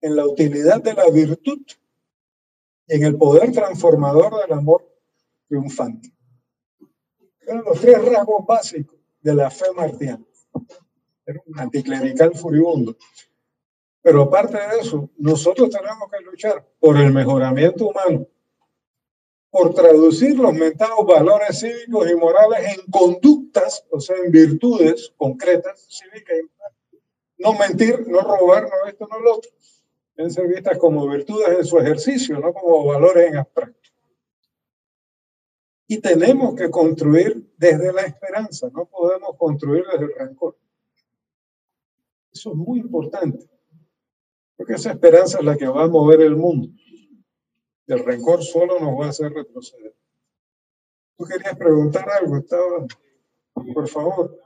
en la utilidad de la virtud en el poder transformador del amor triunfante. Eran los tres rasgos básicos de la fe martiana. Era un anticlerical furibundo. Pero aparte de eso, nosotros tenemos que luchar por el mejoramiento humano, por traducir los mentados valores cívicos y morales en conductas, o sea, en virtudes concretas cívicas. No mentir, no robar, no esto, no lo otro. Deben ser vistas como virtudes en su ejercicio, no como valores en abstracto. Y tenemos que construir desde la esperanza, no podemos construir desde el rencor. Eso es muy importante, porque esa esperanza es la que va a mover el mundo. El rencor solo nos va a hacer retroceder. Tú querías preguntar algo, estaba, por favor.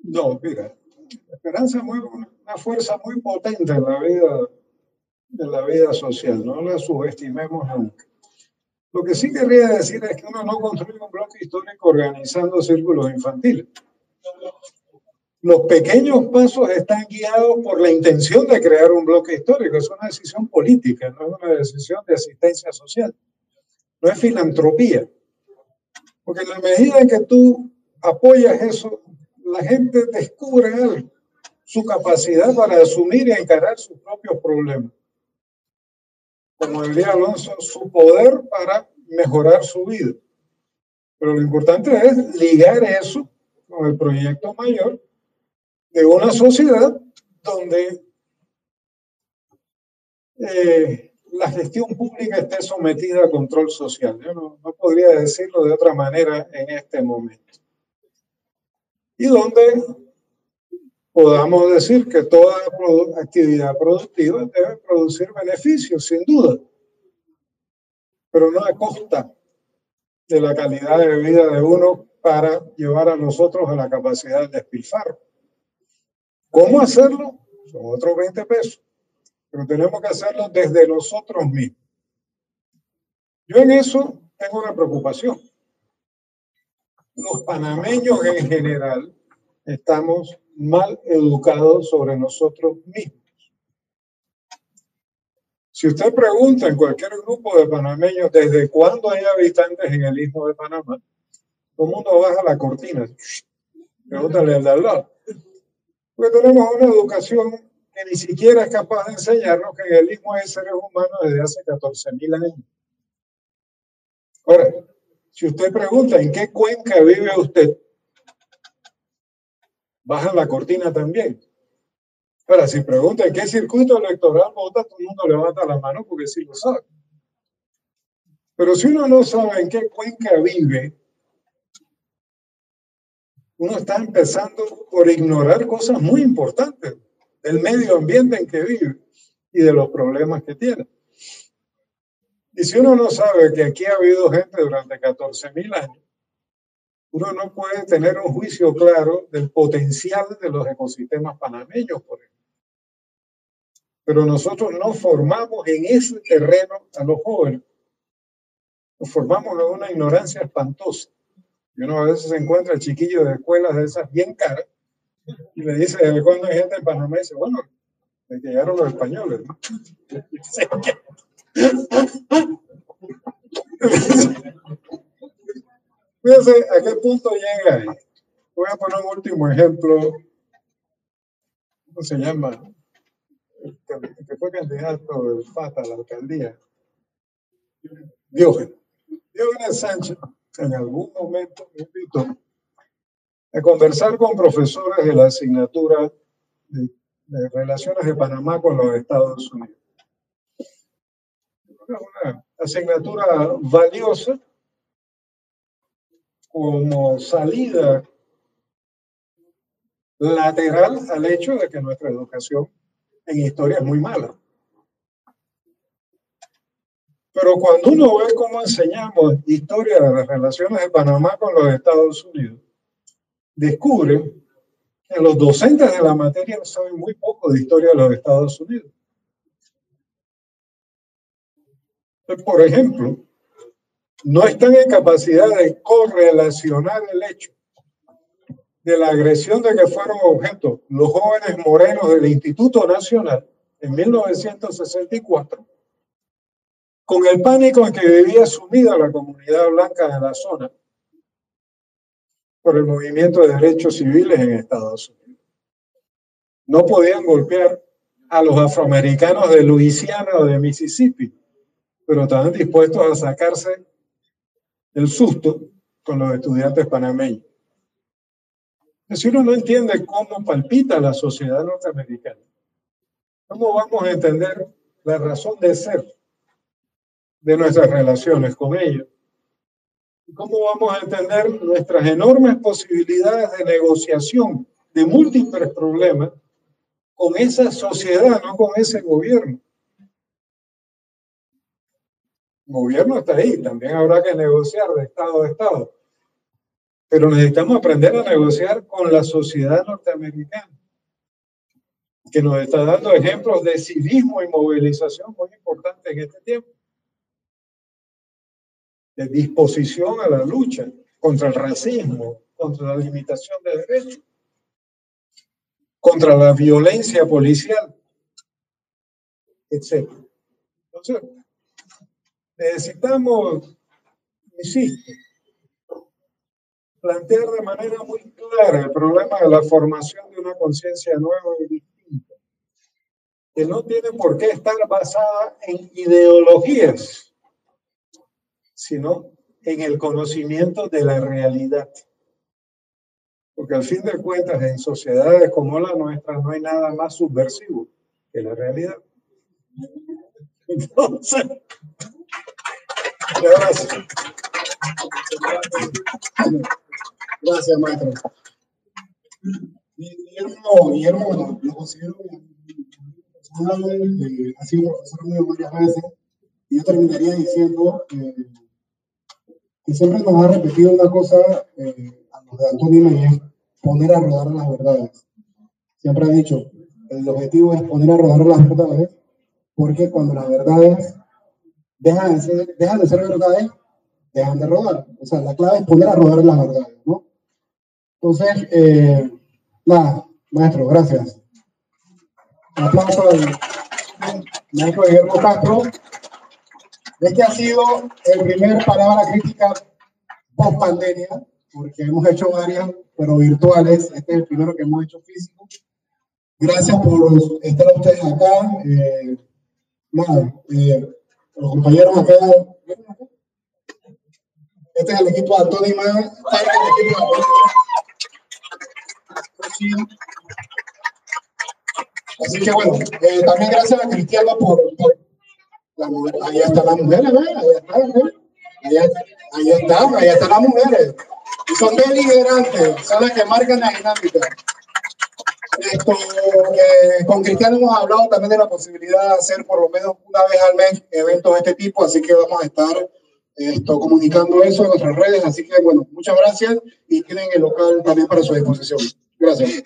No, mira, la esperanza es una fuerza muy potente en la vida, en la vida social, no la subestimemos nunca. Lo que sí querría decir es que uno no construye un bloque histórico organizando círculos infantiles. Los pequeños pasos están guiados por la intención de crear un bloque histórico. Es una decisión política, no es una decisión de asistencia social. No es filantropía. Porque en la medida en que tú apoyas eso, la gente descubre algo, su capacidad para asumir y encarar sus propios problemas como diría Alonso, su poder para mejorar su vida. Pero lo importante es ligar eso con el proyecto mayor de una sociedad donde eh, la gestión pública esté sometida a control social. No, no podría decirlo de otra manera en este momento. Y donde podamos decir que toda actividad productiva debe producir beneficios, sin duda, pero no a costa de la calidad de vida de uno para llevar a nosotros a la capacidad de despilfarro. ¿Cómo hacerlo? Son otros 20 pesos, pero tenemos que hacerlo desde nosotros mismos. Yo en eso tengo una preocupación. Los panameños en general estamos mal educados sobre nosotros mismos. Si usted pregunta en cualquier grupo de panameños desde cuándo hay habitantes en el istmo de Panamá, todo el mundo baja la cortina. Pregúntale al de al lado. Porque tenemos una educación que ni siquiera es capaz de enseñarnos que en el istmo hay seres humanos desde hace 14.000 años. Ahora, si usted pregunta en qué cuenca vive usted, bajan la cortina también. Ahora, si preguntan qué circuito electoral vota, todo el mundo levanta la mano porque sí lo sabe. Pero si uno no sabe en qué cuenca vive, uno está empezando por ignorar cosas muy importantes del medio ambiente en que vive y de los problemas que tiene. Y si uno no sabe que aquí ha habido gente durante 14 mil años, uno no puede tener un juicio claro del potencial de los ecosistemas panameños, por ejemplo. Pero nosotros no formamos en ese terreno a los jóvenes. Nos formamos en una ignorancia espantosa. Y uno a veces se encuentra chiquillos de escuelas de esas bien caras y le dice, ¿de cuándo hay gente en Panamá? Y dice, bueno, de que llegaron los españoles. ¿no? Fíjense a qué punto llega ahí. Voy a poner un último ejemplo. ¿Cómo se llama? El que fue candidato del FATA a la alcaldía. Diógenes. Diógenes Sánchez, en algún momento me invitó a conversar con profesores de la asignatura de, de Relaciones de Panamá con los Estados Unidos. Una asignatura valiosa como salida lateral al hecho de que nuestra educación en historia es muy mala. Pero cuando uno ve cómo enseñamos historia de las relaciones de Panamá con los Estados Unidos, descubre que los docentes de la materia saben muy poco de historia de los Estados Unidos. Por ejemplo, no están en capacidad de correlacionar el hecho de la agresión de que fueron objeto los jóvenes morenos del Instituto Nacional en 1964 con el pánico en que vivía sumida la comunidad blanca de la zona por el movimiento de derechos civiles en Estados Unidos. No podían golpear a los afroamericanos de Luisiana o de Mississippi, pero estaban dispuestos a sacarse el susto con los estudiantes panameños. Si uno no entiende cómo palpita la sociedad norteamericana, ¿cómo vamos a entender la razón de ser de nuestras relaciones con ellos? ¿Cómo vamos a entender nuestras enormes posibilidades de negociación de múltiples problemas con esa sociedad, no con ese gobierno? El gobierno está ahí, también habrá que negociar de Estado a Estado. Pero necesitamos aprender a negociar con la sociedad norteamericana, que nos está dando ejemplos de civismo y movilización muy importantes en este tiempo de disposición a la lucha contra el racismo, contra la limitación de derechos, contra la violencia policial, etc. Entonces, necesitamos, insisto, plantear de manera muy clara el problema de la formación de una conciencia nueva y distinta, que no tiene por qué estar basada en ideologías sino en el conocimiento de la realidad. Porque al fin de cuentas, en sociedades como la nuestra no hay nada más subversivo que la realidad. Entonces, gracias. Gracias, maestro. Guillermo, Guillermo, lo considero eh, ha sido profesor mío varias veces, y yo terminaría diciendo que y siempre nos ha repetido una cosa eh, a los de Antonio y es poner a rodar las verdades. Siempre ha dicho, el objetivo es poner a rodar las verdades, porque cuando las verdades dejan de ser, de ser verdades, dejan de rodar. O sea, la clave es poner a rodar las verdades, ¿no? Entonces, eh, nada, maestro, gracias. Un aplauso al maestro Guillermo Castro. Este ha sido el primer palabra crítica post pandemia, porque hemos hecho varias, pero virtuales. Este es el primero que hemos hecho físico. Gracias por estar ustedes acá. Eh, eh, los compañeros acá. Este es el equipo de Antonio de Así que bueno, eh, también gracias a Cristiano por, por la mujer. Están las mujeres, ¿ves? Ahí están, ¿ves? Ahí, ahí están, están las mujeres. Y son deliberantes, son las que marcan la dinámica. Esto, eh, con Cristiano hemos hablado también de la posibilidad de hacer por lo menos una vez al mes eventos de este tipo, así que vamos a estar esto, comunicando eso en nuestras redes. Así que, bueno, muchas gracias y tienen el local también para su disposición. Gracias.